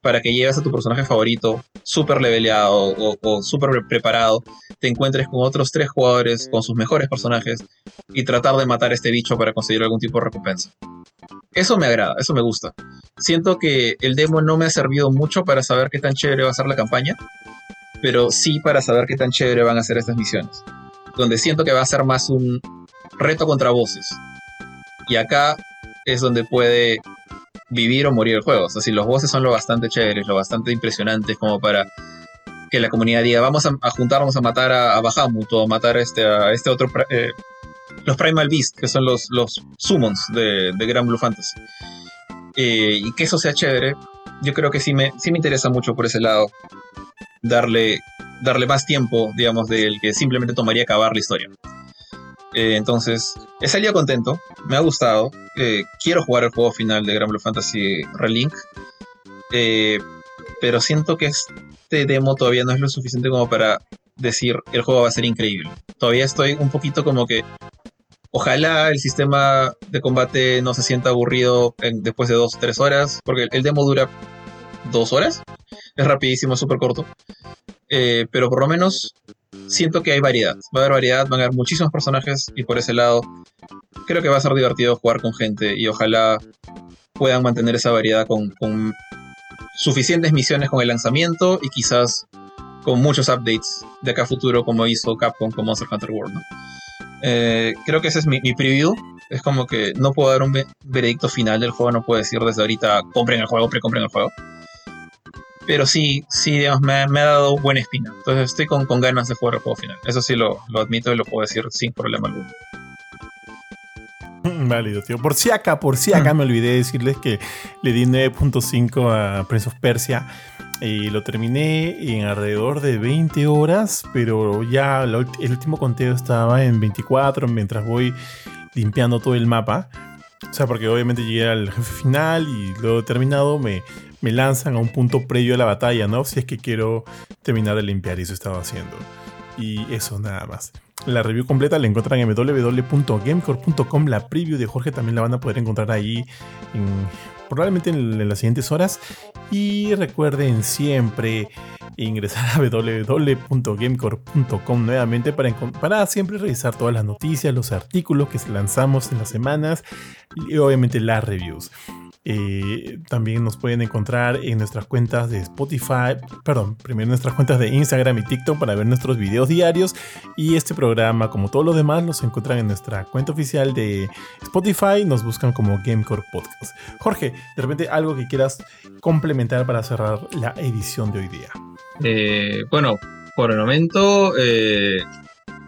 para que lleves a tu personaje favorito súper leveleado o, o súper preparado, te encuentres con otros tres jugadores con sus mejores personajes y tratar de matar a este bicho para conseguir algún tipo de recompensa. Eso me agrada, eso me gusta. Siento que el demo no me ha servido mucho para saber qué tan chévere va a ser la campaña, pero sí para saber qué tan chévere van a ser estas misiones donde siento que va a ser más un reto contra voces. Y acá es donde puede vivir o morir el juego. O sea, si los voces son lo bastante chéveres, lo bastante impresionantes como para que la comunidad diga, vamos a, a juntarnos a matar a, Bahamut o matar a este, a este otro... Eh, los Primal Beast, que son los, los summons de, de Grand Blue Fantasy. Eh, y que eso sea chévere, yo creo que sí me, sí me interesa mucho por ese lado darle darle más tiempo, digamos, del que simplemente tomaría acabar la historia. Eh, entonces, he salido contento, me ha gustado. Eh, quiero jugar el juego final de Grand Blue Fantasy Relink. Eh, pero siento que este demo todavía no es lo suficiente como para decir el juego va a ser increíble. Todavía estoy un poquito como que. Ojalá el sistema de combate no se sienta aburrido después de dos o tres horas, porque el demo dura dos horas. Es rapidísimo, es súper corto. Eh, pero por lo menos siento que hay variedad. Va a haber variedad, van a haber muchísimos personajes y por ese lado creo que va a ser divertido jugar con gente y ojalá puedan mantener esa variedad con, suficientes misiones con el lanzamiento y quizás con muchos updates de acá a futuro como hizo Capcom con Monster Hunter World. Eh, creo que ese es mi, preview. Es como que no puedo dar un veredicto final del juego, no puedo decir desde ahorita compren el juego, precompren el juego pero sí, sí, digamos, me, ha dado buena espina. Entonces estoy con, con, ganas de jugar el juego final. Eso sí lo, lo admito y lo puedo decir sin problema alguno. Válido, tío. Por si acá, por si acá me olvidé decirles que le di 9.5 a Prince of Persia y lo terminé en alrededor de 20 horas, pero ya el último conteo estaba en 24 mientras voy limpiando todo el mapa. O sea, porque obviamente llegué al jefe final y luego terminado me, me lanzan a un punto previo a la batalla, ¿no? Si es que quiero terminar de limpiar eso estaba haciendo. Y eso nada más. La review completa la encuentran en www.gamecore.com. La preview de Jorge también la van a poder encontrar ahí probablemente en, las siguientes horas. Y recuerden siempre ingresar a www.gamecore.com nuevamente para, para siempre revisar todas las noticias, los artículos que lanzamos en las semanas y obviamente las reviews. Eh, también nos pueden encontrar en nuestras cuentas de Spotify, perdón, primero en nuestras cuentas de Instagram y TikTok para ver nuestros videos diarios. Y este programa, como todos los demás, los encuentran en nuestra cuenta oficial de Spotify. Nos buscan como Gamecore Podcast. Jorge, de repente algo que quieras complementar para cerrar la edición de hoy día. Eh, bueno, por el momento, eh,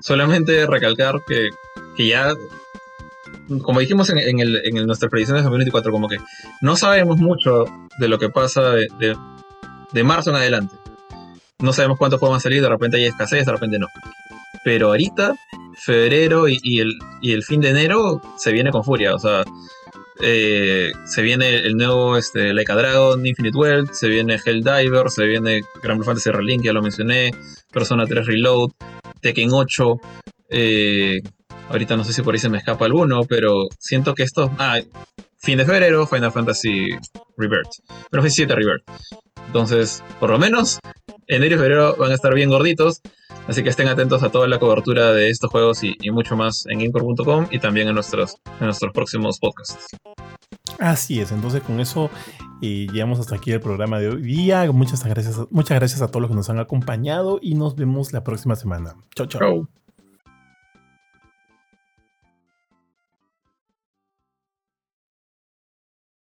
solamente recalcar que, que ya como dijimos en, en, el, en nuestra predicción de 2024, como que no sabemos mucho de lo que pasa de, de, marzo en adelante. No sabemos cuántos juegos van a salir, de repente hay escasez, de repente no. Pero ahorita, febrero y, el, y el fin de enero se viene con furia. O sea, Eh, se viene el nuevo este, Like Dragon, Infinite World, se viene Helldiver, se viene Grand Fantasy Relink, ya lo mencioné, Persona 3 Reload, Tekken 8. Eh, ahorita no sé si por ahí se me escapa alguno, pero siento que esto. Ah, fin de febrero, Final Fantasy Rebirth. Final Fantasy 7 Rebirth. Entonces, por lo menos, enero y febrero van a estar bien gorditos. Así que estén atentos a toda la cobertura de estos juegos y, mucho más en gamecore.com y también en nuestros, en nuestros próximos podcasts. Así es, entonces con eso eh, llegamos hasta aquí el programa de hoy día. Muchas gracias, muchas gracias a todos los que nos han acompañado y nos vemos la próxima semana. Chao, chao.